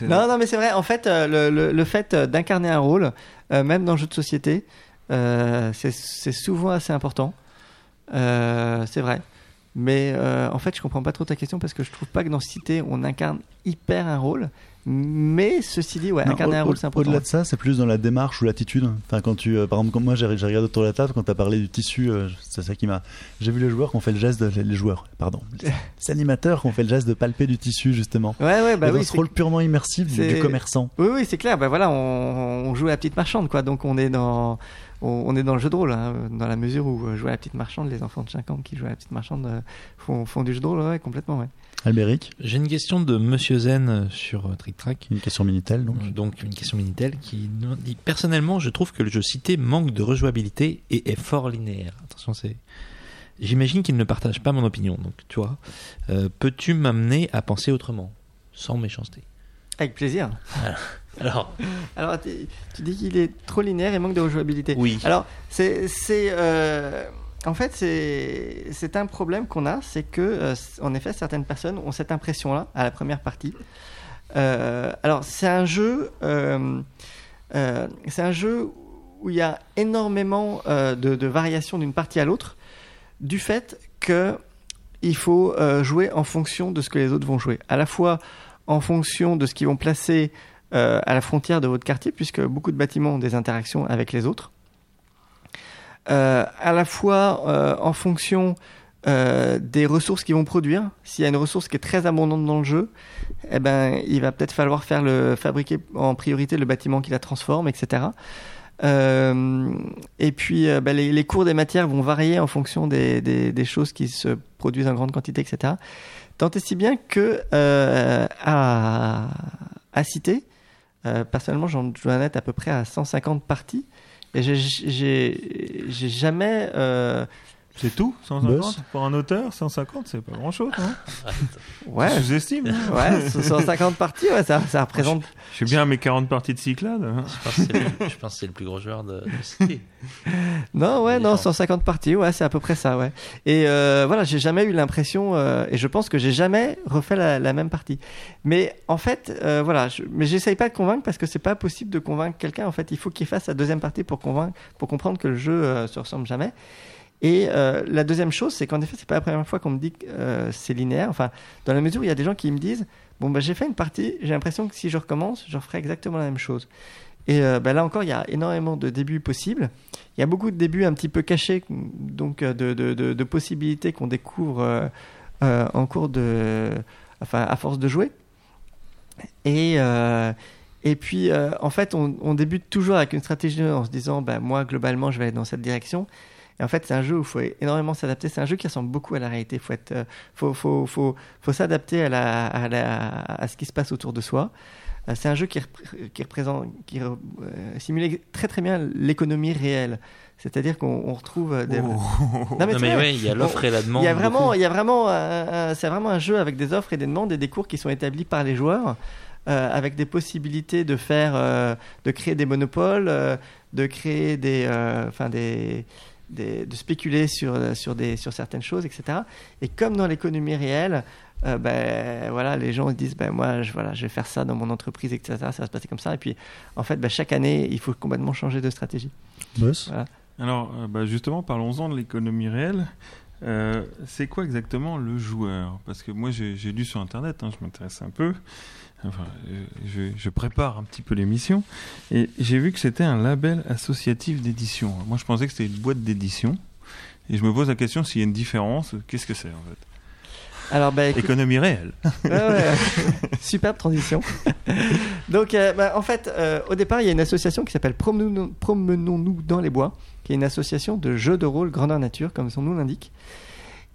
non, non, mais c'est vrai. En fait, le, le- le fait d'incarner un rôle, euh, même dans le jeu de société, euh, c'est- c'est souvent assez important. Euh, c'est vrai. Mais euh, en fait, je comprends pas trop ta question parce que je trouve pas que dans Cité, on incarne hyper un rôle. Mais ceci dit, ouais, Non, incarner au- un rôle, c'est important. Au-delà de ça, c'est plus dans la démarche ou l'attitude. Enfin, quand tu, euh, par exemple, comme moi, j'ai regardé autour de la table quand tu as parlé du tissu, euh, c'est ça qui m'a. J'ai vu les joueurs qui ont fait le geste, de, les joueurs, pardon, les animateurs qui ont fait le geste de palper du tissu justement. Ouais, ouais, bah Et dans oui, ce rôle purement immersif du, du commerçant. Oui, oui, c'est clair. Ben voilà, on, on joue à la petite marchande, quoi. Donc on est dans, on, on est dans le jeu de rôle, hein, dans la mesure où euh, jouer à la petite marchande, les enfants de 5 ans qui jouent à la petite marchande euh, font, font du jeu de rôle, ouais, complètement, ouais. Albéric, J'ai une question de Monsieur Zen euh, sur euh, Trick Track. une question Minitel donc. Donc une question Minitel qui nous dit personnellement je trouve que le jeu cité manque de rejouabilité et est fort linéaire. Attention c'est j'imagine qu'il ne partage pas mon opinion donc tu vois Euh, peux-tu m'amener à penser autrement sans méchanceté? Avec plaisir. Alors Alors, tu tu dis qu'il est trop linéaire et manque de rejouabilité. oui Alors, c'est, c'est, euh, en fait, c'est, c'est un problème qu'on a, c'est que, euh, en effet, certaines personnes ont cette impression-là à la première partie. Euh, alors, c'est un jeu, c'est un jeu où il y a énormément de, de variations d'une partie à l'autre, du fait que il faut jouer en fonction de ce que les autres vont jouer, à la fois en fonction de ce qu'ils vont placer euh, à la frontière de votre quartier, puisque beaucoup de bâtiments ont des interactions avec les autres. Euh, à la fois euh, en fonction des ressources qu'ils vont produire. S'il y a une ressource qui est très abondante dans le jeu, eh ben, il va peut-être falloir faire fabriquer en priorité le bâtiment qui la transforme, etc. Et puis, bah, les, cours des matières vont varier en fonction des choses qui se produisent en grande quantité, etc. Tant et si bien que euh, à, à Cité, euh, personnellement, j'en dois être à peu près à 150 parties. Et j'ai jamais euh, C'est tout 150 Boss. Pour un auteur, 150, c'est pas grand chose. Hein Ouais. Je sous-estime. hein. Ouais, 150 parties, ouais, ça, ça représente. Je suis bien à mes 40 parties de Cyclade. hein. Je pense que c'est le, je pense que c'est le plus gros joueur de, de cité. Non, ouais, non, Différent. 150 parties, ouais, c'est à peu près ça, ouais. Et euh, voilà, j'ai jamais eu l'impression, euh, et je pense que j'ai jamais refait la, la même partie. Mais en fait, euh, voilà, je, mais j'essaye pas de convaincre parce que c'est pas possible de convaincre quelqu'un. En fait, il faut qu'il fasse sa deuxième partie pour convaincre, pour comprendre que le jeu euh, se ressemble jamais. Et euh, la deuxième chose, c'est qu'en effet, c'est pas la première fois qu'on me dit que euh, c'est linéaire. Enfin, dans la mesure où il y a des gens qui me disent, bon, bah, j'ai fait une partie, j'ai l'impression que si je recommence, je referai exactement la même chose. Et euh, bah, là encore, il y a énormément de débuts possibles. Il y a beaucoup de débuts un petit peu cachés, donc de, de, de, possibilités qu'on découvre en cours de, enfin, à force de jouer. Et et puis, en fait, on, on débute toujours avec une stratégie en se disant, bah, moi, globalement, je vais aller dans cette direction. Et en fait, c'est un jeu où il faut énormément s'adapter. C'est un jeu qui ressemble beaucoup à la réalité. Il faut, être, euh, faut, faut, faut, faut s'adapter à, la, à, la, à ce qui se passe autour de soi. Euh, C'est un jeu qui, repré- qui représente, qui euh, simule très très bien l'économie réelle. C'est-à-dire qu'on on retrouve euh, des. Oh. Non, mais Non, mais ouais, il y a l'offre et la demande. Il y a vraiment, beaucoup. il y a vraiment, c'est vraiment un jeu avec des offres et des demandes et des cours qui sont établis par les joueurs, euh, avec des possibilités de faire, euh, de créer des monopoles, euh, de créer des, enfin des, des- de spéculer sur euh, sur des sur certaines choses, etc. Et comme dans l'économie réelle. euh, ben voilà, les gens ils disent ben moi je voilà je vais faire ça dans mon entreprise etc ça va se passer comme ça et puis en fait ben, chaque année il faut complètement changer de stratégie. Boss Voilà. Alors, euh, bah, justement, parlons-en de l'économie réelle. Euh, c'est quoi exactement le joueur? Parce que moi, j'ai j'ai lu sur Internet, hein, je m'intéresse un peu. Enfin, je, je prépare un petit peu l'émission. Et j'ai vu que c'était un label associatif d'édition. Moi, je pensais que c'était une boîte d'édition. Et je me pose la question s'il y a une différence. Qu'est-ce que c'est, en fait? Alors écoute- Économie réelle. Ouais, ouais. Superbe transition. Donc, euh, bah, en fait, euh, au départ, il y a une association qui s'appelle Promenons- Promenons-nous dans les bois, qui est une association de jeux de rôle grandeur nature, comme son nom l'indique.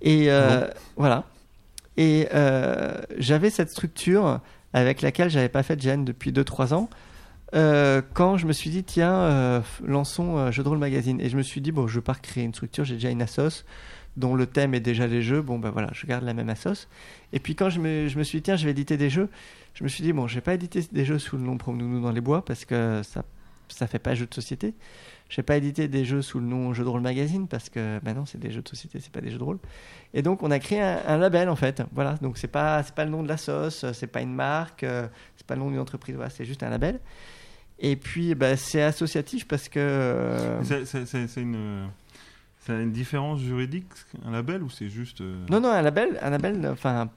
Et euh, voilà. Et j'avais cette structure avec laquelle j'avais pas fait de gêne depuis 2-3 ans. euh, quand je me suis dit, tiens, euh, lançons euh, Jeux de rôle magazine. Et je me suis dit, bon, je vais pas recréer une structure, j'ai déjà une assos dont le thème est déjà les jeux. Bon, ben voilà, je garde la même assos. Et puis quand je me, je me suis dit, tiens, je vais éditer des jeux, je me suis dit, bon, je vais pas éditer des jeux sous le nom Promenons-nous dans les bois parce que ça ça fait pas jeu de société. Je vais pas éditer des jeux sous le nom Jeux de rôle magazine parce que maintenant c'est des jeux de société, c'est pas des jeux de rôle. Et donc on a créé un, un label en fait. Voilà, donc c'est pas c'est pas le nom de la sauce, c'est pas une marque, euh, c'est pas le nom d'une entreprise, voilà, c'est juste un label. Et puis bah, c'est associatif parce que euh, C'est- C'est c'est- c'est une, c'est une différence juridique, un label, ou c'est juste. euh, non non un label, un label, enfin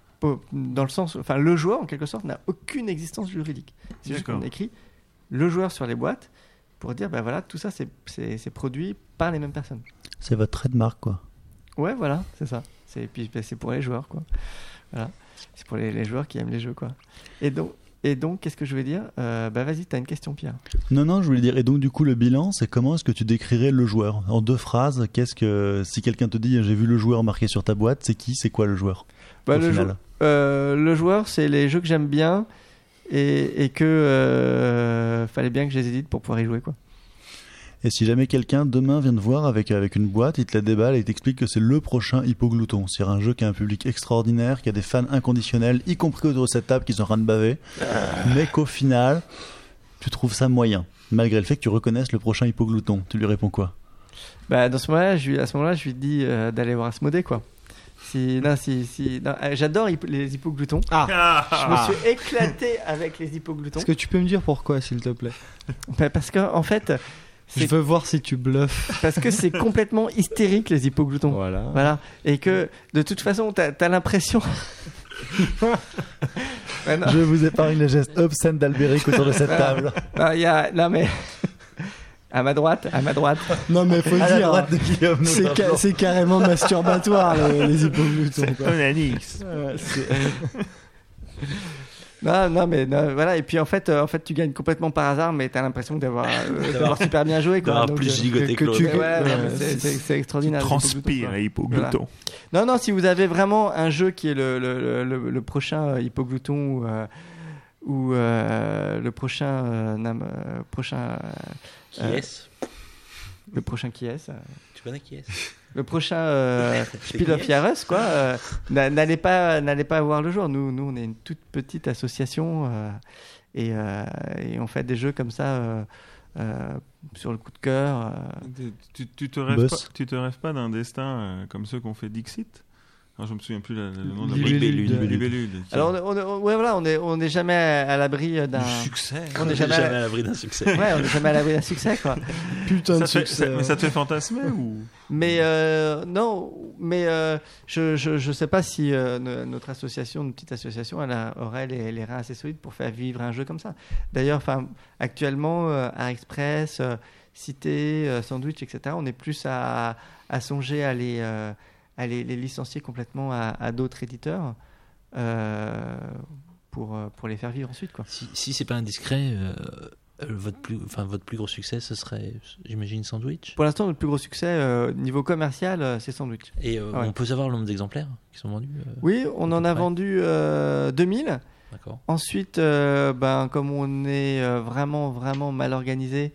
dans le sens, enfin le joueur en quelque sorte n'a aucune existence juridique. C'est juste qu'on écrit le joueur sur les boîtes pour dire ben voilà tout ça c'est c'est c'est produit par les mêmes personnes. C'est votre trademark, quoi. Ouais, voilà, c'est ça. C'est puis ben, c'est pour les joueurs, quoi. Voilà, c'est pour les, les joueurs qui aiment les jeux, quoi. Et donc, et donc, qu'est-ce que je veux dire? Euh, Bah vas-y, t'as une question, Pierre. Non, non, je voulais dire. Et donc, du coup, le bilan, c'est comment est-ce que tu décrirais le joueur? En deux phrases, qu'est-ce que. Si quelqu'un te dit j'ai vu le joueur marqué sur ta boîte, c'est qui C'est quoi le joueur? Bah, au le, jou- euh, le joueur, c'est les jeux que j'aime bien et, et que euh, fallait bien que je les édite pour pouvoir y jouer, quoi. Et si jamais quelqu'un demain vient te voir avec, avec une boîte, il te la déballe et il t'explique que c'est le prochain Hippoglouton. C'est un jeu qui a un public extraordinaire, qui a des fans inconditionnels, y compris autour de cette table qui sont en train de baver, mais qu'au final, tu trouves ça moyen, malgré le fait que tu reconnaisses le prochain Hippoglouton. Tu lui réponds quoi? Bah dans ce moment-là, je lui- à ce moment-là, je lui dis euh, d'aller voir Asmodée, quoi. Si, non, si, si, non, euh, j'adore les hippogloutons. Ah. Je me suis éclaté avec les hippogloutons. Est-ce que tu peux me dire pourquoi, s'il te plaît? Bah, parce que en fait, Je c'est veux voir si tu bluffes. parce que c'est complètement hystérique les hippogloutons. Voilà. Voilà. Et que de toute façon, t'as as, l'impression. Ouais, non. Je vous épargne les gestes obscènes d'Albéric autour de cette table. Ah, il y a... Non, mais. À ma droite, à ma droite. Non, mais faut À la dire. droite de Guillaume, C'est notamment. ca- c'est carrément masturbatoire, les, les hippogloutons. c'est- Non, non, mais non, voilà. Et puis en fait, euh, en fait, tu gagnes complètement par hasard, mais t'as l'impression d'avoir euh, d'avoir super bien joué, quoi. D'avoir Donc, plus euh, gigoté que que tu-. Ouais, c'est- c'est- c'est c'est extraordinaire. les Transpire, hippoglouton. Non, non, si vous avez vraiment un jeu qui est le, le, le, le prochain euh, Hippoglouton ou, euh, ou euh, le prochain, euh, Nam- euh, prochain, euh, Qui Euh, est-ce? le prochain qui est, ça Tu connais qui est-ce? Le prochain euh, Spiel of Yares, quoi, euh, n'a- n'allait pas, n'allait pas voir le jour. Nous, nous, on est une toute petite association euh, et, euh, et on fait des jeux comme ça euh, euh, sur le coup de cœur. euh. Tu, tu te rêves pas, tu te rêves pas d'un destin euh, comme ceux qu'on fait Dixit? Alors, Je me souviens plus la- le nom de la Libellule. Alors, on, on- on- ouais, voilà, on est, on n'est jamais à, à l'abri d'un. Du succès. On n'est jamais, à- à l'abri d'un succès. ouais, on n'est jamais à l'abri d'un succès, quoi. Putain de Ça fait- succès. ça- mais ça te fait fantasmer ou? Mais euh, non, mais euh, je, je je sais pas si euh, no- notre association, une petite association, elle a- aurait les, les reins assez solides pour faire vivre un jeu comme ça. D'ailleurs, enfin, actuellement, euh, Art Express, euh, Cité, euh, Sandwich, etc. On est plus à, à songer à les euh, à les, les licencier complètement à, à d'autres éditeurs euh, pour euh, pour les faire vivre ensuite, quoi. Si, si c'est pas indiscret, euh, votre plus, enfin votre plus gros succès, ce serait, j'imagine, Sandwich? Pour l'instant, notre plus gros succès euh, niveau commercial, euh, c'est Sandwich. Et euh, Ouais. on peut savoir le nombre d'exemplaires qui sont vendus. Oui, on en a vendu euh, 2000. D'accord. Ensuite, ben, comme on est vraiment, vraiment mal organisé,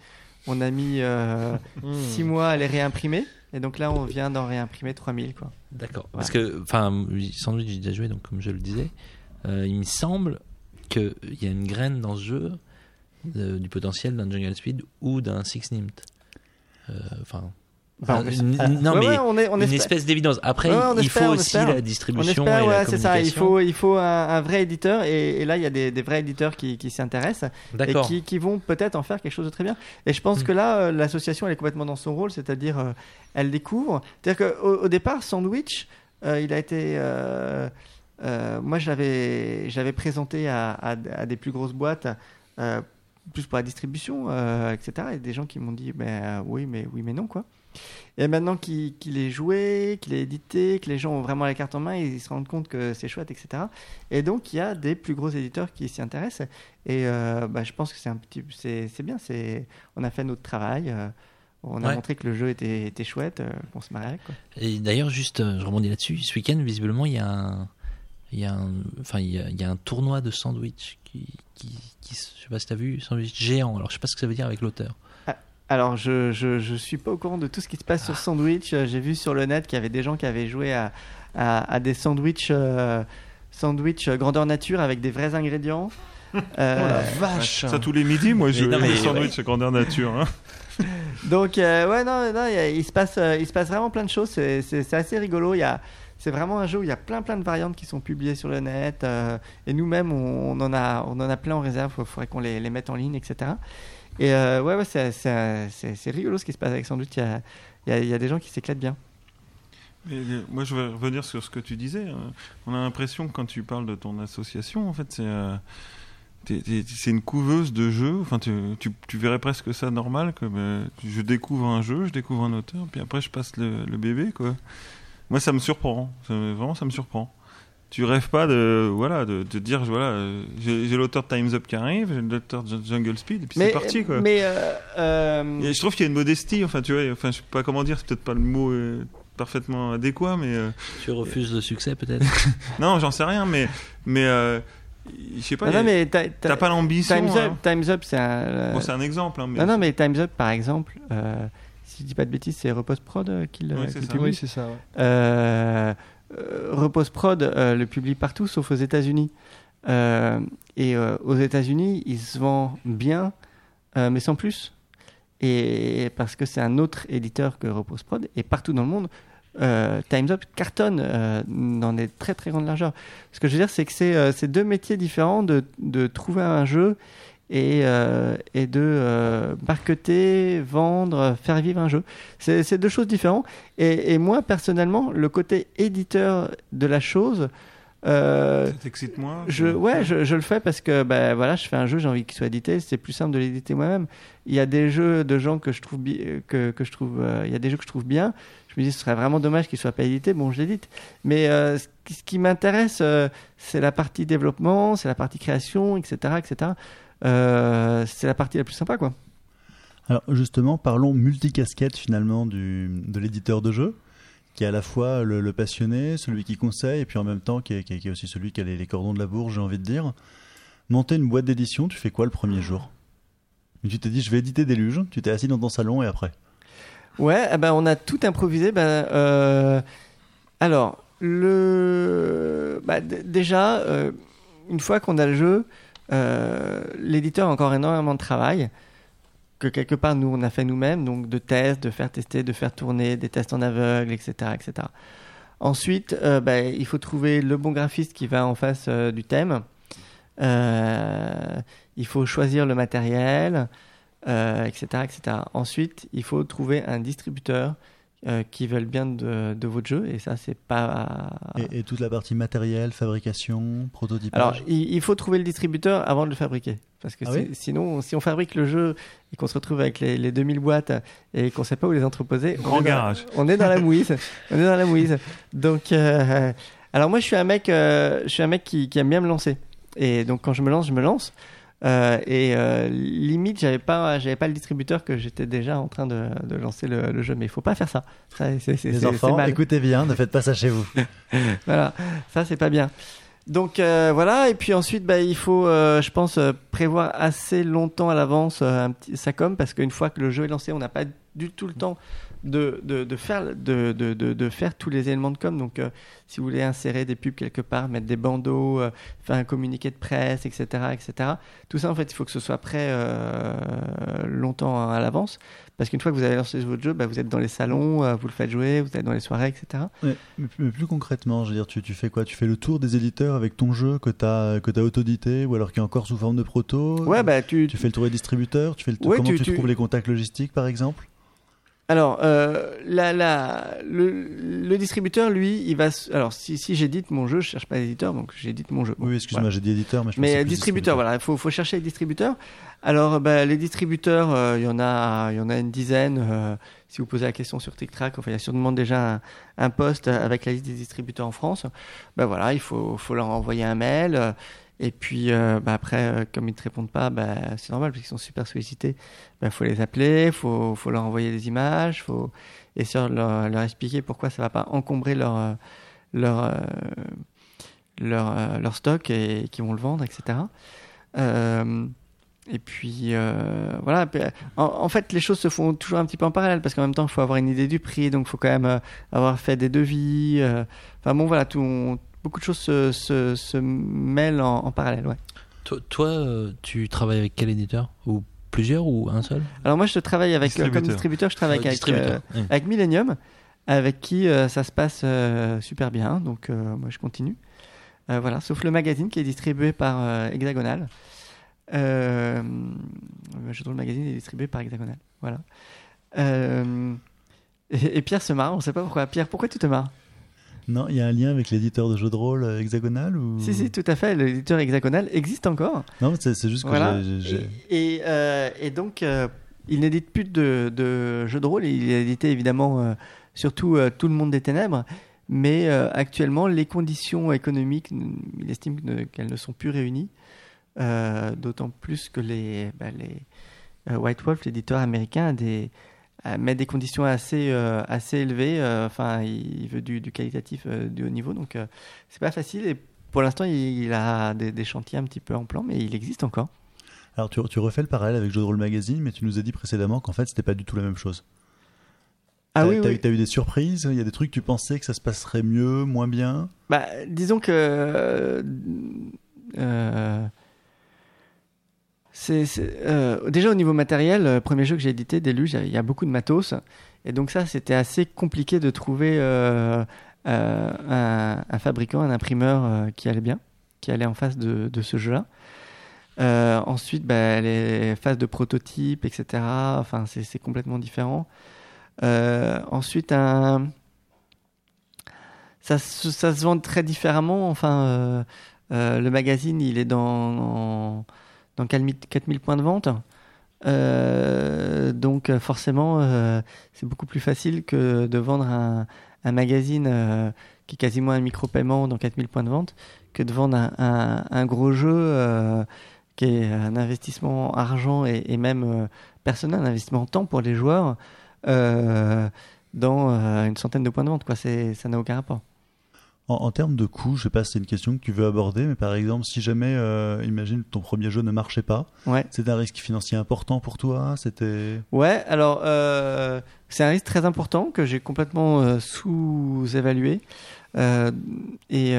on a mis euh, Hmm. 6 mois à les réimprimer. Et donc là, on vient d'en réimprimer 3000. Quoi. D'accord. Parce que, enfin, Sandwich, j'ai déjà joué, donc comme je le disais, euh, il me semble qu'il y a une graine dans ce jeu euh, du potentiel d'un Jungle Speed ou d'un Six Nymph. Euh, Enfin. Enfin, on une- non, mais ouais, on est- on une espèce d'évidence. Après, Ouais, on il espère, faut on aussi la On distribution espère, et la c'est ça. Il communication. faut, il faut un, un vrai éditeur. Et, et là, il y a des, des vrais éditeurs qui, qui s'y intéressent et qui, qui vont peut-être en faire quelque chose de très bien. Et je pense Hmm. que là, euh, l'association, elle est complètement dans son rôle, c'est-à-dire, euh, elle découvre. C'est-à-dire qu'au au départ, Sandwich, euh, il a été. euh, moi, l'avais présenté à, à- à des plus grosses boîtes. plus pour la distribution, etc. Et des gens qui m'ont dit, ben euh, oui, mais oui, mais non, quoi. Et maintenant qu'il est joué, qu'il est édité, que les gens ont vraiment la carte en main, ils se rendent compte que c'est chouette, etc. Et donc il y a des plus gros éditeurs qui s'y intéressent. Et euh, bah, je pense que c'est un petit, c'est bien. C'est, on a fait notre travail. euh, on a Ouais. montré que le jeu était, était chouette, euh, qu'on se marrait. Quoi. Et d'ailleurs, juste, euh, je rebondis là-dessus. Ce week-end, visiblement, il y a un, il y a un, enfin, il y a, il y a un tournoi de sandwich qui, qui, qui, je sais pas si t'as vu, sandwich géant. Alors, je sais pas ce que ça veut dire avec l'auteur. Alors, je, je, je suis pas au courant de tout ce qui se passe sur Sandwich. Euh, J'ai vu sur le net qu'il y avait des gens qui avaient joué à, à, à des sandwichs, euh, sandwich euh, grandeur nature avec des vrais ingrédients. Euh, vache Ça, tous les midis, moi, je les sandwichs grandeur nature. hein. Donc euh, ouais non, non il, se passe euh, il se passe vraiment plein de choses c'est assez rigolo il y a c'est vraiment un jeu où il y a plein plein de variantes qui sont publiées sur le net euh, et nous-mêmes on, on en a on en a plein en réserve il faudrait qu'on les, les mette en ligne etc et euh, ouais c'est rigolo ce qui se passe avec sans doute il y a, des gens qui s'éclatent bien euh, moi, je vais revenir sur ce que tu disais. euh, On a l'impression que quand tu parles de ton association, en fait, c'est euh, une couveuse de jeux. Enfin, tu, verrais presque ça normal que ben, je découvre un jeu, je découvre un auteur, puis après je passe le, bébé. Moi, ça me surprend. Vraiment, ça me surprend. Tu rêves pas de voilà de, de dire voilà j'ai l'auteur de Times Up qui arrive, j'ai l'auteur de Jungle Speed, et puis c'est parti quoi. mais euh, euh, Et je trouve qu'il y a une modestie, enfin tu vois, enfin je sais pas comment dire, c'est peut-être pas le mot euh, parfaitement adéquat, mais euh, Tu refuses le succès, peut-être? Non, j'en sais rien, mais mais euh, je sais pas. non, a- mais t'as- pas l'ambition. Time's hein. Up Time's Up c'est un euh, Bon, c'est un exemple, hein, mais non non mais Time's Up par exemple euh, si je dis pas de bêtises c'est Repose Prod qui le Oui, c'est ça. Oui, c'est ça. ouais. Euh, Repose Prod euh, le publie partout sauf aux États-Unis. Euh, et euh, aux États-Unis, il se vend bien, euh, mais sans plus. Et parce que c'est un autre éditeur que Repose Prod, et partout dans le monde, euh, Time's Up cartonne euh, dans des très très grandes largeurs. Ce que je veux dire, c'est que c'est euh, c'est deux métiers différents de, de trouver un jeu et, euh, et de euh, marketer, vendre, faire vivre un jeu. C'est deux choses différentes. Et, et moi, personnellement, le côté éditeur de la chose, euh, ça t'excite moins. je, ouais, je, je le fais parce que bah, voilà, je fais un jeu, j'ai envie qu'il soit édité. C'est plus simple de l'éditer moi-même. Il y a des jeux de gens que je trouve, que, que je trouve, euh, il y a des jeux que je trouve bien. Je me dis, ce serait vraiment dommage qu'ils soient pas édités. Bon, je l'édite. Mais euh, ce qui, m'intéresse, euh, c'est la partie développement, c'est la partie création, etc., etc. Euh, c'est la partie la plus sympa, quoi. Alors justement, parlons multicasquette finalement du, de l'éditeur de jeu, qui est à la fois le, le passionné, celui qui conseille, et puis en même temps qui est, qui est- qui est aussi celui qui a les, les cordons de la bourse, j'ai envie de dire. Monter une boîte d'édition, tu fais quoi le premier jour? Tu t'es dit, je vais éditer Déluge, tu t'es assis dans ton salon et après? Ouais, eh ben, on a tout improvisé. Ben, euh, alors, le... bah, déjà, euh, une fois qu'on a le jeu, l'éditeur a encore énormément de travail que quelque part nous on a fait nous-mêmes, donc de tests, de faire tester, de faire tourner, des tests en aveugle, etc. etc. Ensuite, euh, bah, il faut trouver le bon graphiste qui va en face euh, du thème. Euh, il faut choisir le matériel, euh, etc., etc. Ensuite, il faut trouver un distributeur euh, qui veulent bien de, de votre jeu, et ça, c'est pas. Et, et toute la partie matériel, fabrication, prototypage. Alors, il, il faut trouver le distributeur avant de le fabriquer. Parce que Ah oui sinon, si on fabrique le jeu et qu'on se retrouve avec les, les 2000 boîtes et qu'on sait pas où les entreposer, Grand on, est dans- garage. on est dans la mouise. on est dans la mouise. Donc, euh, alors moi, je suis un mec, euh, je suis un mec qui, qui aime bien me lancer. Et donc, quand je me lance, je me lance. Euh, et euh, limite, j'avais pas, j'avais pas le distributeur que j'étais déjà en train de, de lancer le, le jeu. Mais il faut pas faire ça. ça c'est, Les c'est enfants, mal. écoutez bien, ne faites pas ça chez vous. Voilà, ça c'est pas bien. Donc euh, voilà, et puis ensuite, bah, il faut, euh, je pense, euh, prévoir assez longtemps à l'avance un petit sa com, parce qu'une fois que le jeu est lancé, on n'a pas du tout le temps de, de, de faire, de, de, faire tous les éléments de com. Donc euh, si vous voulez insérer des pubs quelque part, mettre des bandeaux, euh, faire un communiqué de presse, etc., etc. Tout ça, en fait, il faut que ce soit prêt euh, longtemps à l'avance, parce qu'une fois que vous avez lancé votre jeu, bah, vous êtes dans les salons, vous le faites jouer, vous êtes dans les soirées, etc. Ouais, mais, mais plus concrètement, je veux dire, tu, tu fais quoi? Tu fais le tour des éditeurs avec ton jeu que tu as, que as autodité ou alors qui est encore sous forme de proto? Ouais, bah tu, Tu fais le tour des distributeurs tu fais le tour- Ouais, Comment tu- trouves les contacts logistiques par exemple? Alors, euh, la, la, le, le distributeur, lui, il va. Alors, si, si j'édite mon jeu, je cherche pas l'éditeur, donc j'édite mon jeu. Bon, Oui, excuse-moi, voilà. j'ai dit éditeur, mais je Mais euh, distributeur, voilà, il faut, faut chercher les distributeurs. Alors, bah, les distributeurs, euh, il y en a, il y en a une dizaine. euh, si vous posez la question sur TicTrac, enfin, il y a sûrement déjà un, un post avec la liste des distributeurs en France. Ben voilà, il faut, faut leur envoyer un mail. Et puis euh, bah, après, euh, comme ils ne te répondent pas, bah, c'est normal parce qu'ils sont super sollicités. Il faut les appeler, il faut, faut leur envoyer des images, faut essayer de leur, expliquer pourquoi ça va pas encombrer leur, euh, leur, leur, leur stock et qu'ils vont le vendre, etc. Et puis voilà. En, fait, les choses se font toujours un petit peu en parallèle parce qu'en même temps, il faut avoir une idée du prix, donc il faut quand même avoir fait des devis. Enfin bon, voilà, tout, on- beaucoup de choses se, se, se mêlent en, en parallèle. Ouais. Toi, toi, euh, tu travailles avec quel éditeur? Ou plusieurs ou un seul? Alors moi, je travaille avec euh, comme Distributeur. distributeur, je travaille avec, distributeur, euh, oui. avec Millennium, avec qui euh, ça se passe euh, super bien. Donc euh, moi, je continue. Euh, voilà, sauf le magazine qui est distribué par euh, Hexagonal. Euh, je trouve le magazine est distribué par Hexagonal. Voilà. Euh, et, et Pierre se marre, on sait pas pourquoi. Pierre, pourquoi tu te marres? Non, il y a un lien avec l'éditeur de jeux de rôle euh, hexagonal ou... Si, si, tout à fait. L'éditeur Hexagonal existe encore. Non, c'est juste que Voilà. j'ai- j'ai- Et, et, euh, et donc, euh, il n'édite plus de, de jeux de rôle. Il a édité évidemment surtout Tout le monde des ténèbres. Mais actuellement, les conditions économiques, il estime qu'elles ne sont plus réunies. D'autant plus que les, bah, les White Wolf, l'éditeur américain, a des, a- met des conditions assez, euh, assez élevées. Euh, Enfin, il, veut du, du qualitatif euh, du haut niveau. Donc, euh, c'est pas facile. Et pour l'instant, il, il a des, des chantiers un petit peu en plan, mais il existe encore. Alors tu, tu refais le parallèle avec Jeux de rôle magazine, mais tu nous as dit précédemment qu'en fait c'était pas du tout la même chose. Ah T'as- oui, t'as oui. eu- des surprises, il y a des trucs que tu pensais que ça se passerait mieux, moins bien? Bah, disons que. euh, euh, euh, déjà au niveau matériel, le premier jeu que j'ai édité, Déluge, il y a beaucoup de matos. Et donc, ça, c'était assez compliqué de trouver euh, euh, un, fabricant, un imprimeur euh, qui allait bien, qui allait en face de, ce jeu-là. Euh, ensuite, bah, les phases de prototype, etc. Enfin, c'est, complètement différent. Euh, ensuite, ça, se- vend très différemment. Enfin, euh, euh, le magazine, il est dans, dans 4000 4000 points de vente. Euh, donc, euh, forcément, euh, c'est beaucoup plus facile que de vendre un, magazine qui est quasiment un micro-paiement dans 4000 points de vente que de vendre un, gros jeu qui est un investissement argent et, même personnel, un investissement en temps pour les joueurs dans une centaine de points de vente. Ça n'a aucun rapport. En, en termes de coût, je sais pas si c'est une question que tu veux aborder, mais par exemple, si jamais, euh, imagine, ton premier jeu ne marchait pas, Ouais. c'est un risque financier important pour toi C'était. Ouais, alors euh, c'est un risque très important que j'ai complètement euh, sous-évalué. Et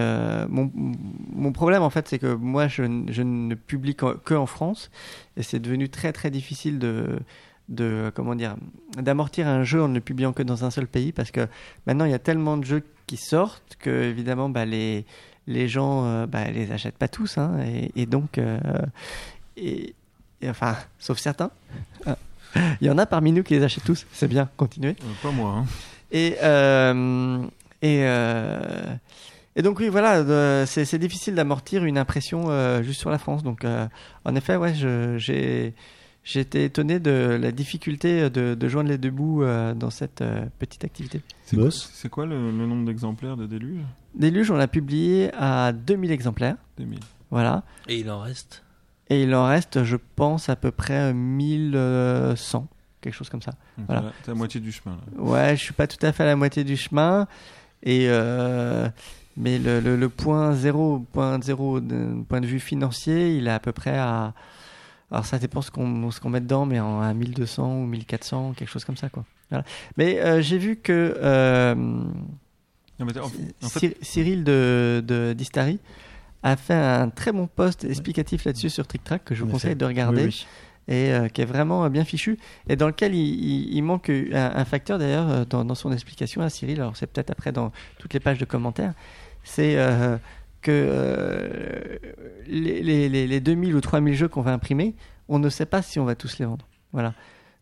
mon, mon problème en fait, c'est que moi je, ne publie qu'en- que en France et c'est devenu très très difficile de de comment dire d'amortir un jeu en ne le publiant que dans un seul pays parce que maintenant il y a tellement de jeux qui sortent que évidemment bah, les les gens euh, bah, les achètent pas tous hein, et, et donc euh, et, et enfin sauf certains il y en a parmi nous qui les achètent tous c'est bien continuez Euh, pas moi. Hein. et et et donc oui voilà c'est difficile d'amortir une impression juste sur la France donc en effet ouais j'ai été étonné de la difficulté de, de joindre les deux bouts euh, dans cette euh, petite activité. C'est quoi, Boss c'est quoi le, le nombre d'exemplaires de Déluge Déluge, on l'a publié à 2000 exemplaires. 2000. Voilà. Et il en reste? Et il en reste, je pense, à peu près 1100, quelque chose comme ça. Donc Voilà. là, T'es à moitié du chemin. Là. Ouais, je suis pas tout à fait à la moitié du chemin. Et euh, mais le, le, le point zéro, point zéro d'un point de vue financier, il est à peu près à. Alors ça dépend ce qu'on ce qu'on met dedans, mais en, à 1200 ou 1400, quelque chose comme ça, quoi. Voilà. Mais euh, j'ai vu que euh, Non, mais en, en fait, Cyr- Cyril de, de d'Istari a fait un très bon post explicatif là-dessus sur TrickTrack que je vous conseille de regarder Oui, oui. et euh, qui est vraiment bien fichu et dans lequel il, il- il manque un, un facteur d'ailleurs dans, dans son explication à Cyril alors c'est peut-être après dans toutes les pages de commentaires c'est euh, que euh, les, les, les, les 2000 ou 3000 jeux qu'on va imprimer on ne sait pas si on va tous les vendre. Voilà.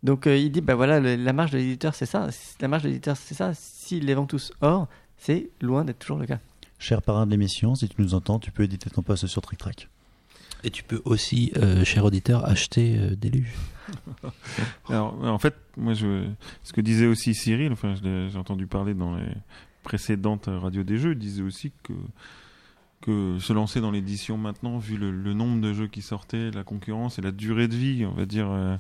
Donc euh, il dit bah voilà le- la marge de l'éditeur c'est ça. La marge de l'éditeur c'est ça. S'il les vend tous. Or c'est loin d'être toujours le cas. Cher parrain de l'émission, si tu nous entends, tu peux éditer ton poste sur Trick Track. Et tu peux aussi, euh, cher auditeur, acheter euh, Déluge. alors, en fait, moi, je, ce que disait aussi Cyril, enfin, j'ai entendu parler dans les précédentes radios des jeux, il disait aussi que que se lancer dans l'édition maintenant, vu le, le nombre de jeux qui sortaient, la concurrence et la durée de vie, on va dire, euh,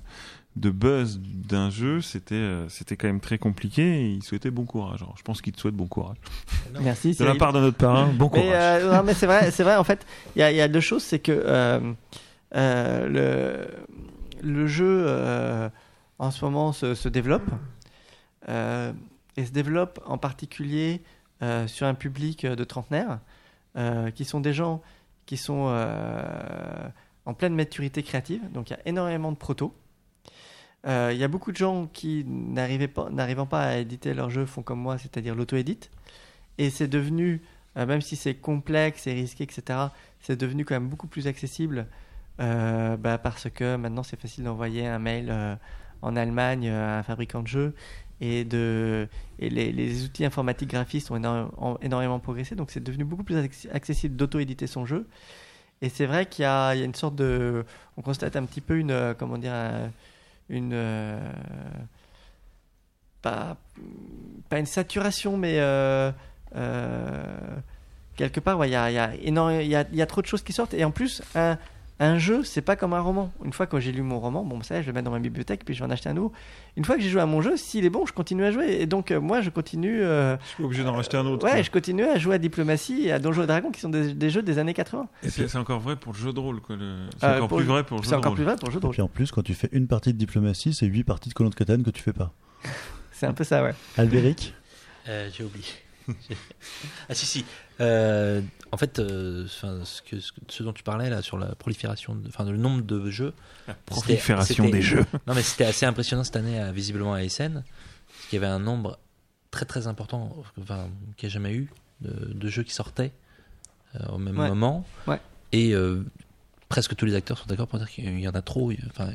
de buzz d'un jeu, c'était euh, c'était quand même très compliqué. Et il souhaitait bon courage. Alors, je pense qu'il te souhaite bon courage. merci De la part de notre parrain, bon Mais, courage. euh, non, mais c'est vrai, c'est vrai. En fait, il y a, il y a deux choses, c'est que le le jeu en ce moment se, se développe et se développe en particulier sur un public de trentenaires euh, qui sont des gens qui sont euh, en pleine maturité créative. Donc il y a énormément de protos. Euh, Il y a beaucoup de gens qui n'arrivant pas à éditer leur jeu font comme moi, c'est-à-dire l'auto-édite. Et c'est devenu, même si c'est complexe et risqué, etc., c'est devenu quand même beaucoup plus accessible bah, parce que maintenant c'est facile d'envoyer un mail en Allemagne à un fabricant de jeux et, de, et les, les outils informatiques graphistes ont, ont énormément progressé, donc c'est devenu beaucoup plus acc- accessible d'auto-éditer son jeu. Et c'est vrai qu'il y, y a une sorte de... On constate un petit peu une... euh, Comment dire un- Une... euh, pas, pas une saturation, mais... euh, quelque part, il y, a, y, a y, y a trop de choses qui sortent. Et en plus, un jeu, c'est pas comme un roman. Une fois que j'ai lu mon roman, bon, ça, je vais le mettre dans ma bibliothèque, puis je vais en acheter un nouveau. Une fois que j'ai joué à mon jeu, s'il est bon, je continue à jouer. Et donc, euh, moi, je continue. euh, Je suis obligé d'en racheter un autre. ouais, quoi. je continue à jouer à Diplomatie et à Donjons et Dragons, qui sont des, des jeux des années 80. Et c'est encore vrai pour le jeu de rôle. le- C'est Euh, encore pour plus le- vrai pour le jeu encore rôle. plus vrai pour le jeu de Et rôle. puis en plus, quand tu fais une partie de diplomatie, c'est 8 parties de colon de Catane que tu fais pas. C'est un peu ça, ouais. Albéric Euh, J'ai oublié. ah si si. Euh, en fait, euh, ce, que, dont tu parlais là sur la prolifération, enfin le nombre de jeux. La prolifération des jeux. Non mais c'était assez impressionnant cette année, à- visiblement à parce qu'il y avait un nombre très très important, enfin qu'il n'y a jamais eu, de, de jeux qui sortaient euh, au même Ouais. moment. Ouais. Et presque tous les acteurs sont d'accord pour dire qu'il y en a trop. Enfin,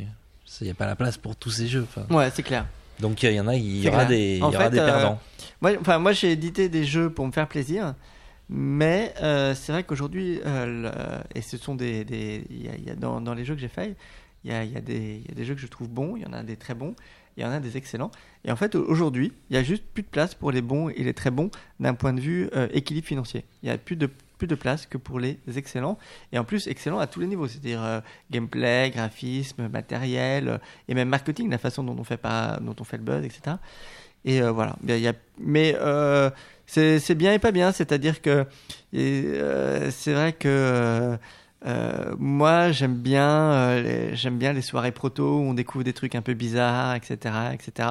il n'y a pas la place pour tous ces jeux. Ouais, c'est clair. Donc il y en a, il y aura clair. des, il y aura fait, des euh, perdants. Moi, enfin, moi j'ai édité des jeux pour me faire plaisir, mais euh, c'est vrai qu'aujourd'hui, euh, et ce sont des, des y a, il y a dans, dans les jeux que j'ai faits, il y a, il y, a des- il y a des jeux que je trouve bons, il y en a des très bons, il y en a des excellents. Et en fait, aujourd'hui, il y a juste plus de place pour les bons et les très bons d'un point de vue euh, équilibre financier. Il y a plus de plus de place que pour les excellents et en plus excellents à tous les niveaux c'est-à-dire euh, gameplay graphisme matériel euh, et même marketing la façon dont on fait pas dont on fait le buzz etc Et euh, voilà. Il y a- mais euh, c'est bien et pas bien. C'est-à-dire que c'est vrai que moi j'aime bien j'aime bien les soirées proto où on découvre des trucs un peu bizarres, etc., etc.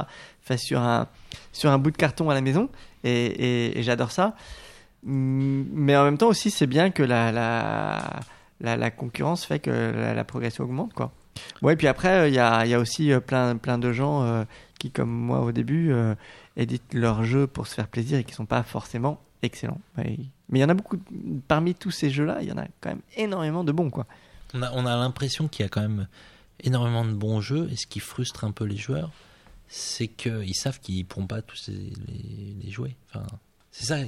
Sur un sur un bout de carton à la maison et j'adore ça. Mm, Mais en même temps aussi c'est bien que la la, la, concurrence fait que la, progression augmente quoi. Ouais, et puis après, euh, il y, a, y a aussi euh, plein, plein de gens euh, qui, comme moi au début, euh, éditent leurs jeux pour se faire plaisir et qui sont pas forcément excellents. Mais il y en a beaucoup, parmi tous ces jeux-là, il y en a quand même énormément de bons, quoi. On a, on a l'impression qu'il y a quand même énormément de bons jeux, et ce qui frustre un peu les joueurs, c'est qu'ils savent qu'ils ne pourront pas tous les, jouer. Enfin, c'est ça.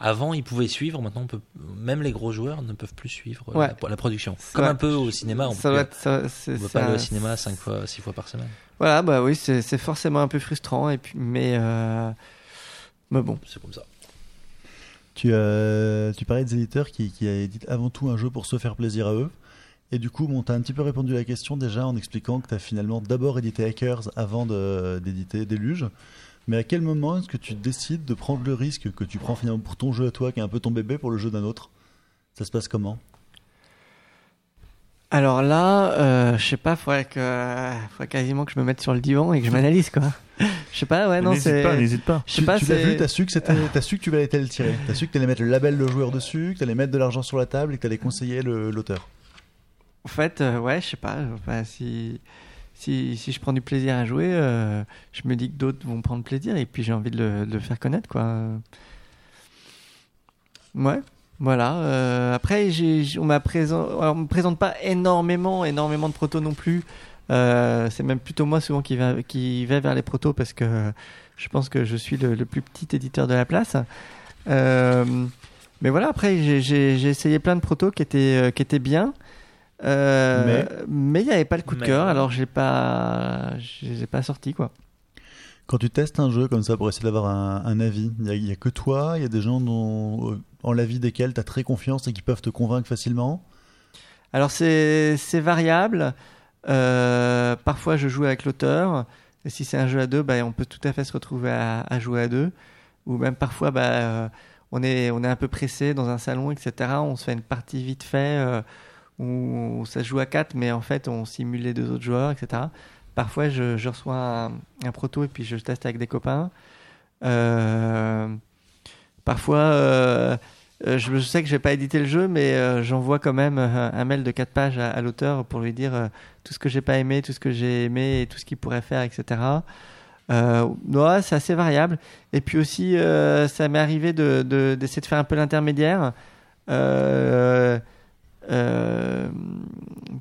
Avant, ils pouvaient suivre, maintenant, on peut, même les gros joueurs ne peuvent plus suivre Ouais. la, la production. Ça Comme va- un peu au cinéma, on ça peut, doit être- ça- c'est- on peut c'est pas aller au cinéma 5 fois, 6 fois par semaine. Voilà, bah oui, c'est forcément un peu frustrant, et puis, mais, euh, mais bon. C'est comme ça. Tu, euh, tu parlais des éditeurs qui, qui éditent avant tout un jeu pour se faire plaisir à eux. Et du coup, bon, tu as un petit peu répondu à la question déjà en expliquant que tu as finalement d'abord édité Hackers avant d'éditer Déluge. Mais à quel moment est-ce que tu décides de prendre le risque que tu prends finalement pour ton jeu à toi, qui est un peu ton bébé, pour le jeu d'un autre? Ça se passe comment? Alors là, euh, je sais pas, faudrait que, faudrait quasiment que je me mette sur le divan et que je m'analyse, quoi. Je sais pas, ouais, non, N'hésite c'est. pas, n'hésite pas. Je sais Tu, pas, tu l'as vu, t'as su que c'était, t'as su que tu allais le tirer. T'as su que t'allais mettre le label de joueur dessus, que t'allais mettre de l'argent sur la table et que t'allais conseiller le- l'auteur. En fait, euh, ouais, je sais pas. Enfin, si, si, je prends du plaisir à jouer, euh, je me dis que d'autres vont prendre plaisir et puis j'ai envie de le, faire connaître, quoi. Ouais, voilà. euh, après, on m'a me présente pas énormément, énormément de protos non plus. Euh, c'est même plutôt moi souvent qui va, vers les protos parce que je pense que je suis le, le plus petit éditeur de la place. Mais voilà, après, j'ai, essayé plein de protos qui étaient, qui étaient bien. Euh, Mais il n'y avait pas le coup de cœur, alors j'ai pas, je les ai pas sortis quoi. Quand tu testes un jeu comme ça pour essayer d'avoir un, un avis, il y a- que toi, il y a des gens dont, euh, en l'avis desquels tu as très confiance et qui peuvent te convaincre facilement? Alors c'est c'est variable. Euh, parfois je joue avec l'auteur. Et si c'est un jeu à deux, bah, on peut tout à fait se retrouver à, à jouer à deux. Ou même parfois, bah, euh, on, est, on est un peu pressé dans un salon, etc. On se fait une partie vite fait euh, où ça se joue à quatre, mais en fait on simule les deux autres joueurs, etc. Parfois je, reçois un, proto et puis je teste avec des copains. Euh, parfois, euh, euh, je, sais que je vais pas éditer le jeu, mais j'envoie quand même un mail de 4 pages à, l'auteur pour lui dire tout ce que j'ai pas aimé, tout ce que j'ai aimé et tout ce qu'il pourrait faire, etc. Ouais, c'est assez variable. Et puis aussi, ça m'est arrivé de, de- d'essayer de faire un peu l'intermédiaire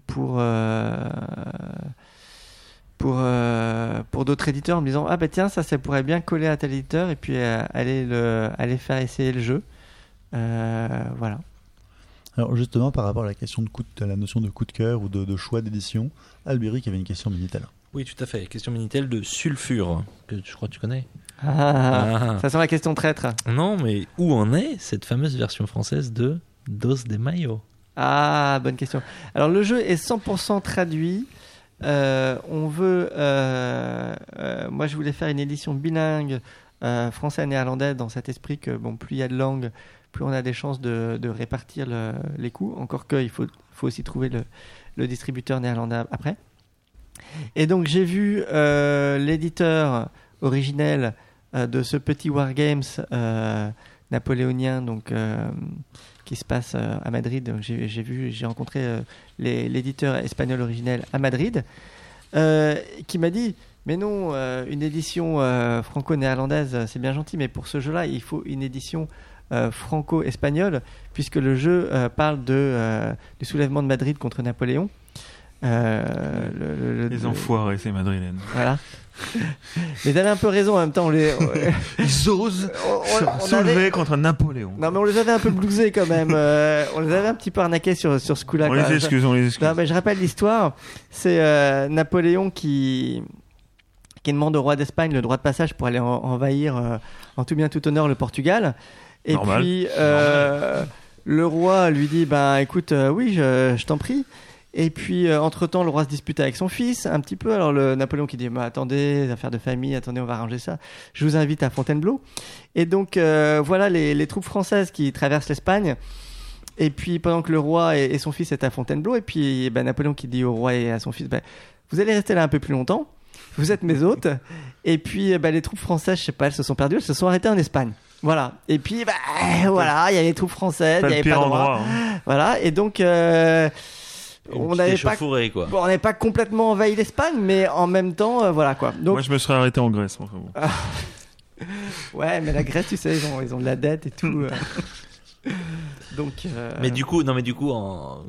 pour euh, pour euh, pour d'autres éditeurs en me disant ah bah tiens ça ça pourrait bien coller à tel éditeur et puis euh, aller le aller faire essayer le jeu. Euh, voilà. Alors justement, par rapport à la question de coup de, à la notion de coup de cœur ou de, de choix d'édition, Albéric avait une question Minitel. Oui, tout à fait. Question Minitel de sulfure, que je crois que tu connais. Ah, Ah. Ça sent la question traître. Non, mais où en est cette fameuse version française de Dos de Mayo? Ah, bonne question. Alors le jeu est 100% traduit. Euh, on veut, euh, euh, moi je voulais faire une édition bilingue euh, français et néerlandais dans cet esprit que bon plus il y a de langues, plus on a des chances de, répartir le- les coûts. Encore que il faut, faut aussi trouver le, distributeur néerlandais après. Et donc j'ai vu l'éditeur originel de ce petit wargames napoléonien, donc qui se passe euh, à Madrid. J'ai vu, j'ai rencontré euh, l'éditeur espagnol originel à Madrid, euh, qui m'a dit mais non, une édition franco-néerlandaise, c'est bien gentil, mais pour ce jeu-là, il faut une édition euh, franco-espagnole, puisque le jeu euh, parle de, euh, du soulèvement de Madrid contre Napoléon. Le- le- le- Les le- enfoirés, c'est madrilène. Voilà. mais t'avais un peu raison en même temps. On les, Ils osent on- on- soulever avait- contre Napoléon. Non, mais on les avait un peu blousés quand même. euh, on les avait un petit peu arnaqués sur, sur ce coup-là. on les excuse, on les excuse. Non, mais je rappelle l'histoire. C'est euh, Napoléon qui, qui demande au roi d'Espagne le droit de passage pour aller en- envahir euh, en tout bien tout honneur le Portugal. Et Normal. puis le roi lui dit ben écoute oui je, je t'en prie. Et puis, euh, entre-temps, le roi se dispute avec son fils, un petit peu. Alors, le Napoléon qui dit, bah, attendez, affaires de famille, attendez, on va arranger ça. Je vous invite à Fontainebleau. Et donc, euh, voilà les, les troupes françaises qui traversent l'Espagne. Et puis, pendant que le roi et, et son fils est à Fontainebleau, et puis, bah, Napoléon qui dit au roi et à son fils, bah, vous allez rester là un peu plus longtemps. Vous êtes mes hôtes. Et puis, bah, les troupes françaises, je sais pas, elles se sont perdues, elles se sont arrêtées en Espagne. Voilà. Et puis, bah, voilà, il y a les troupes françaises, il y avait pas de hein. Voilà. Et donc, euh, on n'avait pas, échauffourée, quoi. bon, on n'avait pas complètement envahi l'Espagne, mais en même temps, euh, voilà quoi. Donc, Moi, je me serais arrêté en Grèce. enfin, bon. ouais, mais la Grèce, tu sais, ils ont, ils ont de la dette et tout. euh. donc, euh, Mais du coup, non, mais du coup, en, en-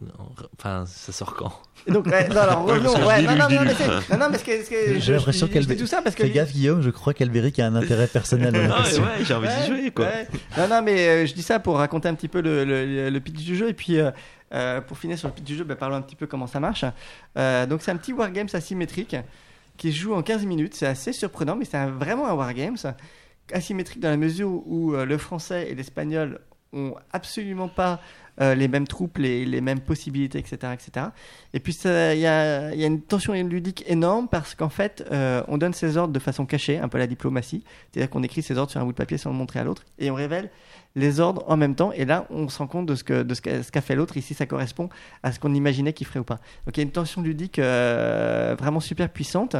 enfin, ça sort quand? Donc, ouais, non, alors Ouais, revenons. Ouais, dis non, non, non, mais c'est- non, non, mais ce que, ce que J'ai je- l'impression qu'elle tout ça parce que Fais gaffe, Guillaume, je crois qu'Albéric a un intérêt personnel dans la Ah, question. ouais, j'ai envie d'y Ouais, jouer, quoi. ouais. Non, non, mais euh, je dis ça pour raconter un petit peu le, le, le pitch du jeu et puis euh, euh, pour finir sur le pitch du jeu, bah, parlons un petit peu comment ça marche. Euh, donc c'est un petit wargames asymétrique qui se joue en 15 minutes. C'est assez surprenant, mais c'est un- vraiment un wargames asymétrique dans la mesure où, où, euh, le français et l'espagnol ont absolument pas euh, les mêmes troupes, les, les mêmes possibilités, etc. etc. Et puis il y a, une tension ludique énorme parce qu'en fait, euh, on donne ses ordres de façon cachée, un peu la diplomatie. C'est-à-dire qu'on écrit ses ordres sur un bout de papier sans le montrer à l'autre et on révèle les ordres en même temps. Et là, on se rend compte de ce qu'a fait l'autre. Ici, ça correspond à ce qu'on imaginait qu'il ferait ou pas. Donc il y a une tension ludique euh, vraiment super puissante.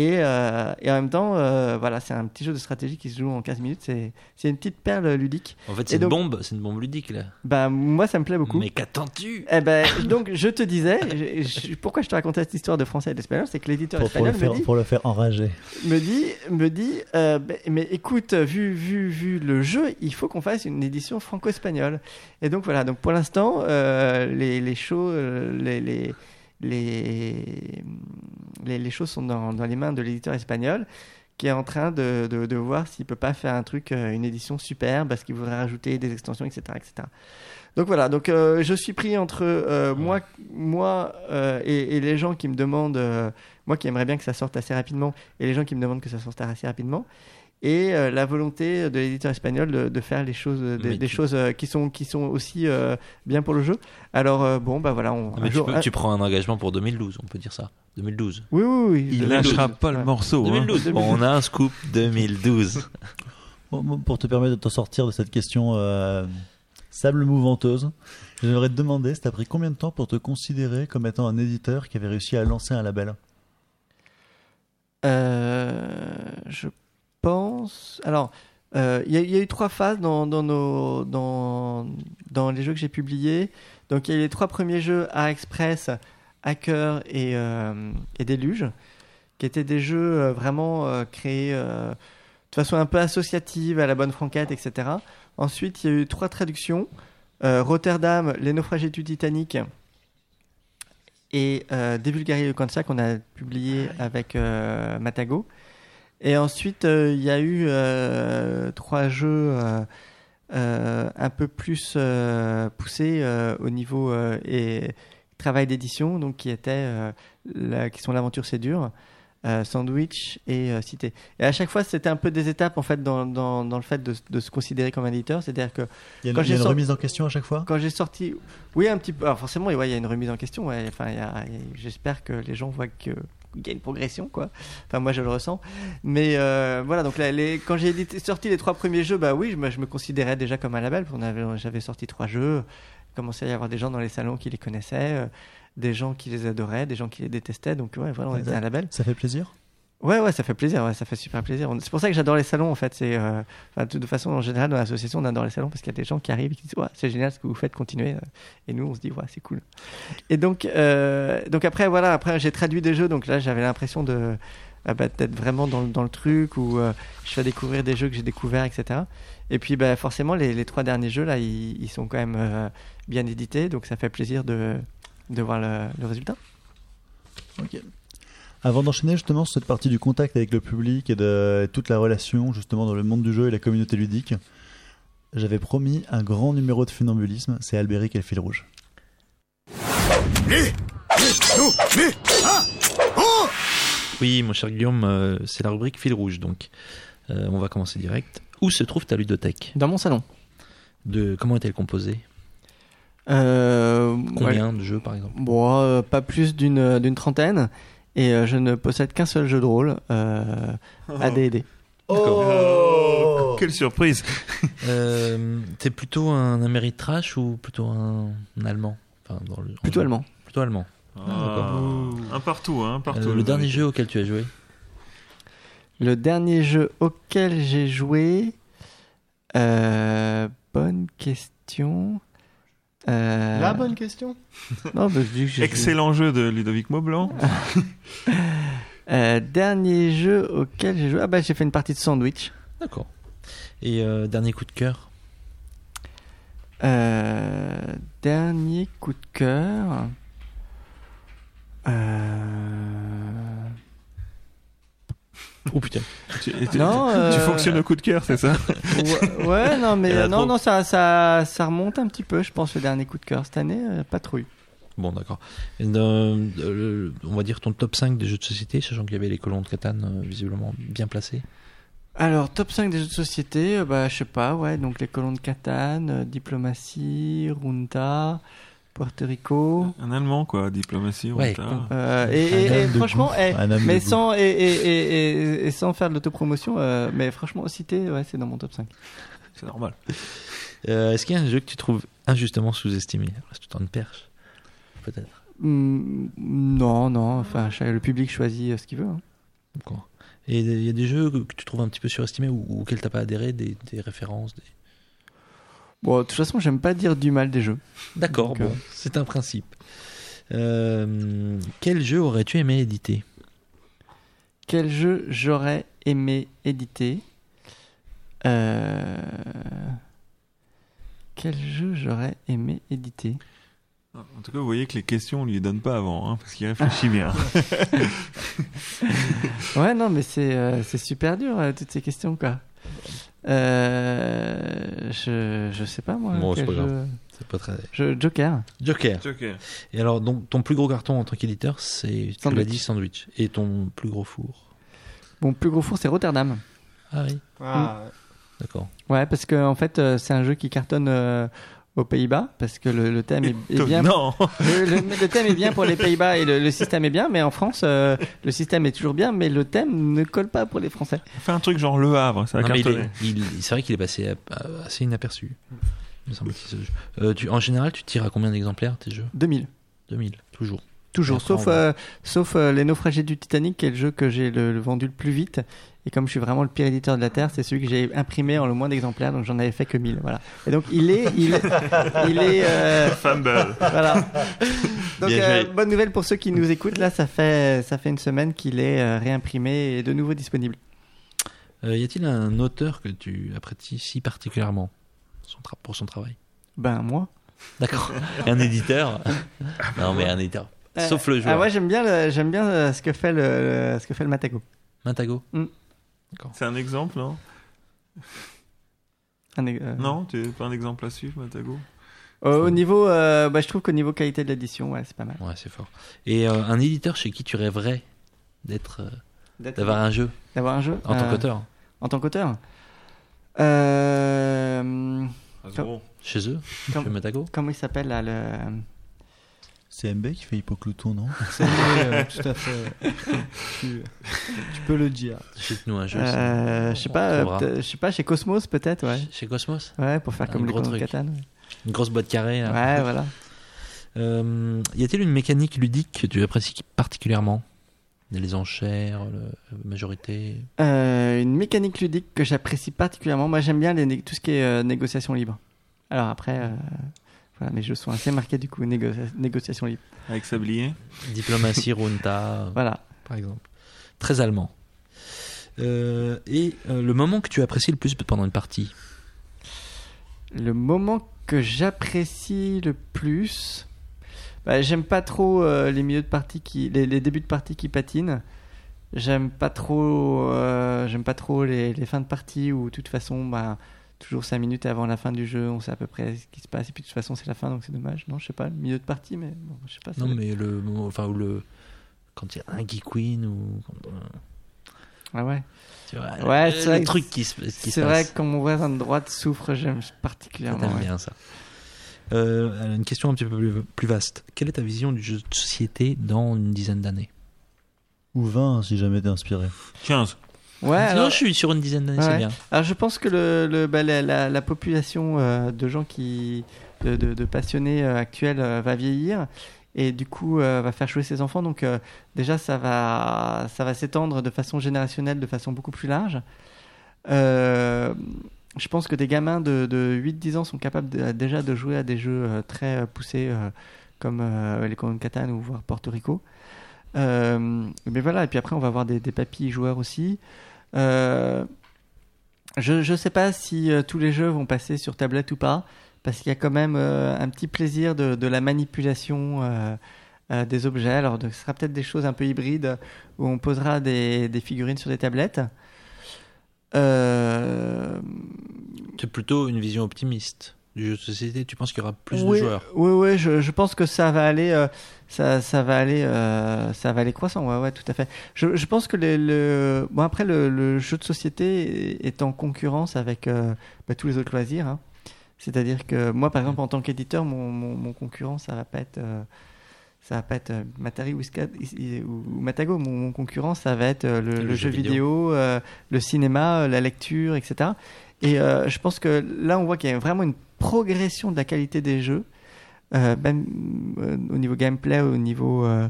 Et, euh, et en même temps, euh, voilà, c'est un petit jeu de stratégie qui se joue en 15 minutes. C'est c'est une petite perle ludique. En fait, c'est une donc- bombe, c'est une bombe ludique, là. Bah, moi, ça me plaît beaucoup. Mais qu'attends-tu? Eh ben, donc, je te disais, je- je- pourquoi je te racontais cette histoire de français et d'espagnol, c'est que l'éditeur Pour, pour le espagnol faire, me dit, pour le faire enrager. me dit, me dit, euh, ben, mais écoute, vu, vu, vu le jeu, il faut qu'on fasse une édition franco-espagnole. Et donc voilà, donc pour l'instant, euh, les, les shows, les, les, les, les, les choses sont dans, dans les mains de l'éditeur espagnol qui est en train de, de, de voir s'il peut pas faire un truc, euh, une édition superbe, parce qu'il voudrait rajouter des extensions, etc. etc. Donc voilà, donc euh, je suis pris entre euh, moi, moi euh, et, et les gens qui me demandent, moi qui aimerais bien que ça sorte assez rapidement, et les gens qui me demandent que ça sorte assez rapidement, et euh, la volonté de l'éditeur espagnol de, de faire les choses, des, Mais des tu- choses euh, qui sont qui sont aussi euh, bien pour le jeu. Alors euh, bon, bah voilà, on, Non, un mais tu, jour- peux- un- tu prends un engagement pour 2012, on peut dire ça. 2012. oui, oui, oui. Il je- lâchera je- pas le ouais. morceau. hein. 2012. Bon, on a un scoop 2012. Bon, bon, pour te permettre de t'en sortir de cette question euh, sable mouvanteuse, j'aimerais te demander, ça t'a pris combien de temps pour te considérer comme étant un éditeur qui avait réussi à lancer un label? Euh, je pense. Alors, euh, il y, a- il y a eu trois phases dans, dans, nos, dans, dans les jeux que j'ai publiés. Donc, il y a eu les trois premiers jeux A Express, Hacker et, euh, et Déluge, qui étaient des jeux euh, vraiment euh, créés de façon un peu associative, à la bonne franquette, etc. Ensuite, il y a eu trois traductions. Rotterdam, Les naufragés du Titanic et euh, Devulgari le Kansa qu'on a publié avec euh, Matago. Et ensuite, euh, il y a eu euh, trois jeux euh, un peu plus poussés au niveau et travail d'édition, donc qui étaient la- qui sont l'aventure c'est dur, Sandwich et Cité. Et à chaque fois, c'était un peu des étapes en fait dans, dans, dans le fait de, de se considérer comme un éditeur, c'est-à-dire que Il y a Quand y a une sorti- remise en question à chaque fois? quand j'ai sorti, oui, un petit peu. Alors forcément, ouais, il y a une remise en question. Ouais. Enfin, y y j'espère que les gens voient que y a une progression, quoi. Enfin, moi, je le ressens. Mais euh, voilà, donc là, les, quand j'ai sorti les trois premiers jeux, bah oui, je me, je me considérais déjà comme un label. J'avais sorti trois jeux. Il commençait à y avoir des gens dans les salons qui les connaissaient, euh, des gens qui les adoraient, des gens qui les détestaient. Donc ouais, voilà, on était un label. Ça fait plaisir Ouais, ouais, ça fait plaisir, ça fait super plaisir. C'est pour ça que j'adore les salons, en fait. Euh, de toute façon, en général, dans l'association, on adore les salons parce qu'il y a des gens qui arrivent et qui disent, ouais, c'est génial ce que vous faites, continuez. Et nous, on se dit, ouais, c'est cool. Et donc, euh, donc après, voilà, après, j'ai traduit des jeux, donc là, j'avais l'impression de, ah bah, d'être vraiment dans, dans le truc où euh, je fais découvrir des jeux que j'ai découverts, etc. Et puis, bah, forcément, les, les trois derniers jeux, là, ils, ils sont quand même euh, bien édités, donc ça fait plaisir de, de voir le, le résultat. Ok. Avant d'enchaîner justement sur cette partie du contact avec le public et de toute la relation justement dans le monde du jeu et la communauté ludique, j'avais promis un grand numéro de funambulisme, c'est Albéric et le fil rouge. Oui, mon cher Guillaume, euh, c'est la rubrique fil rouge, donc Euh, on va commencer direct. Où se trouve ta ludothèque? Dans mon salon. De comment est-elle composée? Euh, Combien de jeux par exemple? Bon, euh, pas plus d'une d'une trentaine. Et euh, je ne possède qu'un seul jeu de rôle, euh, AD&D. Oh, Quelle surprise Euh, T'es plutôt un Améritrash ou plutôt un, un allemand? Enfin, dans le, Plutôt en- allemand. Plutôt allemand. Ah, Un partout, hein, un partout. Euh, le dernier jeu auquel tu as joué? Le dernier jeu auquel j'ai joué. euh, bonne question. Euh, La bonne question. Non, bah, je dis que j'ai- Excellent jeu de Ludovic Maublanc. Euh, dernier jeu auquel j'ai joué. Ah bah j'ai fait une partie de sandwich. D'accord. Et euh, dernier coup de cœur? Euh, dernier coup de cœur. Euh... Oh putain. Tu, tu- Non, tu euh, fonctionnes au coup de cœur, c'est ça Ouais, ouais, non mais a non trop. non ça, ça ça remonte un petit peu je pense le dernier coup de cœur cette année euh, pas trop eu. Bon, d'accord. Euh, on va dire ton top 5 des jeux de société, sachant qu'il y avait les colons de Catane euh, visiblement bien placés. Alors top 5 des jeux de société euh, bah je sais pas ouais donc les colons de Catane, euh, diplomatie, Runta, Puerto Rico. Un Allemand, quoi, diplomatie, Ouais. Euh, et, et- Un et de franchement, eh, mais sans et, et, et, et- et sans faire de l'autopromotion, euh, mais franchement, cité, ouais, c'est dans mon top 5. C'est normal. Euh, Est-ce qu'il y a un jeu que tu trouves injustement sous-estimé? Reste tout en perche Peut-être. Hmm, non, non, enfin, le public choisit euh, ce qu'il veut. hein. D'accord. Et il y a des jeux que tu trouves un petit peu surestimés ou auxquels t'as pas adhéré, des, des références des... Bon, de toute façon, j'aime pas dire du mal des jeux. D'accord, bon, euh, c'est un principe. Euh, quel jeu aurais-tu aimé éditer? Quel jeu j'aurais aimé éditer? Euh, Quel jeu j'aurais aimé éditer? En tout cas, vous voyez que les questions, on lui donne pas avant, hein, parce qu'il réfléchit bien. Ouais, non, mais c'est euh, c'est super dur, euh, toutes ces questions, quoi. Euh, je, je sais pas, moi. Bon, c'est pas grave. jeu- C'est pas très... Je- Joker. Joker. Joker. Et alors, donc, ton plus gros carton en tant qu'éditeur, c'est, tu l'as Sandwich. dit, Sandwich. Et ton plus gros four? Mon plus gros four, c'est Rotterdam. Ah oui, Ah, d'accord. Ouais, parce que en fait, euh, c'est un jeu qui cartonne euh, aux Pays-Bas, parce que le, le thème est, est bien. Non Le, le- le thème est bien pour les Pays-Bas et le, le système est bien, mais en France, euh, le système est toujours bien, mais le thème ne colle pas pour les Français. Fais un truc genre Le Havre, ça a Non, mais il cartonné. est- il- c'est vrai qu'il est passé assez inaperçu. me. Euh, tu, en général, tu tires à combien d'exemplaires tes jeux? 2000. 2000, toujours. Toujours, sauf, euh, sauf euh, Les Naufragés du Titanic, qui est le jeu que j'ai le, le vendu le plus vite. Et comme je suis vraiment le pire éditeur de la Terre, c'est celui que j'ai imprimé en le moins d'exemplaires, donc j'en avais fait que 1000. Voilà. Et donc il est. Il, il est euh, Fumble. voilà. Donc euh, bonne nouvelle pour ceux qui nous écoutent. Là, ça fait, ça fait une semaine qu'il est euh, réimprimé et de nouveau disponible. Euh, y a-t-il un auteur que tu apprécies si particulièrement pour son travail? Ben, moi. D'accord. Et un éditeur? Non, mais un éditeur. Sauf le Ah, joueur. moi, j'aime bien, j'aime bien euh, ce, que fait le, le- ce que fait le Matago. Matago C'est un exemple, non? Un euh, Non, tu pas un exemple à suivre, Matago? Au, au niveau, euh, bah, je trouve qu'au niveau qualité de l'édition, ouais, c'est pas mal. Ouais, c'est fort. Et euh, un éditeur chez qui tu rêverais d'être, euh, d'avoir un jeu? D'avoir un jeu en tant Euh, qu'auteur En tant qu'auteur euh. Chez eux? Comme- Chez Matago? Comment il s'appelle là le... C'est MB qui fait Hippoclouton, non c'est euh, tout à fait. tu, tu peux le dire. Cite-nous un jeu. Euh, Je sais pas, euh, je sais pas, chez Cosmos peut-être, ouais. Chez Cosmos Ouais, pour faire Un comme les gros truc. Catane. Une grosse boîte carrée. là. Ouais, voilà. Euh, y a-t-il une mécanique ludique que tu apprécies particulièrement? Les enchères, la majorité? Euh, une mécanique ludique que j'apprécie particulièrement. Moi, j'aime bien les tout ce qui est euh, négociation libre. Alors après, euh, voilà, mes jeux sont assez marqués du coup, négo- négociation libre. Avec Sablier. Diplomatie, Runta, Voilà. par exemple. Très allemand. Euh, et euh, le moment que tu apprécies le plus pendant une partie? Le moment que j'apprécie le plus, bah, j'aime pas trop euh, les milieux de partie qui, les, les débuts de partie qui patinent. J'aime pas trop, euh, j'aime pas trop les, les fins de partie où de toute façon, bah, toujours 5 minutes avant la fin du jeu, on sait à peu près ce qui se passe et puis de toute façon c'est la fin donc c'est dommage. Non, je sais pas, le milieu de partie, mais bon, je sais pas. Non, mais le moment, enfin, où le. Quand il y a un Geek Queen ou. quand, euh, Ah ouais. tu vois, Ouais, le, c'est vrai truc qui se, qui se C'est vrai passe. que quand mon voisin de droite souffre, j'aime particulièrement. ouais. bien ça. Euh, une question un petit peu plus, plus vaste. Quelle est ta vision du jeu de société dans une dizaine d'années? Ou 20 si jamais t'es inspiré. 15. Ouais, je suis sur une dizaine d'années, c'est bien. alors je pense que le, le- bah, la, la- la population euh, de gens qui. de, de- de passionnés euh, actuels euh, va vieillir et du coup va faire jouer ses enfants. Donc déjà, ça va, ça va s'étendre de façon générationnelle, de façon beaucoup plus large. Je pense que des gamins de, de 8-10 ans sont capables de- déjà de jouer à des jeux très poussés comme les de Catane ou voire Porto Rico. Euh, mais voilà, et puis après on va avoir des, des papilles joueurs aussi. Euh, je ne sais pas si euh, tous les jeux vont passer sur tablette ou pas, parce qu'il y a quand même euh, un petit plaisir de, la manipulation des objets. Alors ce sera peut-être des choses un peu hybrides où on posera des, figurines sur des tablettes. C'est plutôt une vision optimiste du jeu de société. Tu penses qu'il y aura plus oui, de joueurs Oui, oui, je, je pense que ça va aller, euh, ça, ça va aller, euh, ça va aller croissant. Ouais, ouais, tout à fait. Je, je pense que le, le- bon après le, le jeu de société est en concurrence avec euh, bah, tous les autres loisirs. hein. C'est-à-dire que moi, par exemple, en tant qu'éditeur, mon, mon, mon concurrent, ça va pas être, ça va pas être Matari ou, ou, Matago. Mon, mon concurrent, ça va être le, jeu jeu vidéo. vidéo, le cinéma, la lecture, etc. Et je pense que là, on voit qu'il y a vraiment une progression de la qualité des jeux, euh, même euh, au niveau gameplay, au niveau, euh,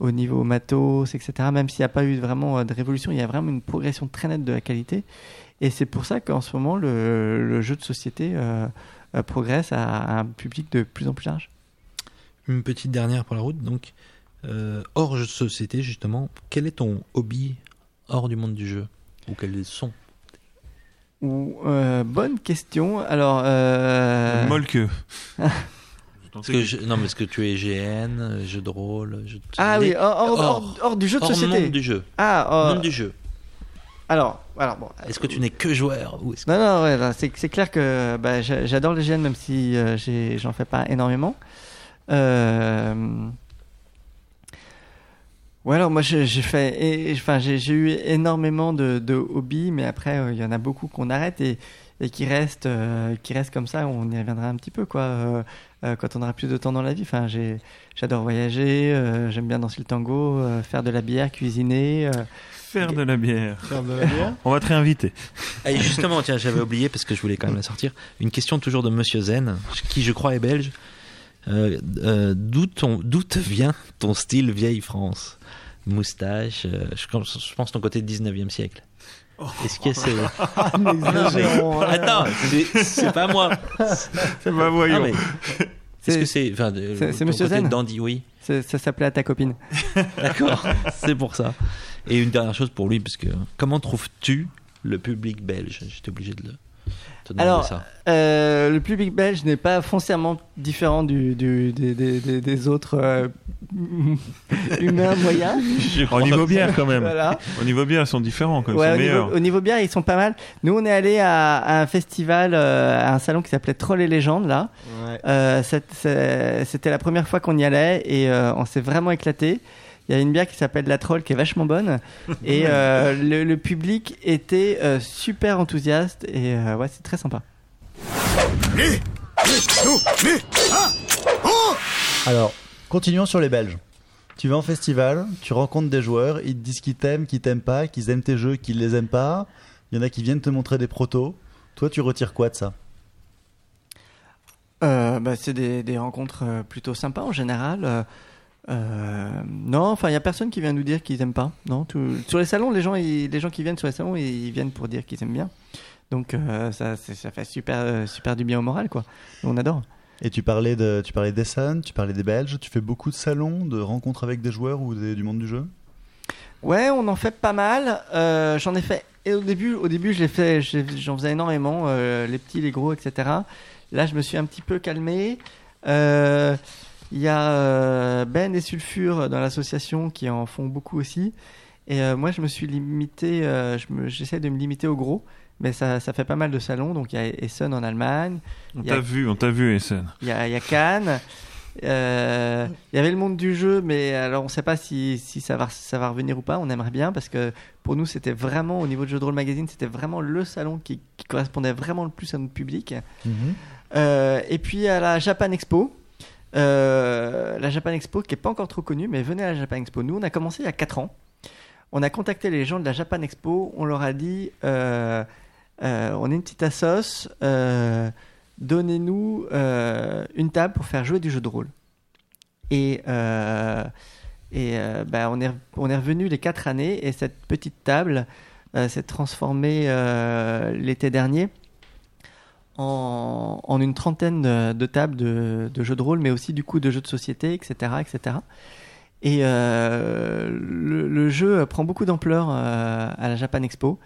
au niveau matos, etc. Même s'il n'y a pas eu vraiment de révolution, il y a vraiment une progression très nette de la qualité. Et c'est pour ça qu'en ce moment, le, jeu de société progresse à un public de plus en plus large. Une petite dernière pour la route. Donc, hors jeu de société, justement, quel est ton hobby hors du monde du jeu? Ou quels sont euh, bonne question. Alors, euh, Molle que. Parce que je- Non, mais est-ce que tu es GN, euh, jeu de rôle, jeu de ah oui, hors, hors- Hors- hors- hors du jeu de hors société. monde du jeu. Ah, euh, Monde du jeu. alors, alors bon. Est-ce que tu n'es que joueur ou que- Non, non, ouais, non, c'est c'est clair que bah, j'a- j'adore les GN, même si euh, j'ai- j'en fais pas énormément. Euh... Ouais, alors moi j'ai fait, et- enfin j'ai eu énormément de, de hobbies, mais après euh, il y en a beaucoup qu'on arrête et, et qui restent, euh, qui restent comme ça. On y reviendra un petit peu quoi, euh, euh, quand on aura plus de temps dans la vie. Enfin, j'ai- j'adore voyager, euh, j'aime bien danser le tango, euh, faire de la bière, cuisiner. euh, Faire de la bière. Faire de la bière. On va te réinviter. Et justement, tiens, j'avais oublié parce que je voulais quand même la sortir. Une question toujours de Monsieur Zen, qui je crois est belge. Euh, euh, D'où ton- d'où te vient ton style vieille France? Moustache, euh, je, je pense ton côté 19e siècle. Est-ce que c'est. Non, mais- Attends, c'est- c'est pas moi. C'est pas. Ah, mais- Est-ce C'est- que c'est. Enfin, de- c'est- Monsieur côté Zen Dandy, oui. ça s'appelait à ta copine. D'accord, c'est pour ça. Et une dernière chose pour lui, parce que comment trouves-tu le public belge? J'étais obligé de le, Alors, ça. Euh, le public belge n'est pas foncièrement différent du, du- des, des- des- des autres euh, humains moyens. Au niveau bière, quand même. Voilà. Au niveau bière, ils sont différents, quand ils Ouais, sont au, niveau, au niveau bière, ils sont pas mal. Nous, on est allé à, à un festival, euh, à un salon qui s'appelait Troll et Légendes, là. Ouais. Euh, C'était la première fois qu'on y allait et euh, on s'est vraiment éclaté. Il y a une bière qui s'appelle la Troll qui est vachement bonne et euh, le, le public était euh, super enthousiaste et euh, ouais, c'est très sympa. Alors, continuons sur les Belges. Tu vas en festival, tu rencontres des joueurs, ils te disent qu'ils t'aiment, qu'ils t'aiment pas, qu'ils aiment tes jeux, qu'ils les aiment pas. Il y en a qui viennent te montrer des protos. Toi, tu retires quoi de ça? Euh, bah, c'est des, des rencontres plutôt sympas en général. Euh, non, enfin, il y a personne qui vient nous dire qu'ils aiment pas. Non, tout- sur les salons, les gens, ils- les gens qui viennent sur les salons, ils, viennent pour dire qu'ils aiment bien. Donc euh, ça, ça fait super, euh, super du bien au moral, quoi. On adore. Et tu parlais de, tu parlais d'Essen, tu parlais des Belges. Tu fais beaucoup de salons, de rencontres avec des joueurs ou des- du monde du jeu? Ouais, on en fait pas mal. J'en ai fait. Et au début, au début, je l'ai fait. J'en faisais énormément, les petits, les gros, etc. Là, je me suis un petit peu calmé. Euh, Il y a euh, Ben et Sulfure dans l'association qui en font beaucoup aussi. Et euh, moi, je me suis limité. euh, je J'essaie de me limiter au gros. Mais ça, ça fait pas mal de salons. Donc, il y a Essen en Allemagne. On t'a vu, on t'a vu, Essen. il y a, il y a Cannes. Euh, il y avait le monde du jeu, mais alors on ne sait pas si, si ça, va, ça va revenir ou pas. On aimerait bien parce que pour nous, c'était vraiment, au niveau de Jeux de rôle magazine, c'était vraiment le salon qui, qui correspondait vraiment le plus à notre public. Euh, et puis à la Japan Expo. Euh, la Japan Expo qui est pas encore trop connue, mais venez à la Japan Expo. Nous, on a commencé il y a 4 ans. On a contacté les gens de la Japan Expo. On leur a dit euh, euh, on est une petite assos. Donnez-nous une table pour faire jouer du jeu de rôle. Et, bah, on, est, on est revenu les 4 années. Et cette petite table s'est transformée l'été dernier en, une trentaine de, tables de, jeux de rôle, mais aussi du coup de jeux de société, etc. etc. Et euh, le, le jeu prend beaucoup d'ampleur euh, à la Japan Expo.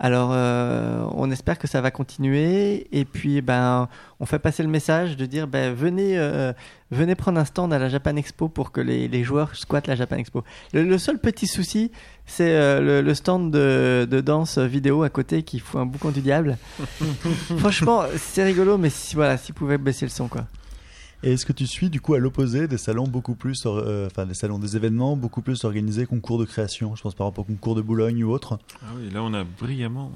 Alors, euh, on espère que ça va continuer. Et puis, ben, on fait passer le message de dire, ben, venez, euh, venez prendre un stand à la Japan Expo pour que les, les joueurs squattent la Japan Expo. Le, le seul petit souci, c'est euh, le, le stand de, de danse vidéo à côté qui fout un boucan du diable. Franchement, c'est rigolo, mais si, voilà, s'ils pouvaient baisser le son, quoi. Et est-ce que tu suis du coup à l'opposé des salons beaucoup plus, euh, enfin des salons des événements beaucoup plus organisés concours de création Je pense par rapport au concours de Boulogne ou autre? Ah oui, là on a brillamment.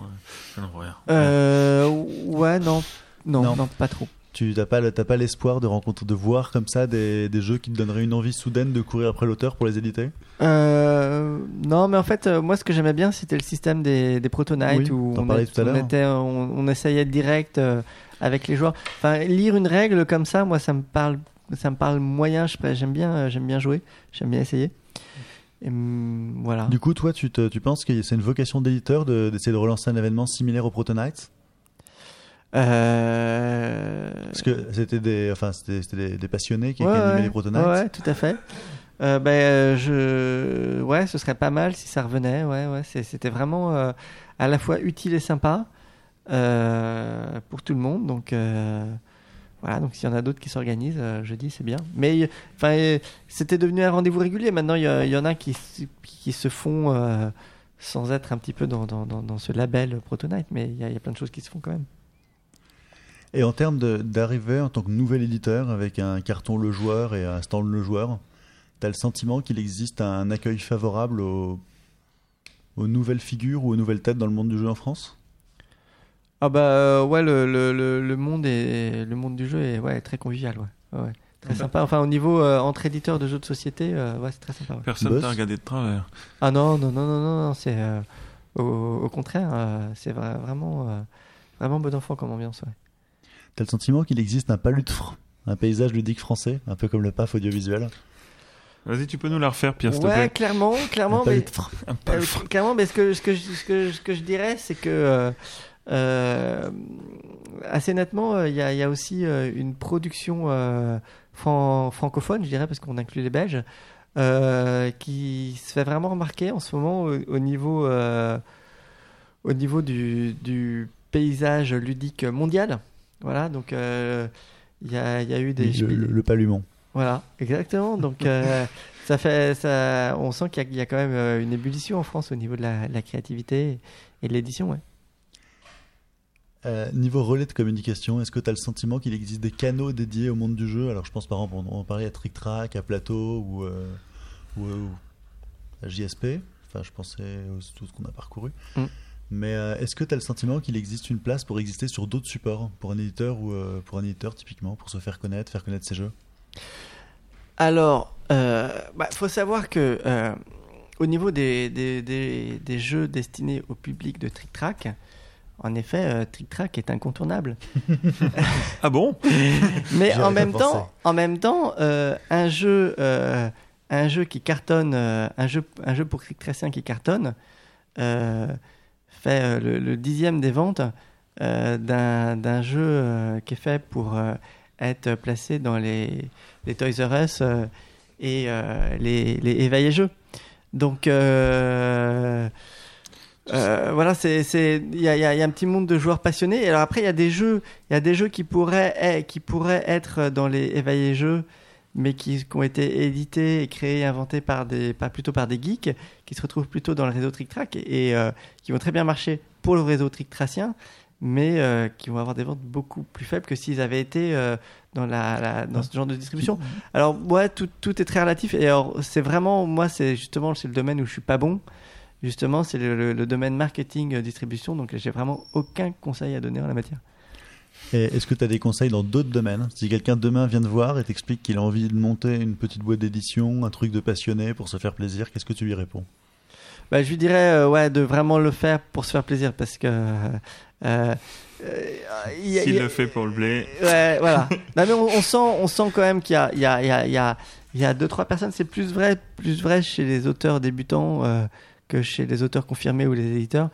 non, rien. Euh, ouais, non, non, Non. non, pas trop. Tu n'as pas, pas l'espoir de rencontrer, de voir comme ça des, des jeux qui te donneraient une envie soudaine de courir après l'auteur pour les éditer? Euh, non, mais en fait, euh, moi, ce que j'aimais bien, c'était le système des, des Proto Night Oui, où on, est- on était, on, on essayait direct euh, avec les joueurs. Enfin, lire une règle comme ça, moi, ça me parle, ça me parle moyen. J'aime bien, j'aime bien jouer, j'aime bien essayer. Et, voilà. Du coup, toi, tu, te- tu penses que c'est une vocation d'éditeur de- d'essayer de relancer un événement similaire au Proto Nights Euh, Parce que c'était des, enfin, c'était, des, des passionnés qui, ouais, animaient ouais, les Proto Nights. ouais, tout à fait. Euh, ben, euh, je, ouais, ce serait pas mal si ça revenait. Ouais, ouais, c'était vraiment euh, à la fois utile et sympa euh, pour tout le monde. Donc, euh, voilà. Donc, s'il y en a d'autres qui s'organisent, euh, je dis c'est bien. Mais, enfin, euh, c'était devenu un rendez-vous régulier. Maintenant, il y, en a qui, qui se font sans être un petit peu dans, ce label Protonite. Mais il y, a- plein de choses qui se font quand même. Et en termes d'arrivée en tant que nouvel éditeur avec un carton le joueur et un stand le joueur, tu as le sentiment qu'il existe un accueil favorable aux nouvelles figures ou aux nouvelles têtes dans le monde du jeu en France? Ah bah euh, ouais le, le, le, le monde est le monde du jeu est ouais très convivial ouais, Ouais, ouais. très Bah. sympa enfin au niveau euh, entre éditeurs de jeux de société euh, ouais c'est très sympa ouais. Personne t'a regardé de travers. ah non non non non non, non, c'est euh, au, au contraire euh, c'est vra- vraiment euh, vraiment bon enfant comme ambiance ouais. T'as le sentiment qu'il existe un palutre, un paysage ludique français, un peu comme le PAF audiovisuel? Vas-y, tu peux nous la refaire, Pierre, s'il te ouais plaît. clairement clairement Un mais, palutre. Un euh, palefre. clairement mais ce que ce que je- ce que, ce que je dirais c'est que assez nettement euh, il y, a, il y a aussi euh, une production euh, fran- francophone je dirais parce qu'on inclut les Belges euh, qui se fait vraiment remarquer en ce moment au, au niveau euh, au niveau du, du paysage ludique mondial voilà donc euh, il y, a, il y a eu des le, le, le palumon. voilà, exactement. Donc euh, ça fait, ça, on sent qu'il y, a- il y a quand même euh, une ébullition en France au niveau de la, la créativité et de l'édition. Ouais. Euh, niveau relais de communication, est-ce que tu as le sentiment qu'il existe des canaux dédiés au monde du jeu? Alors je pense par exemple, on, on parlait à Trick Track, à Plateau ou, euh, ou, ou à JSP. Enfin, je pensais à tout ce qu'on a parcouru. Mm. Mais euh, est-ce que tu as le sentiment qu'il existe une place pour exister sur d'autres supports? Pour un éditeur ou pour un éditeur typiquement pour se faire connaître, faire connaître ses jeux? Alors, il bah, faut savoir que au niveau des, des, des, des jeux destinés au public de Trick Track, en effet, euh, Trick Track est incontournable. Ah bon? Mais en même temps, pensé. en même temps, euh, un jeu, euh, un jeu qui cartonne, euh, un jeu, un jeu pour Trick Tracien qui cartonne, euh, fait euh, le, le dixième des ventes euh, d'un jeu euh, qui est fait pour euh, être placé dans les, les Toys R Us euh, et euh, les, les éveillés jeux. Donc euh, voilà, c'est il y a, un petit monde de joueurs passionnés. Et alors après, il y a des jeux, il y a des jeux qui pourraient eh, qui pourraient être dans les éveillés jeux, mais qui, ont été édités créés, inventés par des pas plutôt par des geeks, qui se retrouvent plutôt dans le réseau Trick Track et, euh, qui vont très bien marcher pour le réseau Trick Tracien, mais euh, qui vont avoir des ventes beaucoup plus faibles que s'ils avaient été dans la- dans ce genre de distribution. Alors ouais, tout, tout est très relatif et alors c'est vraiment moi c'est justement c'est le domaine où je suis pas bon. Justement, c'est le, le- le domaine marketing euh, distribution, donc j'ai vraiment aucun conseil à donner en la matière. Et est-ce que tu as des conseils dans d'autres domaines? Si quelqu'un demain vient te voir et t'explique qu'il a envie de monter une petite boîte d'édition, un truc de passionné pour se faire plaisir, qu'est-ce que tu lui réponds? Bah, je lui dirais euh, ouais, de vraiment le faire pour se faire plaisir parce que. euh, euh, y a- S'il y a- le fait pour le blé. Ouais, voilà. Non, mais on, on sent, on sent quand même qu'il y a, il y a, il y a, il y a, il y a deux trois personnes. C'est plus vrai, plus vrai chez les auteurs débutants euh, que chez les auteurs confirmés ou les éditeurs.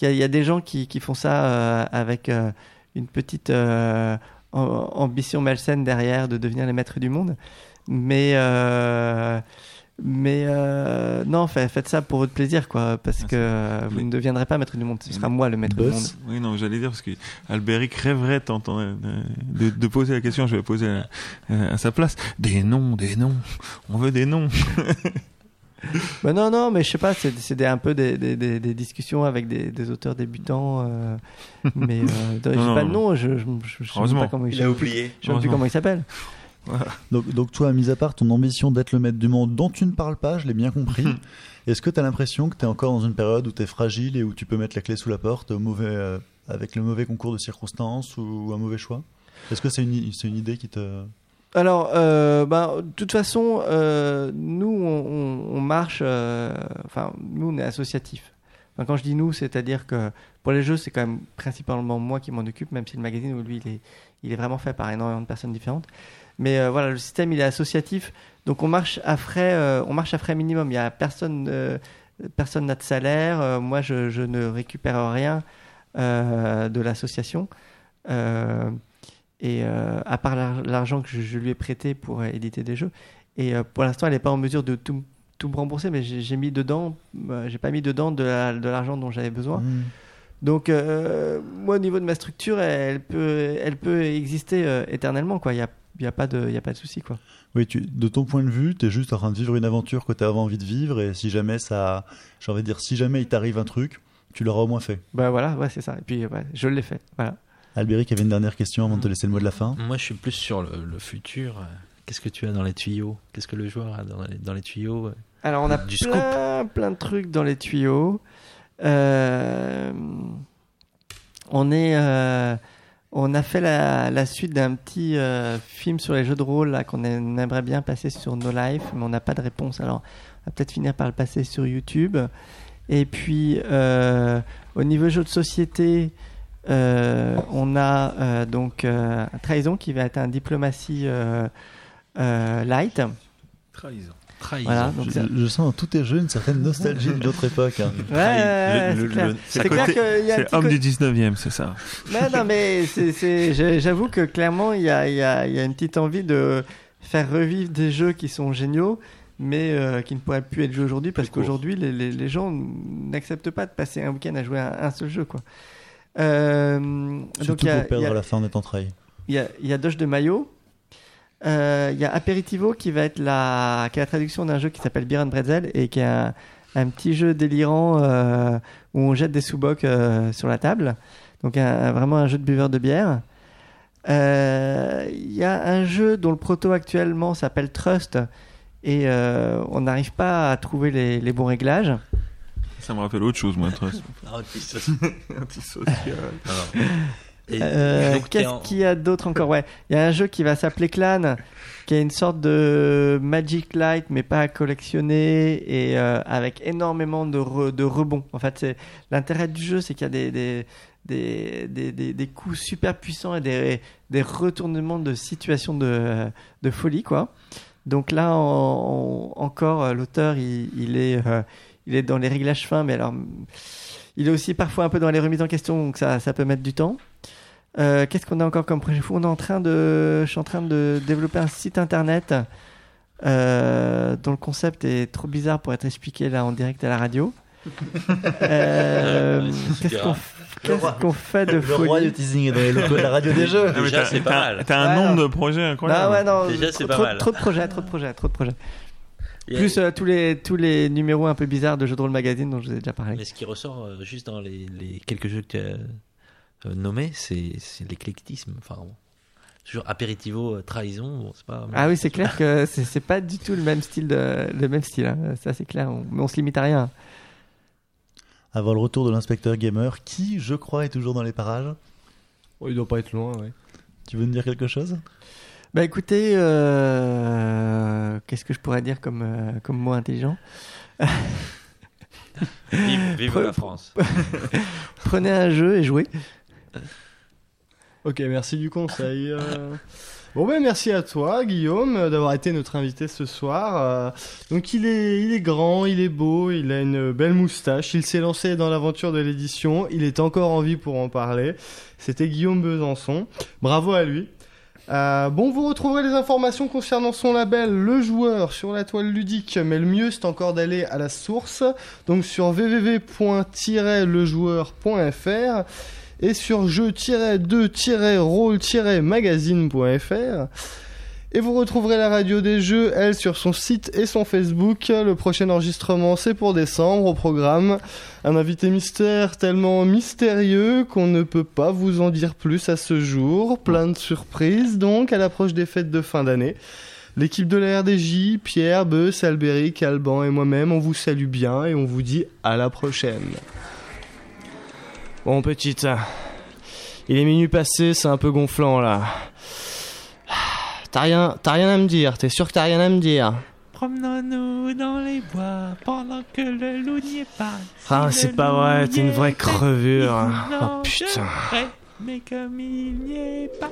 Il y a, il y a des gens qui, qui font ça euh, avec euh, une petite euh, am- ambition malsaine derrière de devenir les maîtres du monde. Mais mais non, fait- faites ça pour votre plaisir, quoi, parce que euh, vous ne deviendrez pas maître du monde. Ce sera moi le maître du monde. Oui, non, j'allais dire parce que Albéric rêverait de, de, de poser la question, je vais poser à, à sa place. Des noms, des noms. On veut des noms. Bah non, non, mais je sais pas, c'est c'est des- un peu des, des, des, des discussions avec des, des auteurs débutants. euh, mais euh, j'ai Non, pas le nom, je, je sais pas comment il, Il a oublié. Je sais plus comment il s'appelle. donc, donc toi, mis à part ton ambition d'être le maître du monde dont tu ne parles pas, je l'ai bien compris, est-ce que tu as l'impression que tu es encore dans une période où tu es fragile et où tu peux mettre la clé sous la porte au mauvais, euh, avec le mauvais concours de circonstances ou un mauvais choix? Est-ce que c'est une, c'est une idée qui te... Alors, euh, bah, de toute façon, euh, nous, on, on- marche. euh, Enfin, nous, on est associatif. Quand je dis nous, c'est-à-dire que pour les jeux, c'est quand même principalement moi qui m'en occupe, même si le magazine, lui, il est, il est vraiment fait par énormément de personnes différentes. Mais euh, voilà, le système, il est associatif. Donc, on marche à frais, euh, on marche à frais minimum. Il y a personne, euh, personne n'a de salaire. Moi, je, je ne récupère rien de l'association. Et euh, à part l'ar- l'argent que je, lui ai prêté pour euh, éditer des jeux. Et euh, pour l'instant, elle n'est pas en mesure de tout, tout me rembourser, mais j'ai mis dedans, j'ai pas mis dedans de la- de l'argent dont j'avais besoin. Mmh. Donc, euh, moi, au niveau de ma structure, elle peut, elle peut exister euh, éternellement, quoi. Il n'y a, y a pas de, y a pas de souci, quoi. Oui, tu, de ton point de vue, tu es juste en train de vivre une aventure que tu avais envie de vivre et si jamais ça... J'ai envie de dire, si jamais il t'arrive un truc, tu l'auras au moins fait. Bah voilà, ouais, c'est ça. Et puis, ouais, je l'ai fait. Voilà. Albéric avait une dernière question avant de te laisser le mot de la fin. Moi, je suis plus sur le, le futur. Qu'est-ce que tu as dans les tuyaux? Qu'est-ce que le joueur a dans les, dans les tuyaux? Alors, on a Du scoop. plein, plein de trucs dans les tuyaux. Euh, on est, euh, on a fait la, la suite d'un petit euh, film sur les jeux de rôle là qu'on aim- aimerait bien passer sur No Life, mais on n'a pas de réponse. Alors, on va peut-être finir par le passer sur YouTube. Et puis, euh, au niveau jeux de société, euh, on a euh, donc euh, Trahison qui va être un diplomatie euh, euh, light. Trahison. Trahison. Voilà, donc Je, je sens dans tous tes jeux une certaine nostalgie d'autres époques. hein. Ouais, c'est clair. C'est C'est clair côté- qu'il y a un C'est petit homme du 19e, c'est ça. Non, non, mais c'est- c'est- j'ai- j'avoue que clairement, il y a, il y, a, il y a une petite envie de faire revivre des jeux qui sont géniaux, mais euh, qui ne pourraient plus être joués aujourd'hui parce qu'aujourd'hui, les, les, les gens n'acceptent pas de passer un week-end à jouer à un seul jeu. Quoi. Euh, Surtout donc, il y a, pour perdre il y a- à la fin en étant trahi. il y a, y a Doge de Maillot. Euh, Il y a Aperitivo qui va être la, qui est la traduction d'un jeu qui s'appelle Beer and Bretzel et qui est un, un petit jeu délirant euh, où on jette des sous-bocs euh, sur la table. Donc un- vraiment un jeu de buveur de bière. Il y a un jeu dont le proto actuellement s'appelle Trust et on n'arrive pas à trouver les, les bons réglages. Ça me rappelle autre chose, moi. Antisocial. Et Euh, Qu'est-ce en- qu'il y a d'autre encore? Ouais, il y a un jeu qui va s'appeler Clan, qui est une sorte de Magic Light, mais pas à collectionner et euh, avec énormément de, re- de rebonds. En fait, l'intérêt du jeu, c'est qu'il y a des des, des, des, des- des coups super puissants et des, des retournements de situations de, de folie, quoi. Donc là, en- en- encore, l'auteur, il, il est, euh, il est dans les réglages fins, mais alors, il est aussi parfois un peu dans les remises en question, donc ça, ça peut mettre du temps. Euh, Qu'est-ce qu'on a encore comme projet fou? On est en train de, je suis en train de développer un site internet euh, dont le concept est trop bizarre pour être expliqué là en direct à la radio. Euh, Qu'est-ce qu'on super. qu'est-ce qu'on fait de Le roi folie? du teasing est dans les locaux de la radio des jeux. Déjà, t'as- c'est pas t'as- mal. T'as un Ouais, nombre non. de projets incroyables. Ah ouais, non, Déjà, c'est pas trop- mal. trop de projets, trop de projets, trop de projets. Plus euh, tous les tous les numéros un peu bizarres de Jeux de rôle magazine dont je vous ai déjà parlé. Mais ce qui ressort euh, juste dans les, les quelques jeux que tu as euh, nommés, c'est c'est l'éclectisme. Enfin, bon. toujours apéritivo, trahison, bon, c'est pas. Ah oui, c'est clair que c'est c'est pas du tout le même style de le même style. hein. Ça c'est clair. On- mais on se limite à rien. Avant le retour de l'inspecteur gamer, qui, je crois, est toujours dans les parages? Oh, il doit pas être loin, ouais. Tu veux nous dire quelque chose? Bah écoutez, euh, qu'est-ce que je pourrais dire comme, euh, comme mot intelligent? Vive, vive la France. Prenez un jeu et jouez. Ok, merci du conseil. euh. Bon ben merci à toi Guillaume euh, d'avoir été notre invité ce soir. Euh, Donc il est, il est grand, il est beau, il a une belle moustache, il s'est lancé dans l'aventure de l'édition, il est encore en vie pour en parler. C'était Guillaume Besançon. Bravo à lui. Euh, bon, vous retrouverez les informations concernant son label Le Joueur sur la toile ludique, mais le mieux c'est encore d'aller à la source, donc sur www.lejoueur.fr et sur jeu-2-rôle-magazine.fr. Et vous retrouverez la radio des jeux, elle, sur son site et son Facebook. Le prochain enregistrement, c'est pour décembre. Au programme, un invité mystère tellement mystérieux qu'on ne peut pas vous en dire plus à ce jour. Plein de surprises, donc, à l'approche des fêtes de fin d'année. L'équipe de la RDJ, Pierre, Beus, Albéric, Alban et moi-même, on vous salue bien et on vous dit à la prochaine. Bon, petite. Il est minuit passé, c'est un peu gonflant là. T'as rien, t'as rien à me dire, t'es sûr que t'as rien à me dire Promenons-nous dans les bois pendant que le loup n'y est pas. Ah, Si c'est pas vrai, t'es une vraie crevure. Oh, putain. serait, Mais comme il n'y est pas.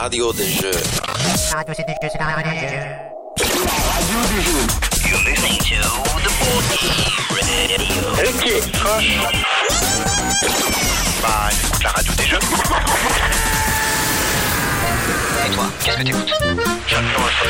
Radio des jeux. Radio c'est des jeux, c'est la radio des jeux. Radio du jeu. You're listening to the Board Radio. Ok, croche. Bah, écoute la radio des jeux. Et toi, qu'est-ce que t'écoutes J'adore ça.